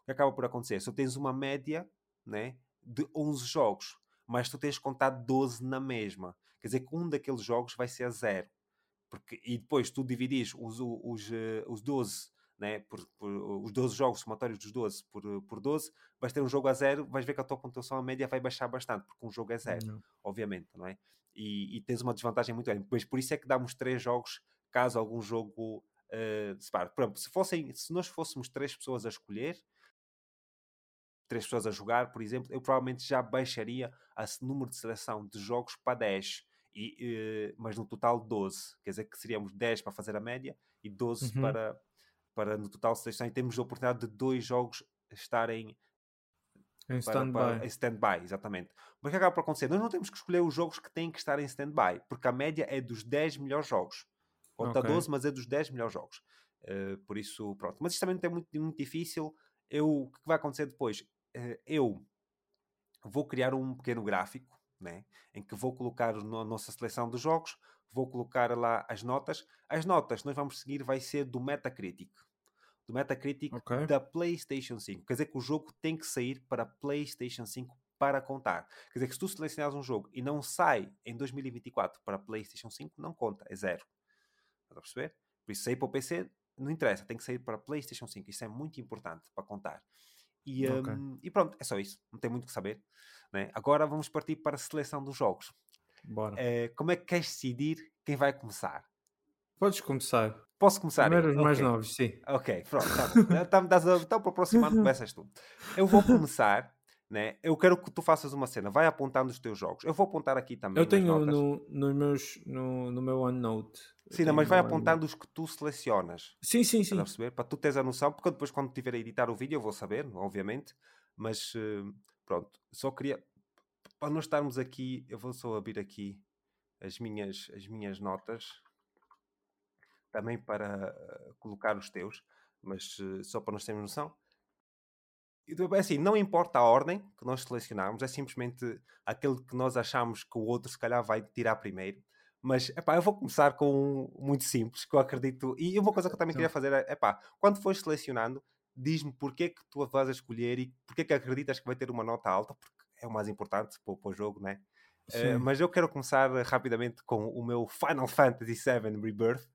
O que acaba por acontecer? Se tens uma média né, de 11 jogos, mas tu tens contado 12 na mesma. Quer dizer que um daqueles jogos vai ser a 0. Porque, e depois tu dividis os, os, os, eh, os 12 né, por, por, os 12 jogos somatórios dos 12 por, por 12, vais ter um jogo a zero, vais ver que a tua pontuação a média vai baixar bastante, porque um jogo é zero, não. obviamente, não é? E, e, tens uma desvantagem muito grande. Mas por isso é que damos três jogos caso algum jogo uh, se pare. Por exemplo, se, fossem, se nós fôssemos três pessoas a escolher, três pessoas a jogar, por exemplo, eu provavelmente já baixaria o número de seleção de jogos para 10. E, uh, mas no total 12. Quer dizer que seríamos 10 para fazer a média e 12 uhum. para, para no total seleção e temos a oportunidade de dois jogos estarem em stand-by. Stand exatamente. Mas o que acaba por acontecer? Nós não temos que escolher os jogos que têm que estar em stand-by, porque a média é dos 10 melhores jogos. Conta okay. 12, mas é dos 10 melhores jogos. Uh, por isso, pronto. Mas isto também é muito, muito difícil. Eu, o que vai acontecer depois? Uh, eu vou criar um pequeno gráfico, né? em que vou colocar a nossa seleção de jogos, vou colocar lá as notas. As notas que nós vamos seguir vai ser do Metacritic. Do Metacritic okay. da PlayStation 5. Quer dizer que o jogo tem que sair para PlayStation 5 para contar. Quer dizer que se tu selecionares um jogo e não sai em 2024 para PlayStation 5, não conta, é zero. Estás a perceber? Por isso, sair para o PC não interessa, tem que sair para PlayStation 5. Isso é muito importante para contar. E, okay. um, e pronto, é só isso. Não tem muito o que saber. Né? Agora vamos partir para a seleção dos jogos. Bora. Uh, como é que queres decidir quem vai começar? Podes começar. Posso começar? Primeiro os okay. mais novos, sim. Ok, pronto. Tá então, para o próximo ano começas tu. Eu vou começar né? Eu quero que tu faças uma cena, vai apontando os teus jogos. Eu vou apontar aqui também. Eu tenho no, no, meus, no, no meu OneNote. Sim, não, mas vai apontando os que tu selecionas. Sim, sim, sim. Para, perceber? para tu teres a noção, porque depois, quando estiver a editar o vídeo, eu vou saber, obviamente. Mas uh, pronto, só queria. Para não estarmos aqui, eu vou só abrir aqui as minhas, as minhas notas também para uh, colocar os teus, mas uh, só para nós termos noção. É assim, não importa a ordem que nós selecionarmos, é simplesmente aquele que nós achamos que o outro se calhar vai tirar primeiro. Mas, epá, eu vou começar com um muito simples, que eu acredito... E uma coisa que eu também queria fazer é, epá, quando fores selecionando, diz-me porquê que tu vais a escolher e porquê que acreditas que vai ter uma nota alta, porque é o mais importante para, para o jogo, né? Uh, mas eu quero começar rapidamente com o meu Final Fantasy VII Rebirth,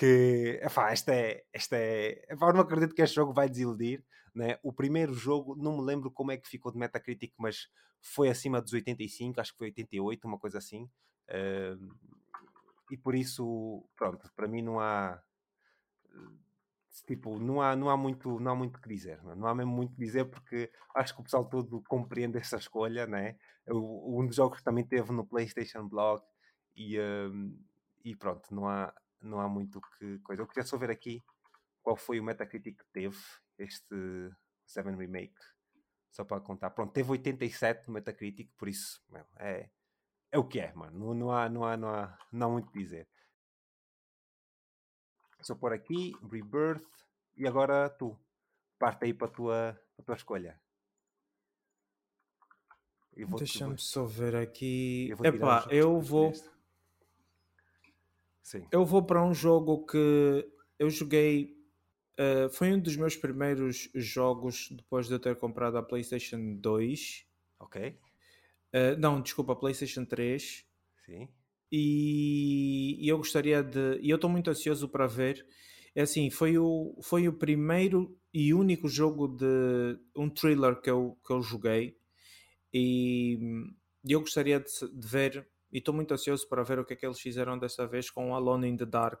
que, epá, esta é, esta é, epá, eu não acredito que este jogo vai desiludir, né? O primeiro jogo, não me lembro como é que ficou de Metacritic, mas foi acima dos 85, acho que foi 88, uma coisa assim. Uh, e por isso, pronto, para mim não há tipo, não há, não há muito não há muito que dizer, não, é? não há mesmo muito que dizer porque acho que o pessoal todo compreende essa escolha, né? um dos jogos que também teve no PlayStation Blog e, e pronto, não há, não há muito que coisa. Eu queria só ver aqui qual foi o Metacritic que teve este 7 Remake. Só para contar. Pronto, teve 87 no Metacritic, por isso meu, é, é o que é, mano. Não, não, há, não, há, não, há, não há muito a dizer. Só por aqui, Rebirth. E agora tu. Parte aí para a tua, para a tua escolha. Deixa-me só ver aqui. Eu Epá, eu vou. Sim. Eu vou para um jogo que eu joguei Uh, foi um dos meus primeiros jogos depois de eu ter comprado a PlayStation 2. Ok. Uh, não, desculpa, a PlayStation 3. Sim. E, e eu gostaria de. E eu estou muito ansioso para ver. É assim, foi o, foi o primeiro e único jogo de um thriller que eu, que eu joguei. E, eu gostaria de, de ver. E estou muito ansioso para ver o que é que eles fizeram dessa vez com Alone in the Dark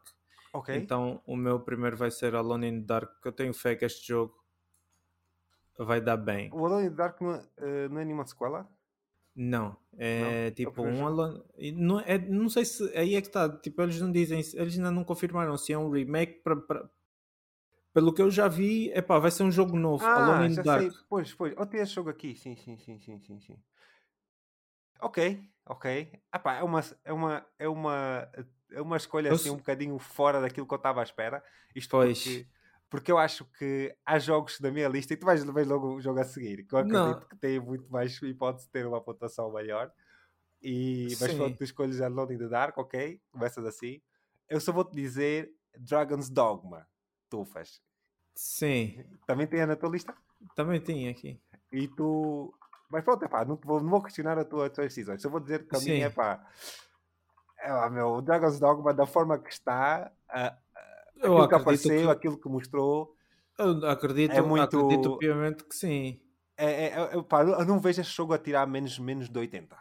Ok. Então o meu primeiro vai ser Alone in the Dark, porque eu tenho fé que este jogo vai dar bem. O Alone in the Dark não, uh, não é nenhuma sequela? Não, é não, é tipo um Alone. Não, é, não sei se aí é que está. Tipo, eles não dizem, eles ainda não confirmaram se é um remake para. Pra... Pelo que eu já vi, é pá, vai ser um jogo novo. Ah, Alone in the Dark. Sei. Pois, pois. Eu tenho esse jogo aqui, sim, sim, sim, sim, sim, sim. Ok, ok. Ah, pá, é uma, é uma, é uma é uma escolha assim um bocadinho fora daquilo que eu estava à espera. Isto pois. Porque, porque eu acho que há jogos da minha lista e tu vais ver logo o jogo a seguir, que eu acredito Não. que tem muito mais hipótese de ter uma pontuação maior. E, mas quando tu escolhes Alone in the Dark, ok, começas assim. Eu só vou-te dizer Dragon's Dogma, Tufas. Sim. Também tem na tua lista? Também tem aqui. E tu. Mas pronto, é pá, não, vou, não vou questionar a tua, as tuas decisões. Só vou dizer que a minha é pá é lá, meu, o Dragon's Dogma, da forma que está, uh, aquilo que apareceu, que... aquilo que mostrou. Eu acredito, é muito... acredito piamente que sim. É, é, eu, pá, eu não vejo este jogo a tirar menos, menos de 80.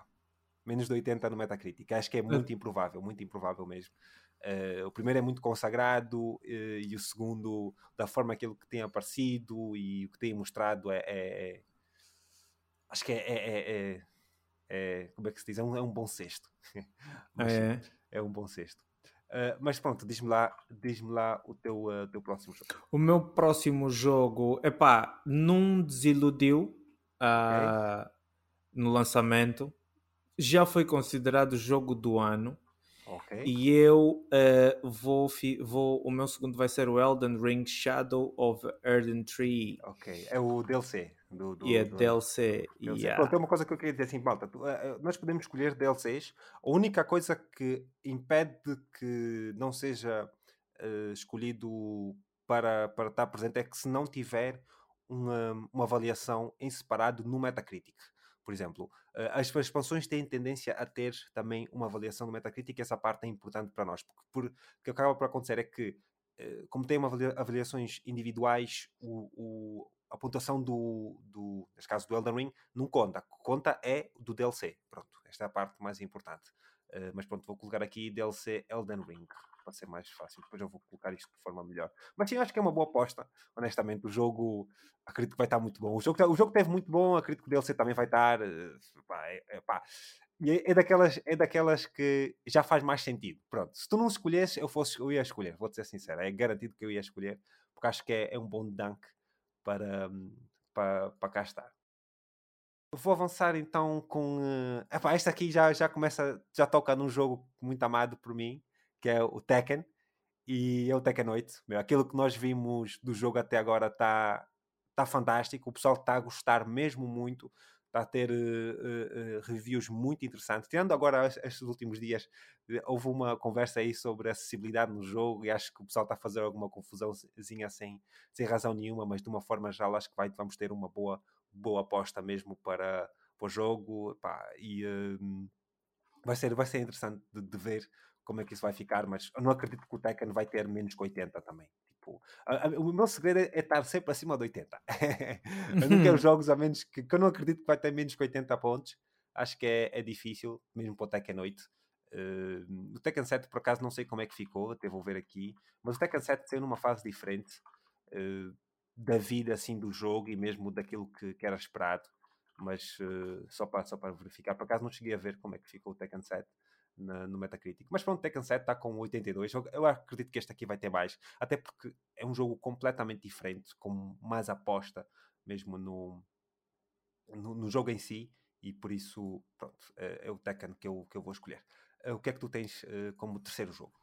Menos de 80 no Metacritic. Acho que é muito improvável, muito improvável mesmo. Uh, o primeiro é muito consagrado uh, e o segundo, da forma que tem aparecido e o que tem mostrado, é, é, é acho que é, é, é é, como é que se diz? É um, é um bom cesto. é. é um bom cesto. Uh, mas pronto, diz-me lá, diz lá o teu, uh, teu próximo jogo. O meu próximo jogo, epá, não desiludiu uh, okay. no lançamento. Já foi considerado jogo do ano. Okay. E eu uh, vou, vou. O meu segundo vai ser o Elden Ring Shadow of Erden Tree. Ok, é o DLC. Do, do, e é do, DLC. DLC. Yeah. Pronto, é uma coisa que eu queria dizer assim, malta. Uh, nós podemos escolher DLCs. A única coisa que impede que não seja uh, escolhido para, para estar presente é que se não tiver uma, uma avaliação em separado no Metacritic. Por exemplo, eh, as expansões têm tendência a ter também uma avaliação no Metacritic e essa parte é importante para nós, porque por, o que acaba por acontecer é que, eh, como tem avaliações individuais, o, o, a pontuação do, do, neste caso do Elden Ring, não conta. Conta é do DLC. Pronto, esta é a parte mais importante. Uh, mas pronto, vou colocar aqui DLC Elden Ring para ser mais fácil. Depois eu vou colocar isto de forma melhor. Mas sim, acho que é uma boa aposta. Honestamente, o jogo acredito que vai estar muito bom. O jogo, tá, o jogo teve muito bom, acredito que o DLC também vai estar. Eh, pá, é, é, pá. É, é, daquelas, é daquelas que já faz mais sentido. Pronto, se tu não escolhesses, eu, fosse, eu ia escolher, vou-te ser sincero. É garantido que eu ia escolher, porque acho que é, é um bom dunk para, para, para cá estar. Vou avançar então com. Uh... Epá, esta aqui já, já começa, já toca num jogo muito amado por mim, que é o Tekken, e é o Tekken 8. Meu, aquilo que nós vimos do jogo até agora está tá fantástico, o pessoal está a gostar mesmo muito, está a ter uh, uh, reviews muito interessantes. Tendo agora estes últimos dias, houve uma conversa aí sobre acessibilidade no jogo e acho que o pessoal está a fazer alguma confusãozinha sem, sem razão nenhuma, mas de uma forma geral acho que vai, vamos ter uma boa, boa aposta mesmo para, para o jogo pá, e uh, vai, ser, vai ser interessante de, de ver como é que isso vai ficar, mas eu não acredito que o Tekken vai ter menos que 80 também. Tipo, a, a, o meu segredo é, é, estar sempre acima de 80. eu não quero jogos a menos que, que, eu não acredito que vai ter menos que 80 pontos. Acho que é, é difícil, mesmo para o Tekken 8. Uh, o Tekken 7, por acaso, não sei como é que ficou, até vou ver aqui. Mas o Tekken 7 saiu numa fase diferente uh, da vida assim do jogo e mesmo daquilo que, que era esperado. Mas uh, só, para, só para verificar, por acaso não cheguei a ver como é que ficou o Tekken 7 na, no Metacritic. Mas pronto, Tekken 7 está com 82. Eu, eu acredito que este aqui vai ter mais. Até porque é um jogo completamente diferente, com mais aposta mesmo no, no, no jogo em si. E por isso, pronto, é, é, o Tekken que eu, que eu vou escolher. Uh, o que é que tu tens uh, como terceiro jogo?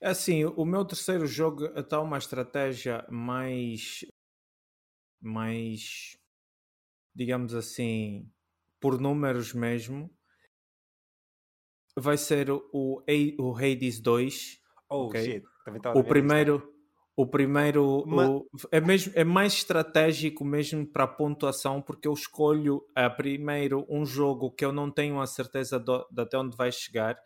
Assim, o meu terceiro jogo está uma estratégia mais. mais. digamos assim. por números mesmo vai ser o, o Hades 2. Oh, okay? shit. o primeiro, o primeiro Mas... o, é, mesmo, é mais estratégico mesmo para a pontuação, porque eu escolho a primeiro um jogo que eu não tenho a certeza de, de até onde vai chegar.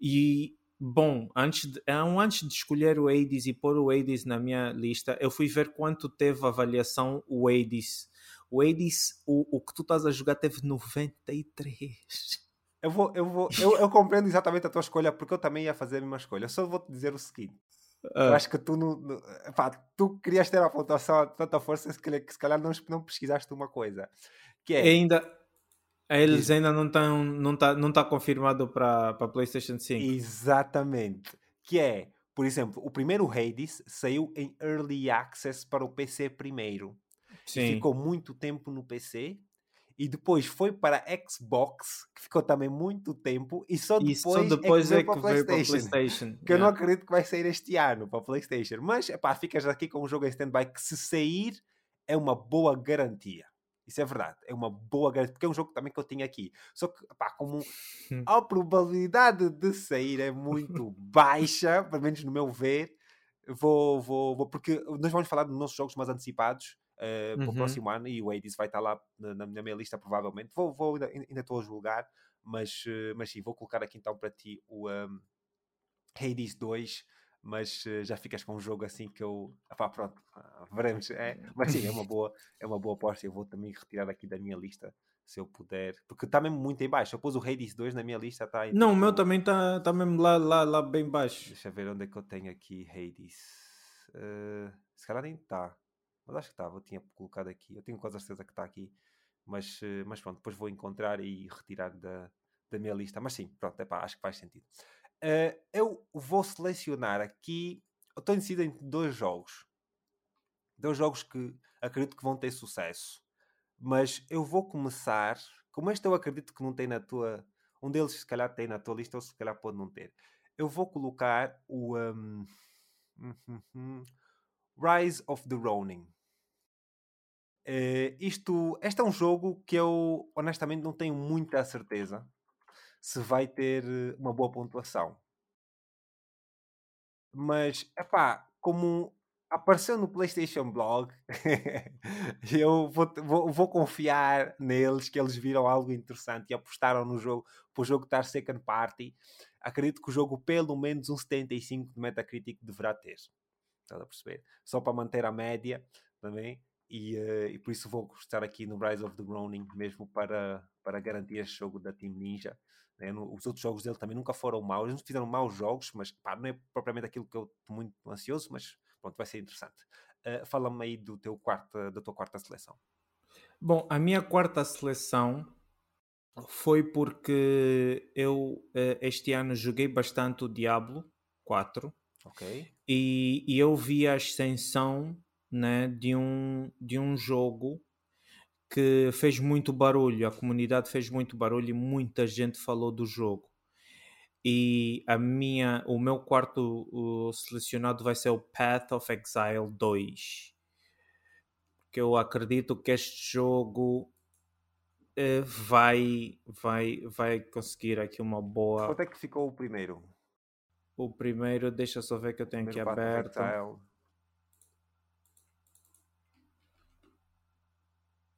E bom, antes de, antes de escolher o Hades e pôr o Hades na minha lista, eu fui ver quanto teve avaliação o Hades. O Hades, o, o que tu estás a jogar, teve 93. Eu, vou, eu, vou, eu, eu compreendo exatamente a tua escolha, porque eu também ia fazer a mesma escolha. Eu só vou te dizer o seguinte: eu ah. acho que tu não. não pá, tu querias ter a pontuação de tanta força que, se calhar não, não pesquisaste uma coisa. Que é. Ainda. Eles ainda não estão. Não está não tá confirmado para a PlayStation 5. Exatamente. Que é, por exemplo, o primeiro Hades saiu em Early Access para o PC primeiro. Sim. Ficou muito tempo no PC e depois foi para a Xbox, que ficou também muito tempo, e só depois, e só depois é que, é que veio, para, a PlayStation, PlayStation. Que yeah. eu não acredito que vai sair este ano para a PlayStation. Mas epá, ficas aqui com um jogo em stand-by que, se sair, é uma boa garantia. Isso é verdade, é uma boa garantia, porque é um jogo também que eu tinha aqui. Só que, epá, como a probabilidade de sair é muito baixa, pelo menos no meu ver, vou, vou, vou, porque nós vamos falar dos nossos jogos mais antecipados uh, para o uhum. próximo ano e o Hades vai estar lá na, na minha lista provavelmente. Vou, vou ainda, estou a julgar, mas, uh, mas sim, vou colocar aqui então para ti o um, Hades 2 mas uh, já ficas com um jogo assim que eu. Epá, pronto, uh, veremos. É, mas sim, é uma boa, é uma boa aposta. Eu vou também retirar aqui da minha lista se eu puder, porque está mesmo muito em baixo. Eu pus o Hades 2 na minha lista, está Não, o meu também está tá mesmo lá, lá, lá bem baixo. Deixa eu ver onde é que eu tenho aqui Hades. Uh, se calhar nem está. Mas acho que estava, eu tinha colocado aqui. Eu tenho quase a certeza que está aqui. Mas, eh, mas pronto, depois vou encontrar e retirar da, da minha lista. Mas sim, pronto, epá, acho que faz sentido. Uh, eu vou selecionar aqui. Eu estou decidido em dois jogos. Dois jogos que acredito que vão ter sucesso. Mas eu vou começar. Como este eu acredito que não tem na tua. Um deles se calhar tem na tua lista, ou se calhar pode não ter. eu vou colocar o um, Rise of the Ronin. Uh, isto, este é um jogo que eu honestamente não tenho muita certeza se vai ter eh, uma boa pontuação. Mas, é pá, como apareceu no PlayStation Blog, eu vou, vou, vou, confiar neles que eles viram algo interessante e apostaram no jogo para o jogo estar second party. Acredito que o jogo, pelo menos um 75 de Metacritic, deverá ter. Estás a perceber? Só para manter a média também. E, uh, e por isso vou estar aqui no Rise of the Ronin, mesmo para, para garantir este jogo da Team Ninja. Né? Os outros jogos dele também nunca foram maus. Eles não fizeram maus jogos, mas pá, não é propriamente aquilo que eu estou muito ansioso, mas pronto, vai ser interessante. Uh, Fala-me aí do teu quarta, da tua quarta seleção. Bom, a minha quarta seleção foi porque eu uh, este ano joguei bastante o Diablo 4. Ok. E, e eu vi a ascensão né, de, um, de um jogo que fez muito barulho, a comunidade fez muito barulho e muita gente falou do jogo. E a minha, o meu quarto o selecionado vai ser o Path of Exile 2. Que eu acredito que este jogo uh, vai, vai, vai conseguir aqui uma boa. Quanto é que ficou o primeiro? O primeiro, deixa só ver que eu tenho aqui aberto.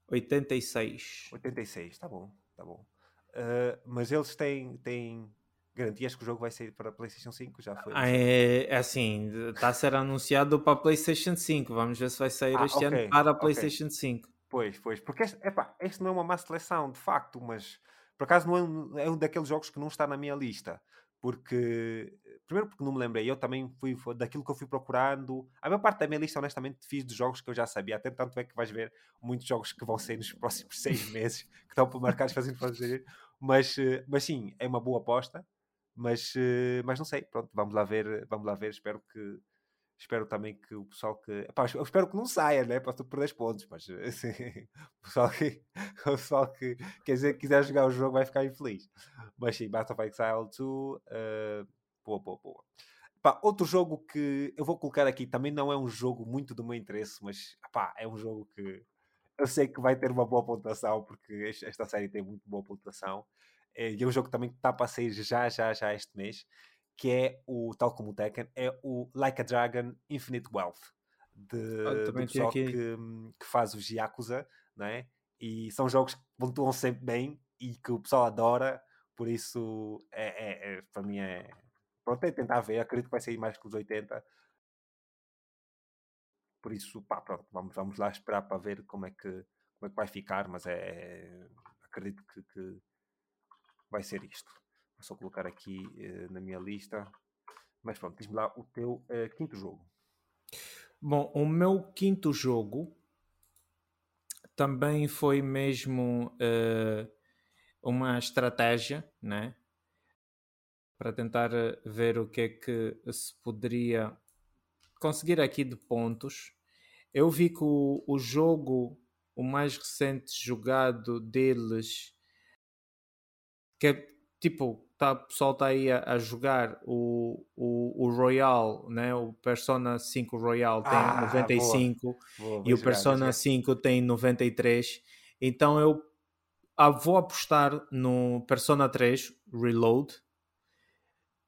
86. 86, tá bom, tá bom. Uh, mas eles têm, têm garantias que o jogo vai sair para PlayStation 5? Já foi? Ah, é, é, assim, está a ser anunciado para PlayStation 5. Vamos ver se vai sair ah, este okay, ano para a PlayStation okay. 5. Pois, pois, porque este, epá, este não é uma má seleção, de facto, mas por acaso não é um, é um daqueles jogos que não está na minha lista porque primeiro porque não me lembrei, eu também fui daquilo que eu fui procurando. A maior parte da minha lista, honestamente, fiz dos jogos que eu já sabia. Até tanto é que vais ver muitos jogos que vão sair nos próximos seis meses que estão para marcar fazendo fazer. Mas, eh, mas sim, é uma boa aposta. Mas, eh, mas não sei, pronto, vamos lá ver, vamos lá ver. Espero que espero também que o pessoal que. Epá, eu espero que não saia, né? Para tu perder pontos, mas assim, o pessoal que, o pessoal que quer dizer, quiser jogar o jogo vai ficar infeliz. Mas sim, Battle of Exile 2, uh, boa, boa, boa. Epá, outro jogo que eu vou colocar aqui também não é um jogo muito do meu interesse, mas epá, é um jogo que eu sei que vai ter uma boa pontuação, porque esta série tem muito boa pontuação. Eh, e é um jogo que também está para sair já, já, já este mês que é o, tal como o Tekken, é o Like a Dragon Infinite Wealth, de, ah, do pessoal que, que faz os Yakuza, não é? E são jogos que pontuam sempre bem e que o pessoal adora, por isso é, é, é para mim é. Pronto, é tentar ver, acredito que vai sair mais que os 80. Por isso, pá, pronto, vamos, vamos lá esperar para ver como é que, como é que vai ficar, mas é, é acredito que, que vai ser isto. Vou só colocar aqui uh, na minha lista. Mas pronto, diz-me lá o teu uh, quinto jogo. Bom, o meu quinto jogo também foi mesmo uh, uma estratégia, né? Para tentar ver o que é que se poderia conseguir aqui de pontos. Eu vi que o, o jogo, o mais recente jogado deles, que é tipo tá, o pessoal está aí a, a, jogar o, o, o Royal, né? o Persona 5 Royal tem ah, 95 boa. Boa, e o Persona 5 tem 93. Então eu ah, vou apostar no Persona 3 Reload.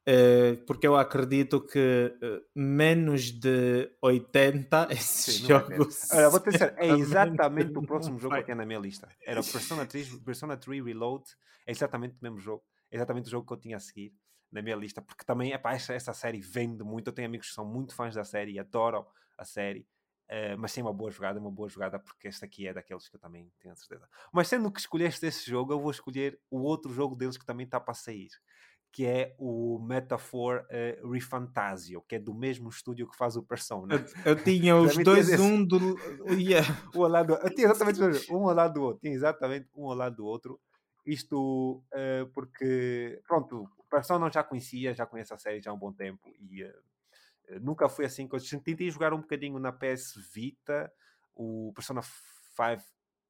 Uh, porque eu acredito que uh, menos de 80 esse Sim, jogo. Olha, vou te dizer, é exatamente o próximo jogo que eu tinha na minha lista. Era Persona 3, Persona 3 Reload, é exatamente o mesmo jogo exatamente o jogo que eu tinha a seguir na minha lista, porque também epá, essa, essa série vende muito. Eu tenho amigos que são muito fãs da série e adoram a série. Uh, mas sim, uma boa jogada, uma boa jogada, porque este aqui é daqueles que eu também tenho a certeza. Mas sendo que escolheste esse jogo, eu vou escolher o outro jogo deles que também está para sair, que é o Metaphor uh, Refantasio, que é do mesmo estúdio que faz o Persona. Eu, eu tinha os dois, um do. Yeah. um ao lado, eu tinha exatamente um ao lado do outro, tinha exatamente um ao lado do outro. Isto uh, porque, pronto, o Persona já conhecia, já conheço a série já há um bom tempo e uh, nunca foi assim que eu tentei jogar um bocadinho na PS Vita, o Persona 5,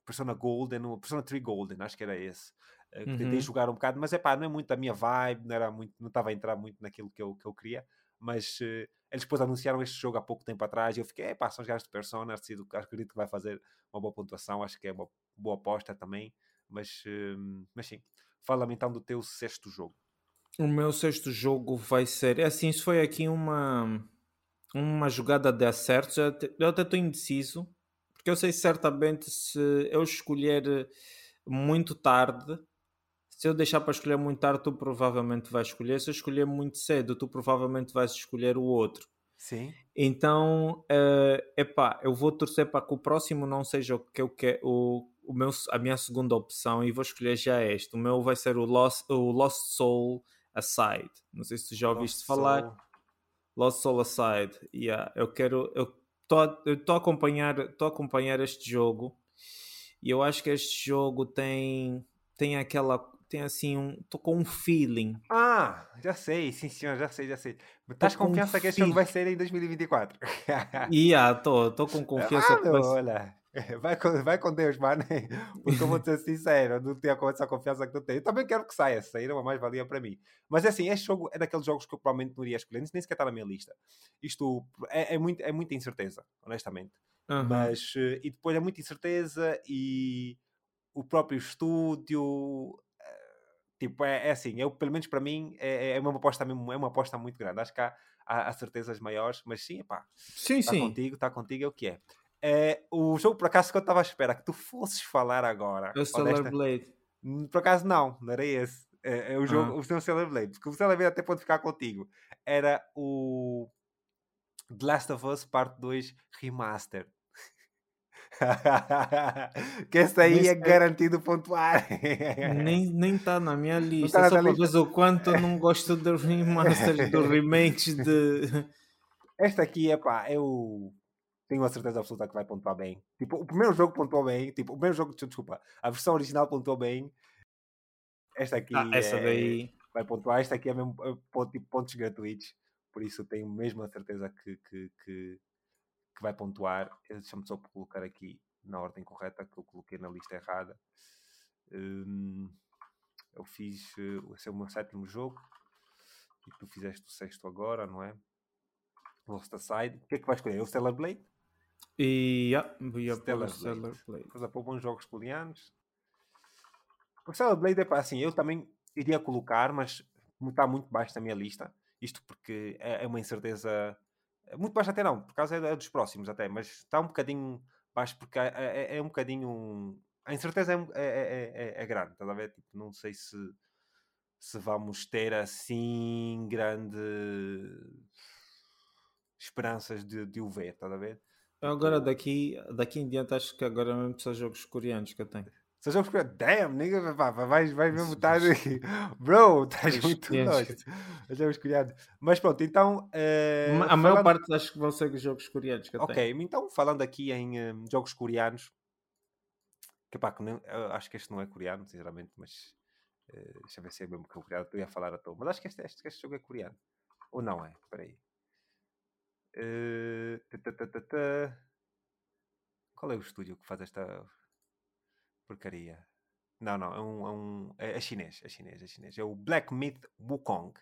Persona Golden, o Persona 3 Golden, acho que era esse. Uh, uhum. Tentei jogar um bocado, mas é pá, não é muito a minha vibe, não era muito, não estava a entrar muito naquilo que eu, que eu queria. Mas uh, eles depois anunciaram este jogo há pouco tempo atrás e eu fiquei, é pá, são os gajos de Persona, decido, acredito que vai fazer uma boa pontuação, acho que é uma boa aposta também. Mas, uh, mas sim, fala-me então do teu sexto jogo. O meu sexto jogo vai ser. É assim, isso foi aqui uma, uma jogada de acertos. Eu até, eu até estou indeciso, porque eu sei certamente se eu escolher muito tarde, se eu deixar para escolher muito tarde, tu provavelmente vais escolher. Se eu escolher muito cedo, tu provavelmente vais escolher o outro. Sim. Então, uh, epá, eu vou torcer para que o próximo não seja o que eu quero, o, o meu, a minha segunda opção e vou escolher já este. O meu vai ser o Lost, o Lost Soul Aside. Não sei se tu já ouviste Lost falar. Soul. Lost Soul Aside. Yeah, eu quero. Eu estou a acompanhar, a acompanhar este jogo e eu acho que este jogo tem tem aquela tem assim um tô com um feeling. Ah, já sei, sim senhor, já sei, já sei. Estás confiança um que este jogo vai ser em 2024? yeah, tô, tô com confiança. Ah, vai... olha, vai com, vai com Deus, mano. Porque eu vou ser sincero, não tenho essa confiança que tu tens. Eu também quero que saia, sair é uma mais-valia para mim. Mas assim, este jogo é daqueles jogos que eu provavelmente não iria escolher, nem sequer está na minha lista. Isto é, é, muito, é muita incerteza, honestamente. Uhum. Mas, eh, e depois é muita incerteza e o próprio estúdio, tipo, é, é assim, eu, pelo menos para mim, é, é, uma aposta mesmo, é uma aposta muito grande. Acho que há, há, há certezas maiores, mas sim, pá, sim, está sim. contigo, está contigo, é o que é. é. O jogo, por acaso, que eu estava à espera que tu fosses falar agora. É o Stellar Blade. Hum, por acaso, não, não era esse. É, é o jogo, ah. o seu Stellar Blade, porque o Stellar Blade até pode ficar contigo. Era o The Last of Us Part 2 Remaster. que esse aí é garantido pontuar. nem está na minha lista. Tá Só para ver o quanto eu não gosto dos remasters, dos remakes de. Esta aqui, é pá, eu tenho a certeza absoluta que vai pontuar bem. Tipo, o primeiro jogo pontuou bem. Tipo, o primeiro jogo, desculpa, a versão original pontuou bem. Esta aqui ah, essa é, daí... vai pontuar. Esta aqui é mesmo é, tipo, pontos gratuitos. Por isso tenho mesmo a certeza que, que, que que vai pontuar. Deixa-me só colocar aqui na ordem correta que eu coloquei na lista errada. Um, eu fiz. Uh, esse é o meu sétimo jogo. E tu fizeste o sexto agora, não é? Lost Aside. O que é que vais escolher? O Stellar Blade? E yeah, Stellar, Stellar Blade. Blade. Coisa para bons jogos coreanos. O Stellar Blade é para assim, eu também iria colocar, mas está muito baixo na minha lista. Isto porque é, é uma incerteza muito baixo até não, por causa é dos próximos até, mas está um bocadinho baixo porque é, é, é um bocadinho. A incerteza é, é, é, é, é grande, estás a ver? Tipo, não sei se, se vamos ter assim grande esperanças de, de o ver, estás a ver? Agora tipo daqui, daqui em diante acho que agora mesmo são jogos coreanos que eu tenho. São jogos coreanos. Damn, nigga, vai, vai mesmo estar aqui. Bro, estás muito longe. Jogos coreanos. Mas pronto, então. Uh, a falando... maior parte acho que vão ser jogos coreanos que Ok, tenho. então falando aqui em um, jogos coreanos. Que pá, que não, acho que este não é coreano, sinceramente, mas. Uh, deixa eu ver se é mesmo que é coreano. Eu ia falar à toa. Mas acho que este, este, este jogo é coreano. Ou não é? Espera aí. Uh, Qual é o estúdio que faz esta porcaria. Não, não, é um, é um. É, é, chinês, é chinês, é chinês. É o Black Myth Wukong.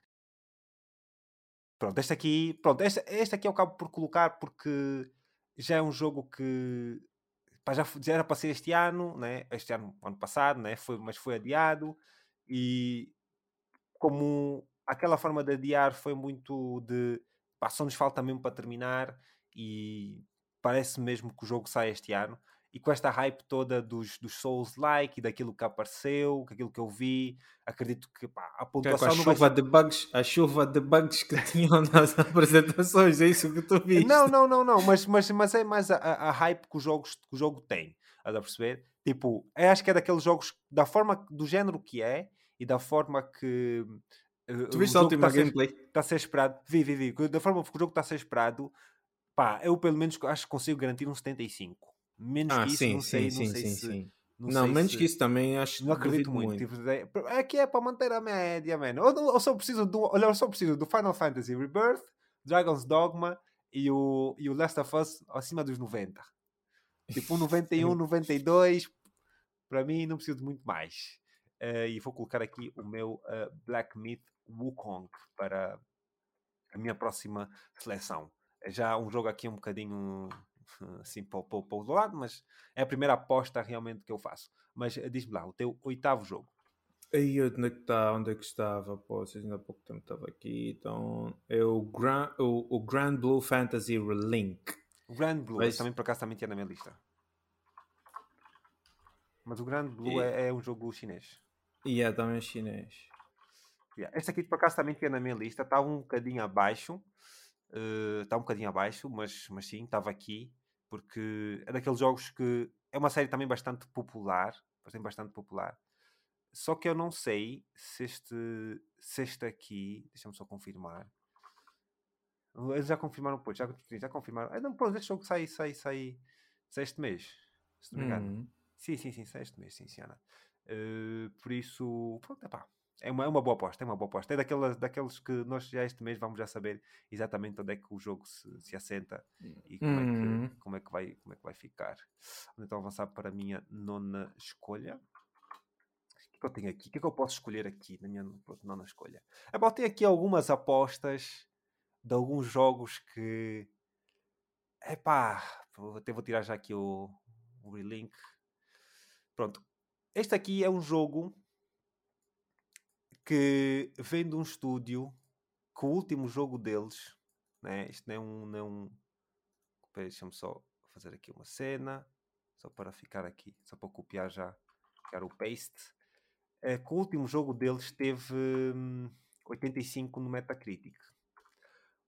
Pronto, este aqui. Pronto, este, este aqui eu acabo por colocar porque já é um jogo que. Pá, já, já era para ser este ano, né? Este ano, ano passado, né? Foi, mas foi adiado. E como aquela forma de adiar foi muito de. Pá, só nos falta mesmo para terminar. E parece mesmo que o jogo sai este ano e com esta hype toda dos, dos Souls-like e daquilo que apareceu, aquilo que eu vi, acredito que pá, a pontuação... a chuva de bugs, a chuva de bugs que tinham nas apresentações, é isso que tu viste? Não, não, não, não, mas, mas, mas é mais a, a hype que, jogos, que o jogo tem, a perceber? Tipo, eu acho que é daqueles jogos, da forma, do género que é, e da forma que... Uh, tu viste a última está gameplay? Está a ser esperado, vi, vi, vi, da forma que o jogo está a ser esperado, pá, eu pelo menos acho que consigo garantir um 75 Menos ah, que isso, sim, não sei, sim, não sei sim, se... Sim. Não, não menos se... que isso também acho Não acredito muito. muito. Tipo, é que é para manter a média, mano. Eu, eu, só preciso do, olha, eu só preciso do Final Fantasy Rebirth, Dragon's Dogma e o, e o Last of Us acima dos 90. Tipo, um 91, 92, para mim não preciso de muito mais. uh, e vou colocar aqui o meu uh, Black Myth Wukong para a minha próxima seleção. É já um jogo aqui um bocadinho assim para, para, para o lado, mas é a primeira aposta realmente que eu faço. Mas diz-me lá, o teu oitavo jogo. Aí onde é que está? Onde é que estava? Pô, vocês ainda há pouco tempo estava aqui. Então é o Grand, o, o Grand Blue Fantasy Relink. O Grand Blue, Mas... também por acaso também tinha na minha lista. Mas o Grand Blue é, é, um jogo chinês. E é também chinês. Yeah. Este aqui por acaso também tinha na minha lista. Estava um bocadinho abaixo. Está uh, um bocadinho abaixo, mas, mas sim, estava aqui. Porque é daqueles jogos que é uma série também bastante popular. Bastante, bastante popular só que eu não sei se este, se este aqui. Deixa-me só confirmar. Eles já confirmaram, pois, já, já confirmaram. Ah, não, pronto, este jogo sai, sai, sai, sai este mês. Se não me engano. Uhum. Sim, sim, sim, sai este mês, sim, Siana. Uh, por isso, pronto, epá, é uma, é uma boa aposta, é uma boa aposta. É daquelas, daqueles que nós já este mês vamos já saber exatamente onde é que o jogo se, se assenta e como, uhum. é que, uhum. como, é que vai, como é que vai ficar. Então avançar para a minha nona escolha que eu tenho aqui? O que é que eu posso escolher aqui na minha nona escolha? É bom, tenho aqui algumas apostas de alguns jogos que. Epá, até vou tirar já aqui o, o link. Pronto. Este aqui é um jogo que vem de um estúdio que o último jogo deles, né? Isto não é um. Não é um... Deixa-me só fazer aqui uma cena, só para ficar aqui, só para copiar já, ficar o paste é que o último jogo deles teve hum, 85 no Metacritic.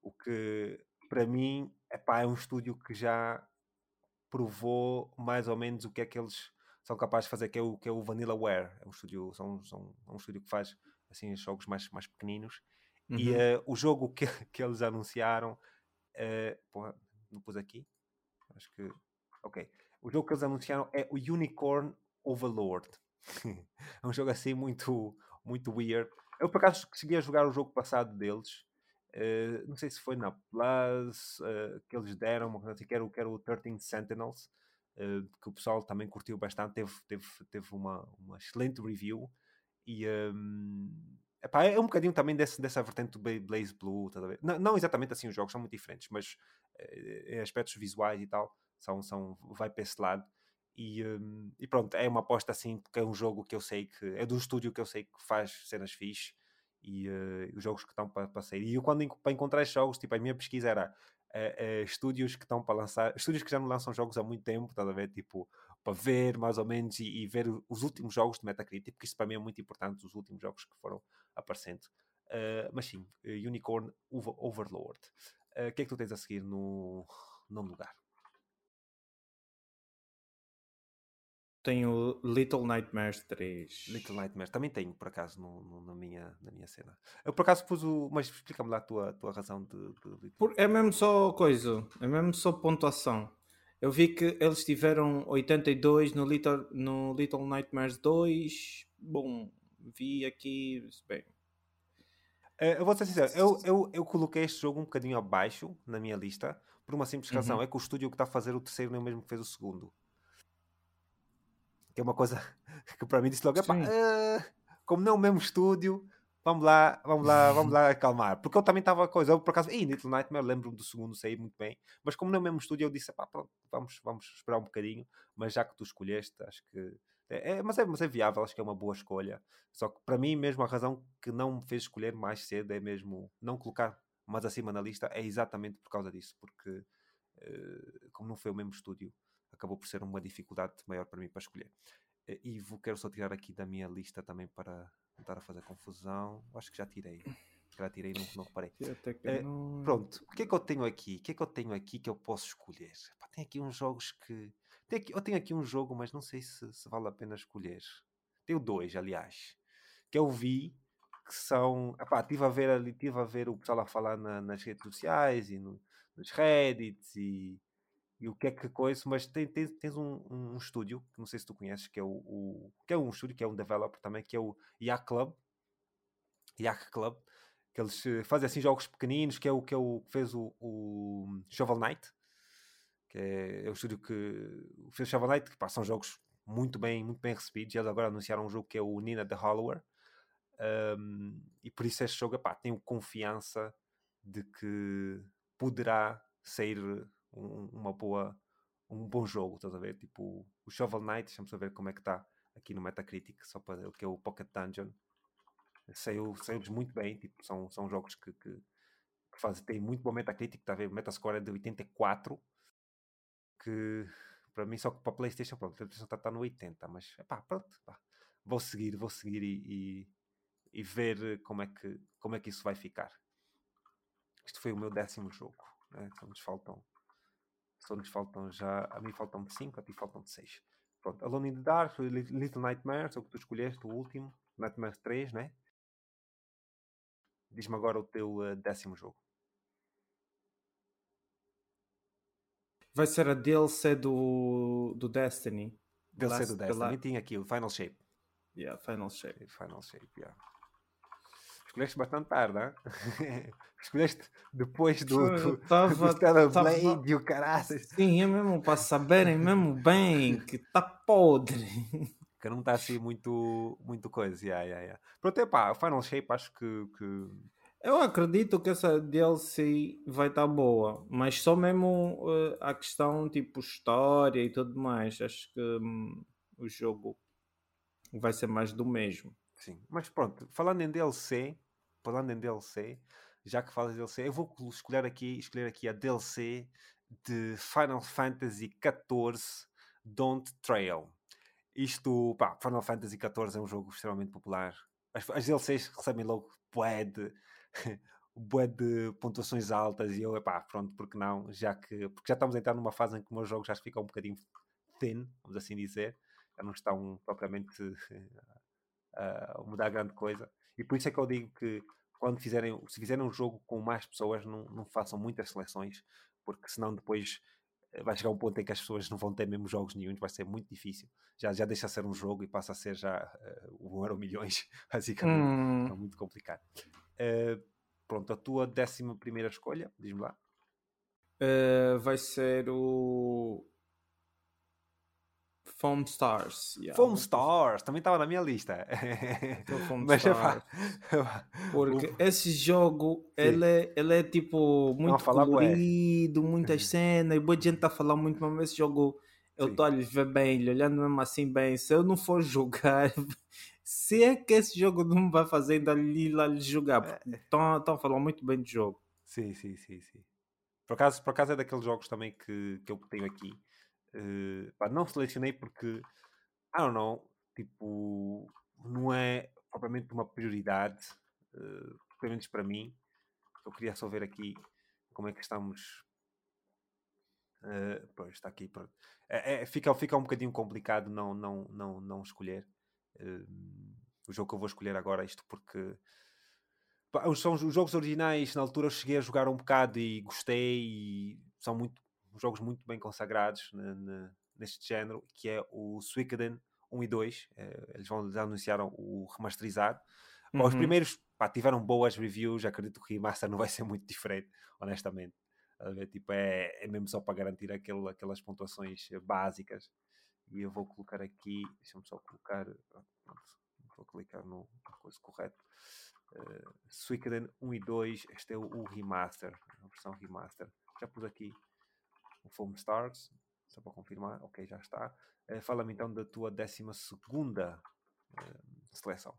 O que, para mim, epá, é um estúdio que já provou mais ou menos o que é que eles são capazes de fazer, que é o, que é o Vanillaware. É um estúdio, são, são, é um estúdio que faz assim, jogos mais, mais pequeninos. Uhum. E uh, o jogo que, que eles anunciaram, uh, porra, não pus aqui, acho que, ok. O jogo que eles anunciaram é o Unicorn Overlord. é um jogo assim muito, muito weird. Eu por acaso consegui jogar o jogo passado deles. Uh, não sei se foi na Plus uh, que eles deram, assim, que era, que era o 13 Sentinels, que o pessoal também curtiu bastante, teve, teve, teve uma, uma excelente review. E um, epá, é um bocadinho também desse, dessa vertente do Blaze Blue, tá não, não, exatamente assim, os jogos são muito diferentes, mas em aspectos visuais e tal, são, são, vai para esse lado. E, um, e, pronto, é uma aposta assim, porque é um jogo que eu sei que é do estúdio que eu sei que faz cenas fixe e uh, os jogos que estão para, para sair. E eu, quando para encontrar jogos, tipo, a minha pesquisa era uh, uh, estúdios que estão para lançar, estúdios que já não lançam jogos há muito tempo, estás a ver? Tipo, para ver mais ou menos e, e, ver os últimos jogos de Metacritic, porque isso para mim é muito importante, os últimos jogos que foram aparecendo. mas sim, Unicorn Overlord. O que é que tu tens a seguir no nono lugar? Tenho Little Nightmares 3. Little Nightmares, também tenho, por acaso, no, no, na, minha, na minha cena. Eu por acaso pus o. Mas explica-me lá a tua, tua razão de. de por, é mesmo só coisa, é mesmo só pontuação. Eu vi que eles tiveram 82 no Little, no Little Nightmares 2. Bom, vi aqui. Bem. Eh, eu vou ser sincero, eu, eu, eu coloquei este jogo um bocadinho abaixo na minha lista, por uma simples razão: uhum. é que o estúdio que está a fazer o terceiro não é o mesmo que fez o segundo que é uma coisa que para mim disse logo, uh, como não é o mesmo estúdio, vamos lá, vamos lá, vamos lá acalmar. Porque eu também estava coisa, eu por acaso, e Little Nightmare, lembro-me do segundo sair muito bem, mas como não é o mesmo estúdio, eu disse, pá, pronto, vamos, vamos esperar um bocadinho, mas já que tu escolheste, acho que. É, é, mas, é, mas é viável, acho que é uma boa escolha. Só que para mim, mesmo a razão que não me fez escolher mais cedo é mesmo não colocar mais acima na lista, é exatamente por causa disso, porque uh, como não foi o mesmo estúdio, acabou por ser uma dificuldade maior para mim para escolher. Eh, e vou, quero só tirar aqui da minha lista também para não estar a fazer confusão. Acho que já tirei. Já tirei, não, não reparei. Uh, pronto, o que é que eu tenho aqui? O que é que eu tenho aqui que eu posso escolher? Pá, tem aqui uns jogos que. Tem aqui, eu tenho aqui um jogo, mas não sei se, se vale a pena escolher. Tenho dois, aliás, que eu vi que são. Epá, estive a ver ali, estive a ver o pessoal a falar na, nas redes sociais e no, nos Reddits e, e o que é que coisa, mas tem, tem, tens um, um, estúdio, que não sei se tu conheces, que é o, o, que é um estúdio, que é um developer também, que é o Yak Club. Yak Club, que eles eh, fazem assim jogos pequeninos, que é o que é o, fez o, o Shovel Knight, que é, é o estúdio que fez o Shovel Knight, que pá, são jogos muito bem, muito bem recebidos. Eles agora anunciaram um jogo que é o Nina the Hollower. Um, e por isso este jogo, epá, tenho confiança de que poderá sair um, uma boa, um bom jogo, estás a ver? Tipo, o Shovel Knight, deixa-me saber como é que está aqui no Metacritic, só para o que é o Pocket Dungeon. Saiu, saiu muito bem, tipo, são, são jogos que, que, que fazem, têm muito bom Metacritic, está a ver? O Metascore é de 84, que para mim, só que para a PlayStation, pronto, a PlayStation está, está no 80, mas pá, pronto, pá. vou seguir, vou seguir e, e, e, ver como é, que, como é que isso vai ficar. Isto foi o meu décimo jogo, né? só nos faltam, só nos faltam já, a mim faltam 5, a ti faltam 6. Pronto, Alone in the Dark, Little Nightmares, o que tu escolheste, o último, Nightmares 3, né? Diz-me agora o teu uh, décimo jogo. Vai ser a DLC do, do Destiny. DLC Last, do Destiny. La... Tinha aqui o Final Shape. Yeah, Final Shape. Final Shape, yeah. Escolheste bastante tarde, hein? Escolheste depois do, do, tava, do Blade tava... e o caralho. Sim, é mesmo, para saberem mesmo bem que está podre. Que não está assim muito, muito coisa. Yeah, yeah, yeah. Pronto, é pá, Final Shape acho que, que eu acredito que essa DLC vai estar tá boa, mas só mesmo uh, a questão tipo história e tudo mais. Acho que um, o jogo vai ser mais do mesmo. Sim, mas pronto, falando em DLC, falando em DLC, já que falas de DLC, eu vou escolher aqui, escolher aqui a DLC de Final Fantasy XIV Don't Trail. Isto, pá, Final Fantasy XIV é um jogo extremamente popular. As, as DLCs recebem logo bué de bué de pontuações altas e eu, epá, pronto, porque não, já que, porque já estamos a entrar numa fase em que o meu jogo já fica um bocadinho thin, vamos assim dizer, já não estão propriamente a mudar grande coisa, e por isso é que eu digo que quando fizerem, se fizerem um jogo com mais pessoas, não, não façam muitas seleções, porque senão depois eh, vai chegar um ponto em que as pessoas não vão ter mesmo jogos nenhum, vai ser muito difícil. Já, já deixa de ser um jogo e passa a ser já uh, um euro milhões, basicamente. Hum. É muito complicado. Uh, pronto, a tua décima primeira escolha, diz-me lá. Uh, vai ser o Foam Stars. Yeah. Foam Stars, também estava na minha lista. Mas Stars. Porque esse jogo, ele é, ele é tipo muito colorido, muitas cenas, e boa gente está a falar muito, mas esse jogo eu estou a lhe ver bem, olhando mesmo assim bem. Se eu não for jogar, se é que esse jogo não vai fazer ainda ali lá jogar, porque estão, a falar muito bem de jogo. Sim, sim, sim, sim. Por acaso, por acaso é daqueles jogos também que, que eu tenho aqui. Uh, pá, não selecionei porque, I don't know, tipo, não é propriamente uma prioridade, uh, pelo menos para mim. Eu queria só ver aqui como é que estamos. Uh, pois, está aqui. É, é, fica, fica um bocadinho complicado não, não, não, não escolher o jogo que eu vou escolher agora, isto porque pá, são os jogos originais, na altura eu cheguei a jogar um bocado e gostei e são muito, jogos muito bem consagrados ne, ne, neste género, que é o Suicoden 1 e 2, eh, eles vão já anunciaram o remasterizado. Uhum. os primeiros pá, tiveram boas reviews, acredito que o remaster não vai ser muito diferente, honestamente. Tipo, é, é mesmo só para garantir aquele, aquelas pontuações básicas e eu vou colocar aqui, deixa-me só colocar, pronto, vou clicar no coisa correto. Uh, Suicoden 1 e 2, este é o, o, remaster, a versão remaster. Já pus aqui o Foam Stars, só para confirmar, ok, já está. Uh, Fala-me então da tua 12 segunda uh, seleção.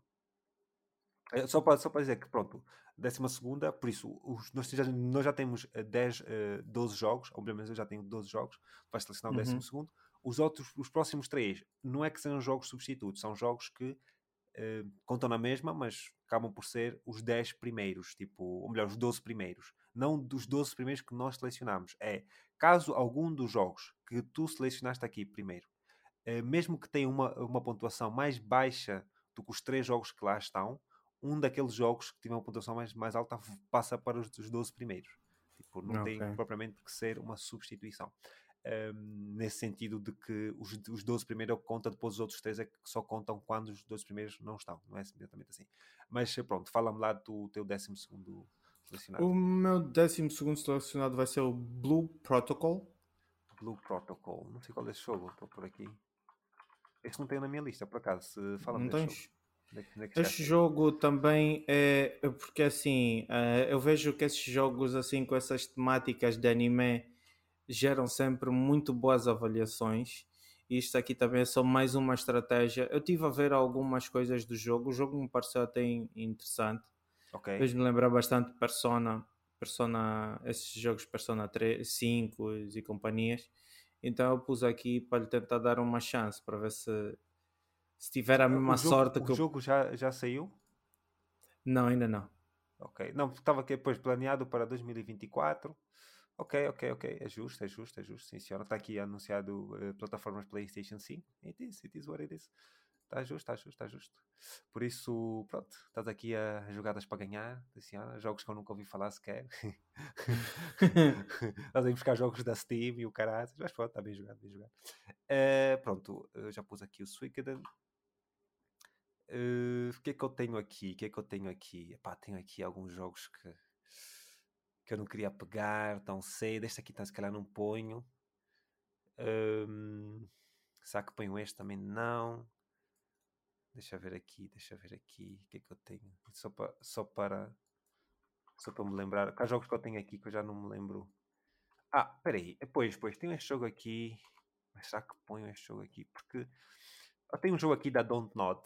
Uh, só, para, só para dizer que, pronto, 12 segunda, por isso, os, nós, já, nós já temos 10, 12 jogos, obviamente eu já tenho 12 jogos, vais selecionar o 12 uhum. os outros, os próximos três, não é que sejam jogos substitutos, são jogos que uh, contam na mesma, mas acabam por ser os 10 primeiros, tipo, ou melhor, os 12 primeiros. Não dos 12 primeiros que nós selecionamos. É, caso algum dos jogos que tu selecionaste aqui primeiro, uh, mesmo que tenha uma, uma pontuação mais baixa do que os três jogos que lá estão, um daqueles jogos que tiver uma pontuação mais, mais alta passa para os, os 12 primeiros. Tipo, não okay. tem propriamente que ser uma substituição um, nesse sentido de que os, os 12 primeiros é o que conta, depois os outros três é que só contam quando os 12 primeiros não estão, não é exatamente assim. Mas pronto, fala-me lá do teu 12 selecionado. O meu 12 selecionado vai ser o Blue Protocol. Blue Protocol, não sei qual é esse jogo, estou por aqui. Este não tenho na minha lista, por acaso. Fala não tens? Jogo. É que, é este jogo também é. Porque assim, uh, eu vejo que esses jogos assim com essas temáticas de anime geram sempre muito boas avaliações. Isto aqui também é só mais uma estratégia. Eu tive a ver algumas coisas do jogo. O jogo me pareceu até interessante. Ok. Fez-me lembrar bastante Persona, Persona, esses jogos Persona 3, 5 e companhias. Então eu pus aqui para lhe tentar dar uma chance para ver se, se tiver a mesma jogo, sorte que o jogo já, já saiu? Não, ainda não. Ok. Não, estava aqui depois planeado para 2024. Ok, ok, ok. É justo, é justo, é justo. Sim, senhora. Está aqui anunciado uh, plataformas PlayStation 5. It is, it is what it is. Está justo, está justo, está justo. Por isso, pronto, estás aqui a jogadas para ganhar, assim, ah, jogos que eu nunca ouvi falar sequer. estás a buscar jogos da Steam e o caralho, mas pronto, está bem jogado, bem jogado. Uh, pronto, já pus aqui o Suicaden. Uh, o que é que eu tenho aqui? O que é que eu tenho aqui? Epá, tenho aqui alguns jogos que, que eu não queria pegar tão cedo. Este aqui, tá, se calhar, não ponho. Um, será que ponho este também? Não. Deixa ver aqui, deixa ver aqui. O que é que eu tenho? Só para, só para, só para me lembrar. Há jogos que eu tenho aqui que eu já não me lembro. Ah, peraí. Pois, pois, tenho este jogo aqui. Mas será que ponho este jogo aqui? Porque eu tenho um jogo aqui da Don't Nod.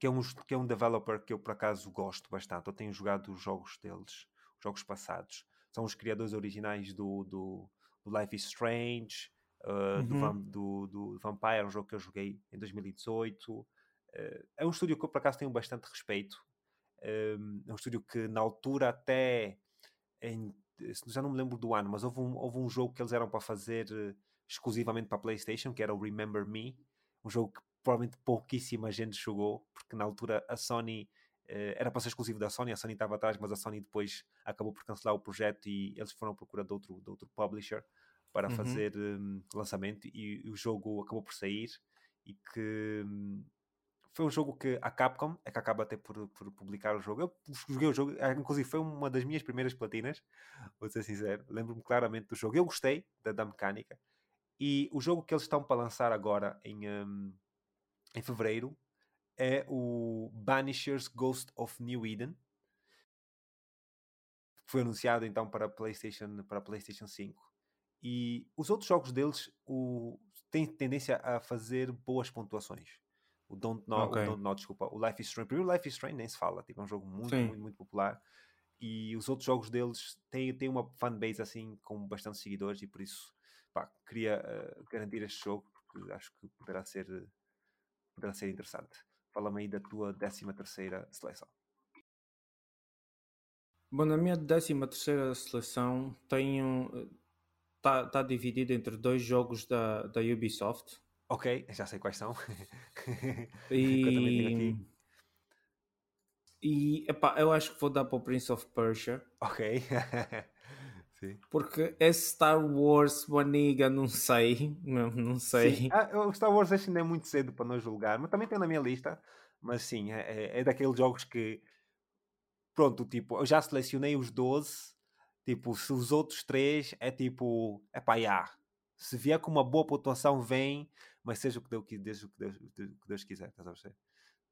Que é, um, que é um developer que eu por acaso gosto bastante. Eu tenho jogado os jogos deles, os jogos passados. São os criadores originais do, do, do Life is Strange, uh, uhum. do, do, do Vampire, um jogo que eu joguei em 2018. É um estúdio que eu por acaso tenho bastante respeito. Um, é um estúdio que na altura até em, já não me lembro do ano, mas houve um, houve um jogo que eles eram para fazer uh, exclusivamente para a PlayStation, que era o Remember Me, um jogo que provavelmente pouquíssima gente jogou, porque na altura a Sony uh, era para ser exclusivo da Sony, a Sony estava atrás, mas a Sony depois acabou por cancelar o projeto e eles foram à procura de outro, de outro publisher para uhum. fazer um, lançamento e, e, o jogo acabou por sair e que um, foi um jogo que a Capcom é que acaba até por, por publicar o jogo. Eu joguei o jogo, ah, inclusive foi uma das minhas primeiras platinas, vou ser sincero. Lembro-me claramente do jogo. Eu gostei da, da mecânica. E o jogo que eles estão para lançar agora em, um, em fevereiro é o Banishers Ghost of New Eden. Foi anunciado então para PlayStation, para PlayStation 5. E os outros jogos deles o, têm tendência a fazer boas pontuações o Don't Know, okay. o Don't Know, desculpa, o Life is Strange. Primeiro, Life is Strange nem se fala, tipo, é um jogo muito, Sim. muito, muito popular. E os outros jogos deles têm, têm uma fanbase assim com bastante seguidores e por isso pá, queria uh, garantir este jogo porque acho que poderá ser, poderá ser interessante. Fala-me aí da tua 13 terceira seleção. Bom, na minha 13 terceira seleção tenho está tá dividido entre dois jogos da, da Ubisoft Ok, já sei quais são. e... E epá, eu acho que vou dar para o Prince of Persia. Ok. Sim. Porque é Star Wars, Baniga, não sei. Não, não sei. Ah, o Star Wars ainda é muito cedo para nós julgar, mas também tem na minha lista. Mas sim, é, é, é daqueles jogos que. Pronto, tipo, eu já selecionei os 12. Tipo, se os outros três é tipo. É pá, já. Se vier com uma boa pontuação, vem mas seja o que Deus, desde o que Deus, que Deus quiser, estás a ver?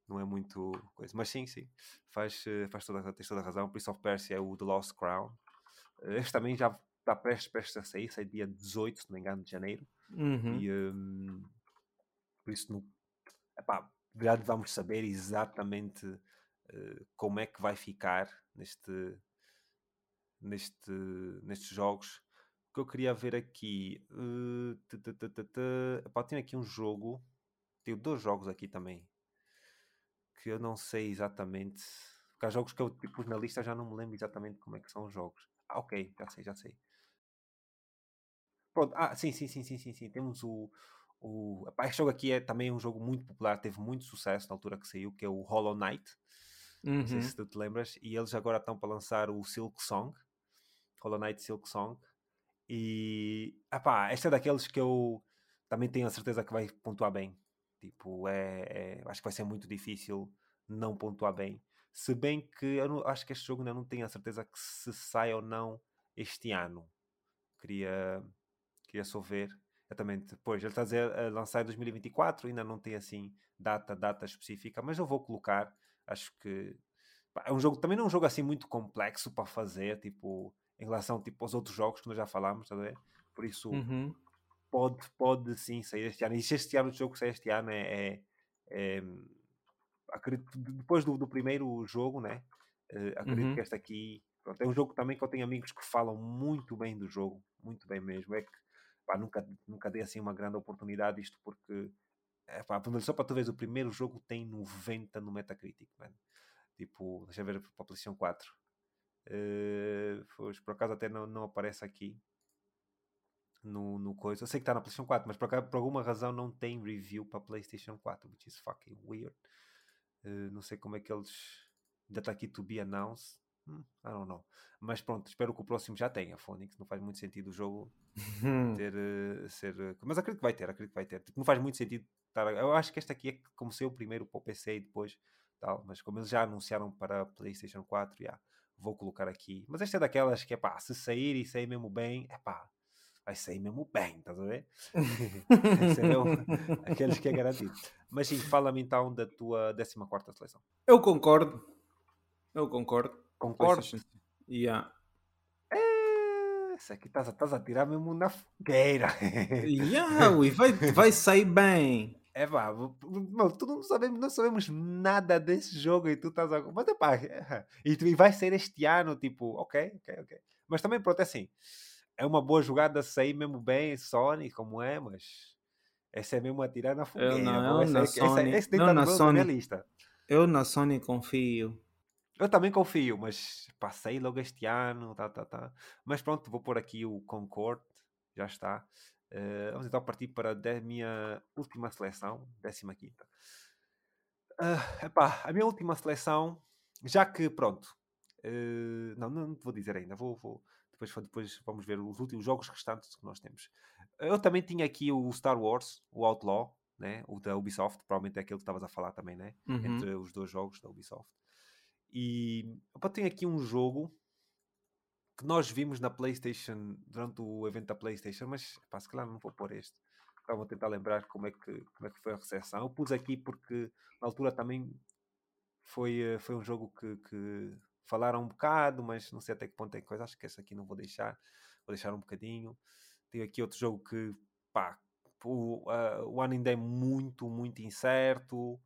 Não é muito coisa. Mas sim, sim, faz, eh, faz toda, tens toda a razão. Prince of Persia é o The Lost Crown. Este também já está prestes, prestes a sair, sai dia 18, se não me engano, de janeiro. Uhum. E um, por isso, no, epá, já vamos saber exatamente uh, como é que vai ficar neste, neste, nestes jogos que eu queria ver aqui. Uh, Epá, tenho aqui um jogo. Tenho dois jogos aqui também. Que eu não sei exatamente. Porque há jogos que eu pus na lista já não me lembro exatamente como é que são os jogos. Ah, ok, já sei, já sei. Pronto, ah, sim, sim, sim, sim, sim, sim. Temos o. o... Epá, este jogo aqui é também um jogo muito popular, teve muito sucesso na altura que saiu, que é o Hollow Knight. Uhum. Não sei uhum. se tu te lembras. E eles agora estão para lançar o Silk Song. Hollow Knight Silk Song e, pá, esta é daqueles que eu também tenho a certeza que vai pontuar bem. Tipo, é, é, acho que vai ser muito difícil não pontuar bem. Se bem que eu não, acho que este jogo ainda não tenho a certeza que se sai ou não este ano. Queria, queria só ver. Exatamente. Pois, ele está a dizer a lançar em 2024, ainda não tem assim data, data específica, mas eu vou colocar. Acho que é um jogo, também não é um jogo assim muito complexo para fazer, tipo, em relação tipo, aos outros jogos que nós já falámos, tá? Por isso, uhum. pode, pode sim sair este ano. E se este ano o jogo sair este ano é, é, é acredito, depois do, do, primeiro jogo, né? Uh, acredito uhum. que este aqui pronto, é um jogo também que eu tenho amigos que falam muito bem do jogo, muito bem mesmo. É que pá, nunca, nunca dei assim uma grande oportunidade, isto porque é, pá, só para tu veres, o primeiro jogo tem 90 no Metacritic, mano. Tipo, deixa eu ver para a PlayStation 4. Uh, pois, por acaso até não, não aparece aqui no, no coisa. Eu sei que está na PlayStation 4, mas por, por alguma razão não tem review para PlayStation 4, which is fucking weird. Uh, não sei como é que eles. Ainda está aqui to be announced. Hmm, I don't know. Mas pronto, espero que o próximo já tenha Phonics. Não faz muito sentido o jogo ter. Uh, ser, mas acredito que vai ter, acredito que vai ter. Tipo, não faz muito sentido estar. Eu acho que este aqui é como ser o primeiro para o PC e depois tal. Mas como eles já anunciaram para a PlayStation 4, já yeah, vou colocar aqui. Mas esta é daquelas que é pá, se sair e sair mesmo bem, é pá, vai sair mesmo bem, estás a ver? É aqueles que é garantido. Mas sim, fala-me então da tua 14 seleção. Eu concordo. Eu concordo. Concordo. Yeah. É, isso aqui estás, estás a tirar mesmo na fogueira. yeah, ui, vai, vai sair bem. É pá, meu, tu não sabemos, não sabemos nada desse jogo e tu estás a. Mas é pá, e, e vai ser este ano, tipo, ok, ok, ok. Mas também, pronto, é assim. É uma boa jogada sair mesmo bem, Sony, como é, mas. Essa é mesmo a tirar na fogueira. Eu não, eu na esse, Sony, esse, esse eu na Sony, lista. Eu na Sony confio. Eu também confio, mas passei logo este ano, tá, tá, tá. Mas pronto, vou pôr aqui o Concord, já está. Uh, vamos então partir para a minha última seleção, 15 quinta. Uh, epá, a minha última seleção, já que pronto, uh, não, não vou dizer ainda, vou, vou depois, depois vamos ver os últimos jogos restantes que nós temos. Eu também tinha aqui o Star Wars, o Outlaw, né? o da Ubisoft, provavelmente é aquele que estavas a falar também, né? Uhum. Entre os dois jogos da Ubisoft. E opa, tem aqui um jogo que nós vimos na PlayStation durante o evento da PlayStation, mas pá, se calhar não vou pôr este. Vou tentar lembrar como é que, como é que foi a recepção. Eu pus aqui porque na altura também foi, eh, foi um jogo que, que falaram um bocado, mas não sei até que ponto é coisa. Acho que esse aqui não vou deixar. Vou deixar um bocadinho. Tem aqui outro jogo que pá, o, uh, o ano ainda é muito, muito incerto.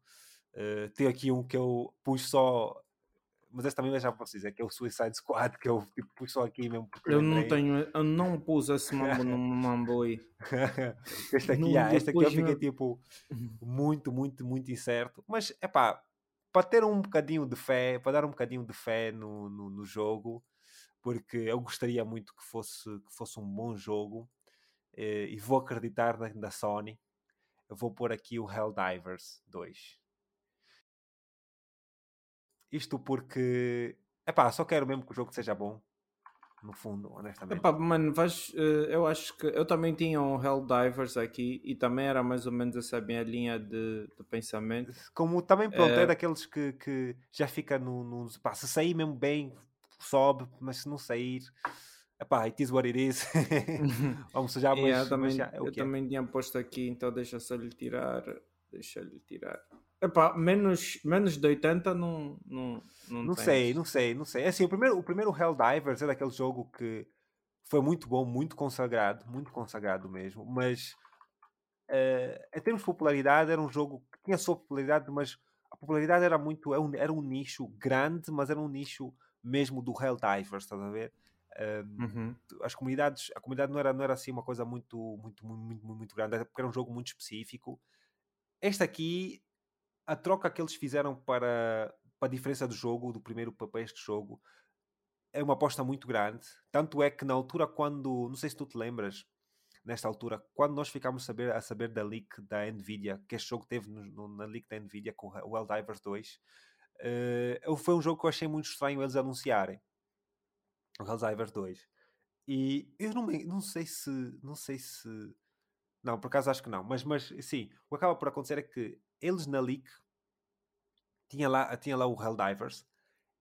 Uh, aqui um que eu pus só mas esse também já posso dizer que é o Suicide Squad, que eu tipo, pus só aqui mesmo porque eu não tenho, eu não pus esse mambo no mambo aí. este aqui, ah, este aqui eu fiquei tipo muito, muito, muito incerto. Mas é pá, para ter um bocadinho de fé, para dar um bocadinho de fé no, no, no, jogo, porque eu gostaria muito que fosse, que fosse um bom jogo eh, e vou acreditar na, na Sony. Eu vou pôr aqui o Helldivers 2. Isto porque, é pá, só quero mesmo que o jogo seja bom. No fundo, honestamente. Epá, mano, vais, uh, eu acho que eu também tinha um Helldivers aqui e também era mais ou menos essa minha linha de, de pensamento. Como também, pronto, é, é daqueles que, que já fica no, no. Pá, se sair mesmo bem, sobe, mas se não sair. Epá, it is what it is. Vamos já, mas, yeah, também, mas já, é eu também tinha posto aqui, então deixa só lhe tirar. Deixa-lhe tirar. Epá, menos, menos de 80 não. Não, não, não sei, não sei, não sei. É assim, o primeiro, o primeiro Helldivers é daquele jogo que foi muito bom, muito consagrado, muito consagrado mesmo, mas uh, em termos de popularidade, era um jogo que tinha a sua popularidade, mas a popularidade era muito. Era é um, era um nicho grande, mas era um nicho mesmo do Helldivers, estás a ver? Uh, uhum. As comunidades, a comunidade não era, não era assim uma coisa muito, muito, muito, muito, muito grande, porque era um jogo muito específico. Este aqui a troca que eles fizeram para, para a diferença do jogo, do primeiro para este jogo, é uma aposta muito grande. Tanto é que na altura, quando. Não sei se tu te lembras, nesta altura, quando nós ficámos saber, a saber da leak da Nvidia, que este jogo teve no, no, na leak da Nvidia com o Helldivers 2, uh, foi um jogo que eu achei muito estranho eles anunciarem. O Helldivers 2. E eu não, não sei se. Não sei se. Não, por acaso acho que não. Mas, mas sim, o que acaba por acontecer é que eles na leak tinha lá, tinha lá o Helldivers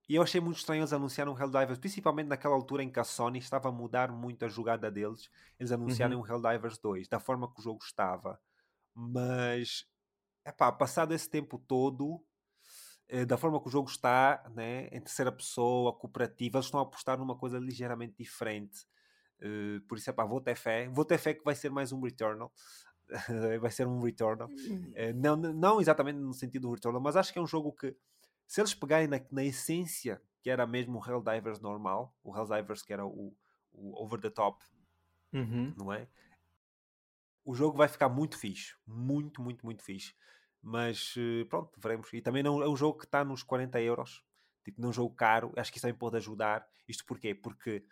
E eu achei muito estranho eles anunciarem um Helldivers, principalmente naquela altura em que a Sony estava a mudar muito a jogada deles, eles anunciarem uhum. um Helldivers 2, da forma que o jogo estava. Mas, epá, passado esse tempo todo, eh, da forma que o jogo está, né, em terceira pessoa, cooperativa, eles estão a apostar numa coisa ligeiramente diferente. Uh, por isso, epá, vou ter fé. Vou ter fé que vai ser mais um Returnal. vai ser um Returnal. Uh, não, não exatamente no sentido do Returnal, mas acho que é um jogo que se eles pegarem na, na essência que era mesmo o Helldivers normal, o Helldivers que era o, o over the top, uhum. não é? O jogo vai ficar muito fixe, muito, muito, muito fixe. Mas eh, pronto, veremos. E também não é um jogo que está nos 40 euros, tipo, não é um jogo caro. Acho que isso também pode ajudar. Isto porquê? Porque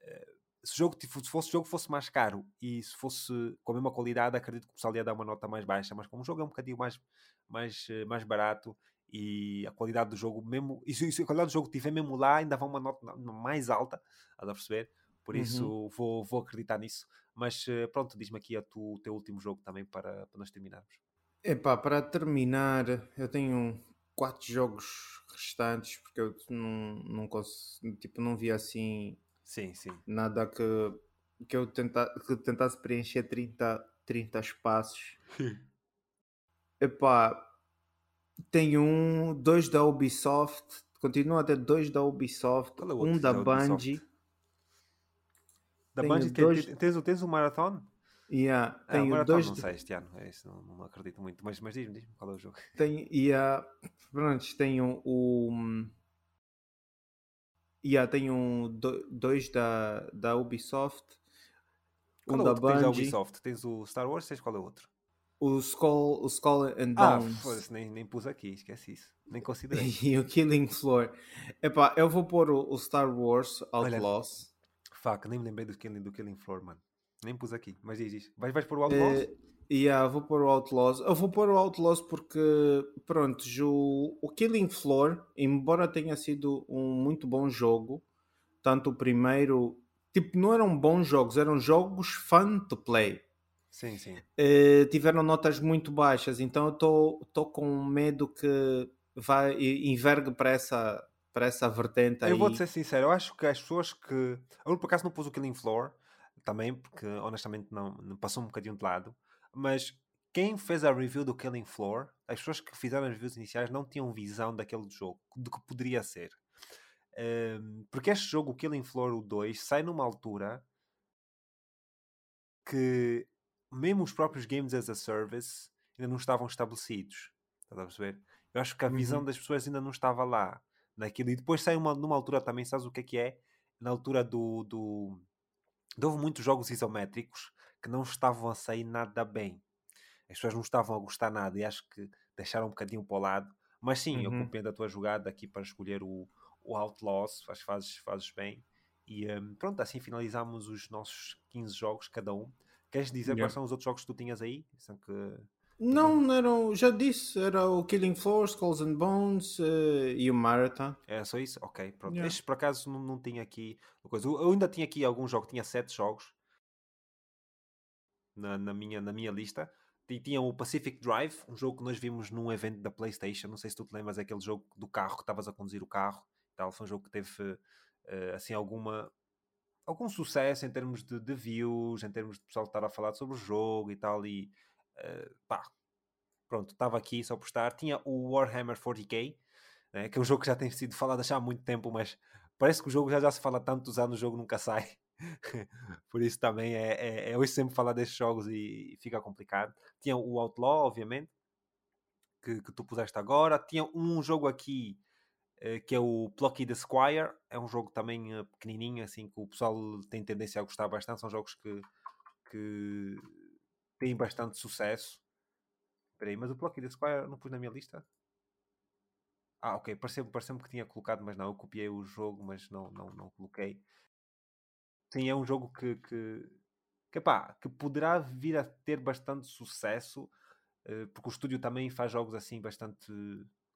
uh, se o jogo se fosse jogo fosse mais caro e se fosse com a mesma qualidade, acredito que o pessoal ia dar uma nota mais baixa. Mas como o jogo é um bocadinho mais, mais, eh, mais barato e a qualidade do jogo mesmo e se, a qualidade do jogo estiver mesmo lá ainda vai uma nota mais alta a perceber por uhum. isso vou, vou acreditar nisso mas eh, pronto, diz-me aqui tu, o teu último jogo também para, para nós terminarmos Epá, para terminar eu tenho quatro jogos restantes porque eu não, não consigo, tipo, não vi assim sim, sim. nada que, que eu tenta, que tentasse preencher 30, 30 espaços Epá, tem um, dois da Ubisoft, continua a ter dois da Ubisoft, é um da Bungie. Da Bungie dois... tens, tens o Marathon? Yeah, ah, tenho Marathon dois... não sei este ano, é isso, não, não acredito muito, mas, mas diz-me diz qual é o jogo. Tem, yeah, pronto, tenho o... Um, yeah, tenho dois da, da Ubisoft, qual um é da Bungie. Tens da Ubisoft, tens o Star Wars, tens qual é o outro? O Skull, o Skull and ah, Bones. Ah, nem, nem pus aqui, esquece isso. Nem considerei. e o Killing Floor. Epá, eu vou pôr o, o Star Wars Outlaws. Olha, fuck, nem me lembrei do Killing, do Killing Floor, mano. Nem pus aqui, mas diz isso. Vais, vais pôr o Outlaws? Uh, yeah, vou pôr o Outlaws. Eu vou pôr o Outlaws porque, pronto, o, o Killing Floor, embora tenha sido um muito bom jogo, tanto o primeiro, tipo, não eram bons jogos, eram jogos fun to play. Sim, sim. Uh, tiveram notas muito baixas, então eu estou com medo que vai envergue para essa, para essa vertente aí. Eu vou-te ser sincero, eu acho que as pessoas que. Eu por acaso não pus o Killing Floor também, porque honestamente não, não passou um bocadinho de lado, mas quem fez a review do Killing Floor, as pessoas que fizeram as reviews iniciais não tinham visão daquele jogo, do que poderia ser. Um, porque este jogo, o Killing Floor o 2, sai numa altura que mesmo os próprios games as a service ainda não estavam estabelecidos. Estás a perceber? Eu acho que a visão uhum. das pessoas ainda não estava lá naquilo. E depois sai uma, numa altura também, sabes o que é que é? Na altura do. do... Houve muitos jogos isométricos que não estavam a sair nada bem. As pessoas não estavam a gostar nada e acho que deixaram um bocadinho para o lado. Mas sim, uhum. eu compreendo a tua jogada aqui para escolher o, o Outlaws, faz, fazes, fazes bem. E um, pronto, assim finalizamos os nossos 15 jogos, cada um. Queres dizer yeah. quais são os outros jogos que tu tinhas aí? São que... Não, não eram, já disse, era o Killing Floor, Skulls and Bones uh, e o Marathon. É só isso? Ok, pronto. Yeah. Estes por acaso não, não tinha aqui coisa. Eu ainda tinha aqui alguns jogos, tinha sete jogos na, na, minha, na minha lista. E tinha o Pacific Drive, um jogo que nós vimos num evento da PlayStation. Não sei se tu te lembras, é aquele jogo do carro que estavas a conduzir o carro. Tal. Foi um jogo que teve uh, assim alguma algum sucesso em termos de, de, views, em termos de pessoal estar a falar sobre o jogo e tal, e uh, pá, pronto, estava aqui só por estar. Tinha o Warhammer 40k, né, que é um jogo que já tem sido falado há muito tempo, mas parece que o jogo já, já se fala tantos anos, o jogo nunca sai. Por isso também é, é, é hoje sempre falar destes jogos e, fica complicado. Tinha o Outlaw, obviamente, que, que tu puseste agora. Tinha um jogo aqui eh, que é o Plucky the Squire. É um jogo também uh, pequenininho, assim, que o pessoal tem tendência a gostar bastante. São jogos que, que têm bastante sucesso. Espera aí, mas o Plucky the Squire não pus na minha lista? Ah, ok. Pareceu-me pareceu que tinha colocado, mas não. Eu copiei o jogo, mas não, não, não coloquei. Sim, é um jogo que, que, que, que poderá vir a ter bastante sucesso, uh, porque o estúdio também faz jogos assim bastante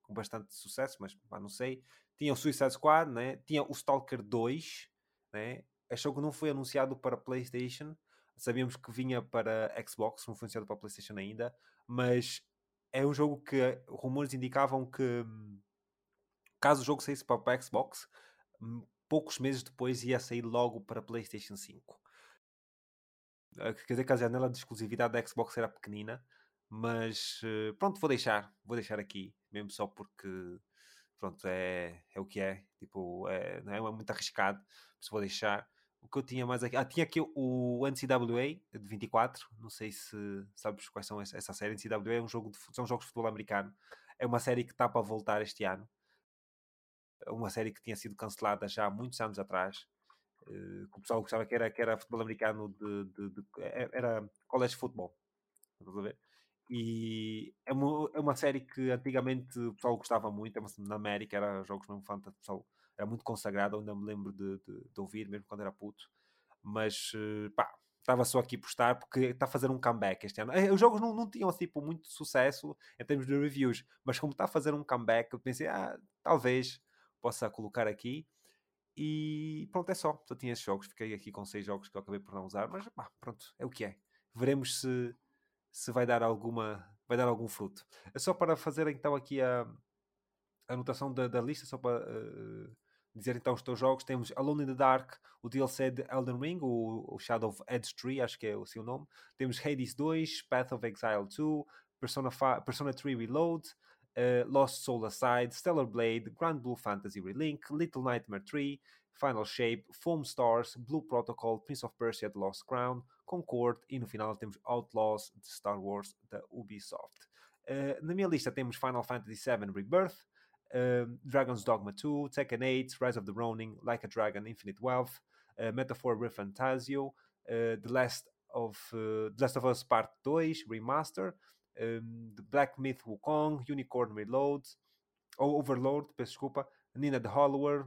com bastante sucesso, mas pá, não sei. Tinha o Suicide Squad, né? tinha o Stalker 2, né? achou que não foi anunciado para PlayStation. Sabíamos que vinha para Xbox, não foi anunciado para PlayStation ainda, mas é um jogo que rumores indicavam que, caso o jogo saísse para Xbox, hum, poucos meses depois ia sair logo para PlayStation 5. Ah, quer dizer que a janela de exclusividade da Xbox era pequenina, mas eh, pronto, vou deixar, vou deixar aqui, mesmo só porque pronto, é, é o que é, tipo, é, não é, é muito arriscado, mas vou deixar. O que eu tinha mais aqui, ah, tinha aqui o NCAA de 24, não sei se sabes quais são essa, essa série, NCAA é um jogo de, são jogos de futebol americano, é uma série que está para voltar este ano, uma série que tinha sido cancelada já há muitos anos atrás, uh, que o pessoal gostava que era, que era futebol americano de, de, de é, era college football, estás ver? E é uma, é uma série que antigamente o pessoal gostava muito, é na América era jogos mesmo fantasy, pessoal era muito consagrado, ainda me lembro de, de, de, ouvir, mesmo quando era puto. Mas eh, pá, estava só aqui por estar porque está a fazer um comeback este ano. Eh, os jogos não, não tinham tipo muito sucesso em termos de reviews, mas como está a fazer um comeback, eu pensei, ah, talvez possa colocar aqui. E pronto, é só. Só tinha esses jogos. Fiquei aqui com seis jogos que eu acabei por não usar, mas pá, pronto, é o que é. Veremos se se vai dar alguma vai dar algum fruto. É só para fazer então aqui a, a anotação da, da lista, só para uh, dizer então os teus jogos. Temos Alone in the Dark, o DLC de Elden Ring, o, o Shadow of Edge 3, acho que é o seu nome. Temos Hades 2, Path of Exile 2, Persona, 5, Persona 3 Reload, uh, Lost Soul Aside, Stellar Blade, Grand Blue Fantasy Relink, Little Nightmare 3, Final Shape, Foam Stars, Blue Protocol, Prince of Persia The Lost Crown, Concord e no final Outlaws de Star Wars da Ubisoft. Uh, na minha lista temos Final Fantasy VII Rebirth, uh, Dragon's Dogma 2, Tekken 8, Rise of the Ronin, Like a Dragon, Infinite Wealth, uh, Metaphor Refantasio, The Last of The Last of Us Part 2 Remaster, um, The Black Myth Wukong, Unicorn Reload, ou Overlord, peço desculpa, Nina the Hollower,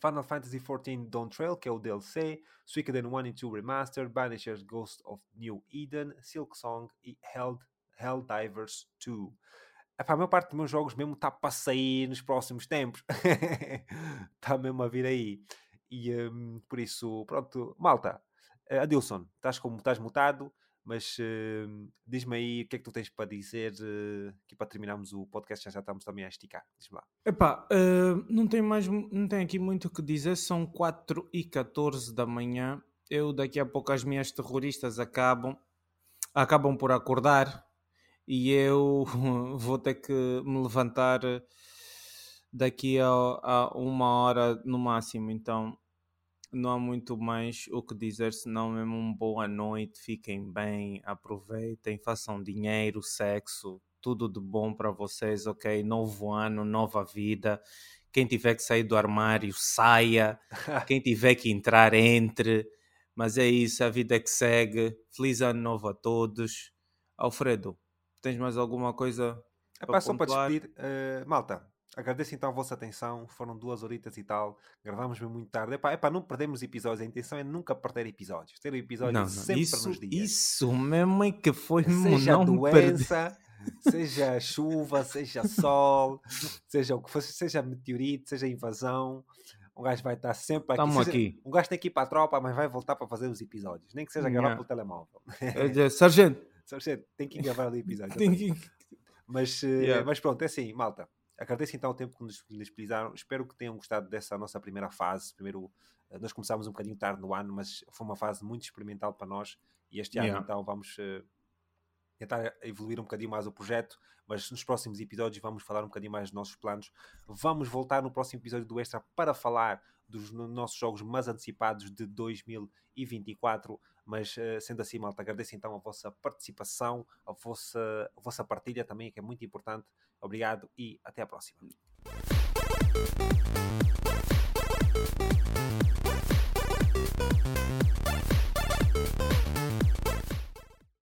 Final Fantasy XIV Dawn Trail, que é o DLC, Suikoden 1 e 2 Remastered, Banishers Ghost of New Eden, Silk Song e Hell, Helldivers 2. Epá, a maior parte dos meus jogos mesmo está para sair nos próximos tempos. Está mesmo a vir aí. E um, por isso, pronto, malta. Uh, Adilson, estás como estás mutado, mas uh, diz-me aí o que é que tu tens para dizer uh, aqui para terminarmos o podcast, já, já estamos também a esticar. Diz-me lá. Epá, uh, não tem mais, não tem aqui muito o que dizer, são 4 e 14 da manhã. Eu daqui a pouco as minhas terroristas acabam, acabam por acordar e eu vou ter que me levantar daqui a, a uma hora no máximo. Então não há muito mais o que dizer, senão mesmo uma boa noite, fiquem bem, aproveitem, façam dinheiro, sexo, tudo de bom para vocês, ok? Novo ano, nova vida. Quem tiver que sair do armário, saia. Quem tiver que entrar, entre. Mas é isso, a vida é que segue. Feliz ano novo a todos. Alfredo, Tens mais alguma coisa? É para só para despedir, uh, malta. Agradeço então a vossa atenção. Foram duas horitas e tal. Gravámos mesmo muito tarde. É para não perdermos episódios. A intenção é nunca perder episódios. Ter episódios não, não, sempre isso, nos dias. Isso mesmo é que foi Seja não doença, seja chuva, seja sol, seja o que fosse, seja meteorito, seja invasão. Um gajo vai estar sempre aqui. Estamos aqui. Um gajo tem que ir para a tropa, mas vai voltar para fazer os episódios. Nem que seja gravar pelo telemóvel. Sargento, tem que gravar o episódio. que... mas, uh, yeah. mas pronto, é assim, malta. Agradeço então o tempo que nos disponibilizaram. Espero que tenham gostado dessa nossa primeira fase. Primeiro, uh, nós começámos um bocadinho tarde no ano, mas foi uma fase muito experimental para nós. E este yeah. ano então vamos uh, tentar evoluir um bocadinho mais o projeto, mas nos próximos episódios vamos falar um bocadinho mais dos nossos planos. Vamos voltar no próximo episódio do Extra para falar dos nossos jogos mais antecipados de 2024. Mas uh, sendo assim, malta, agradeço então a vossa participação, a vossa, a vossa partilha também, que é muito importante. Obrigado e até a próxima.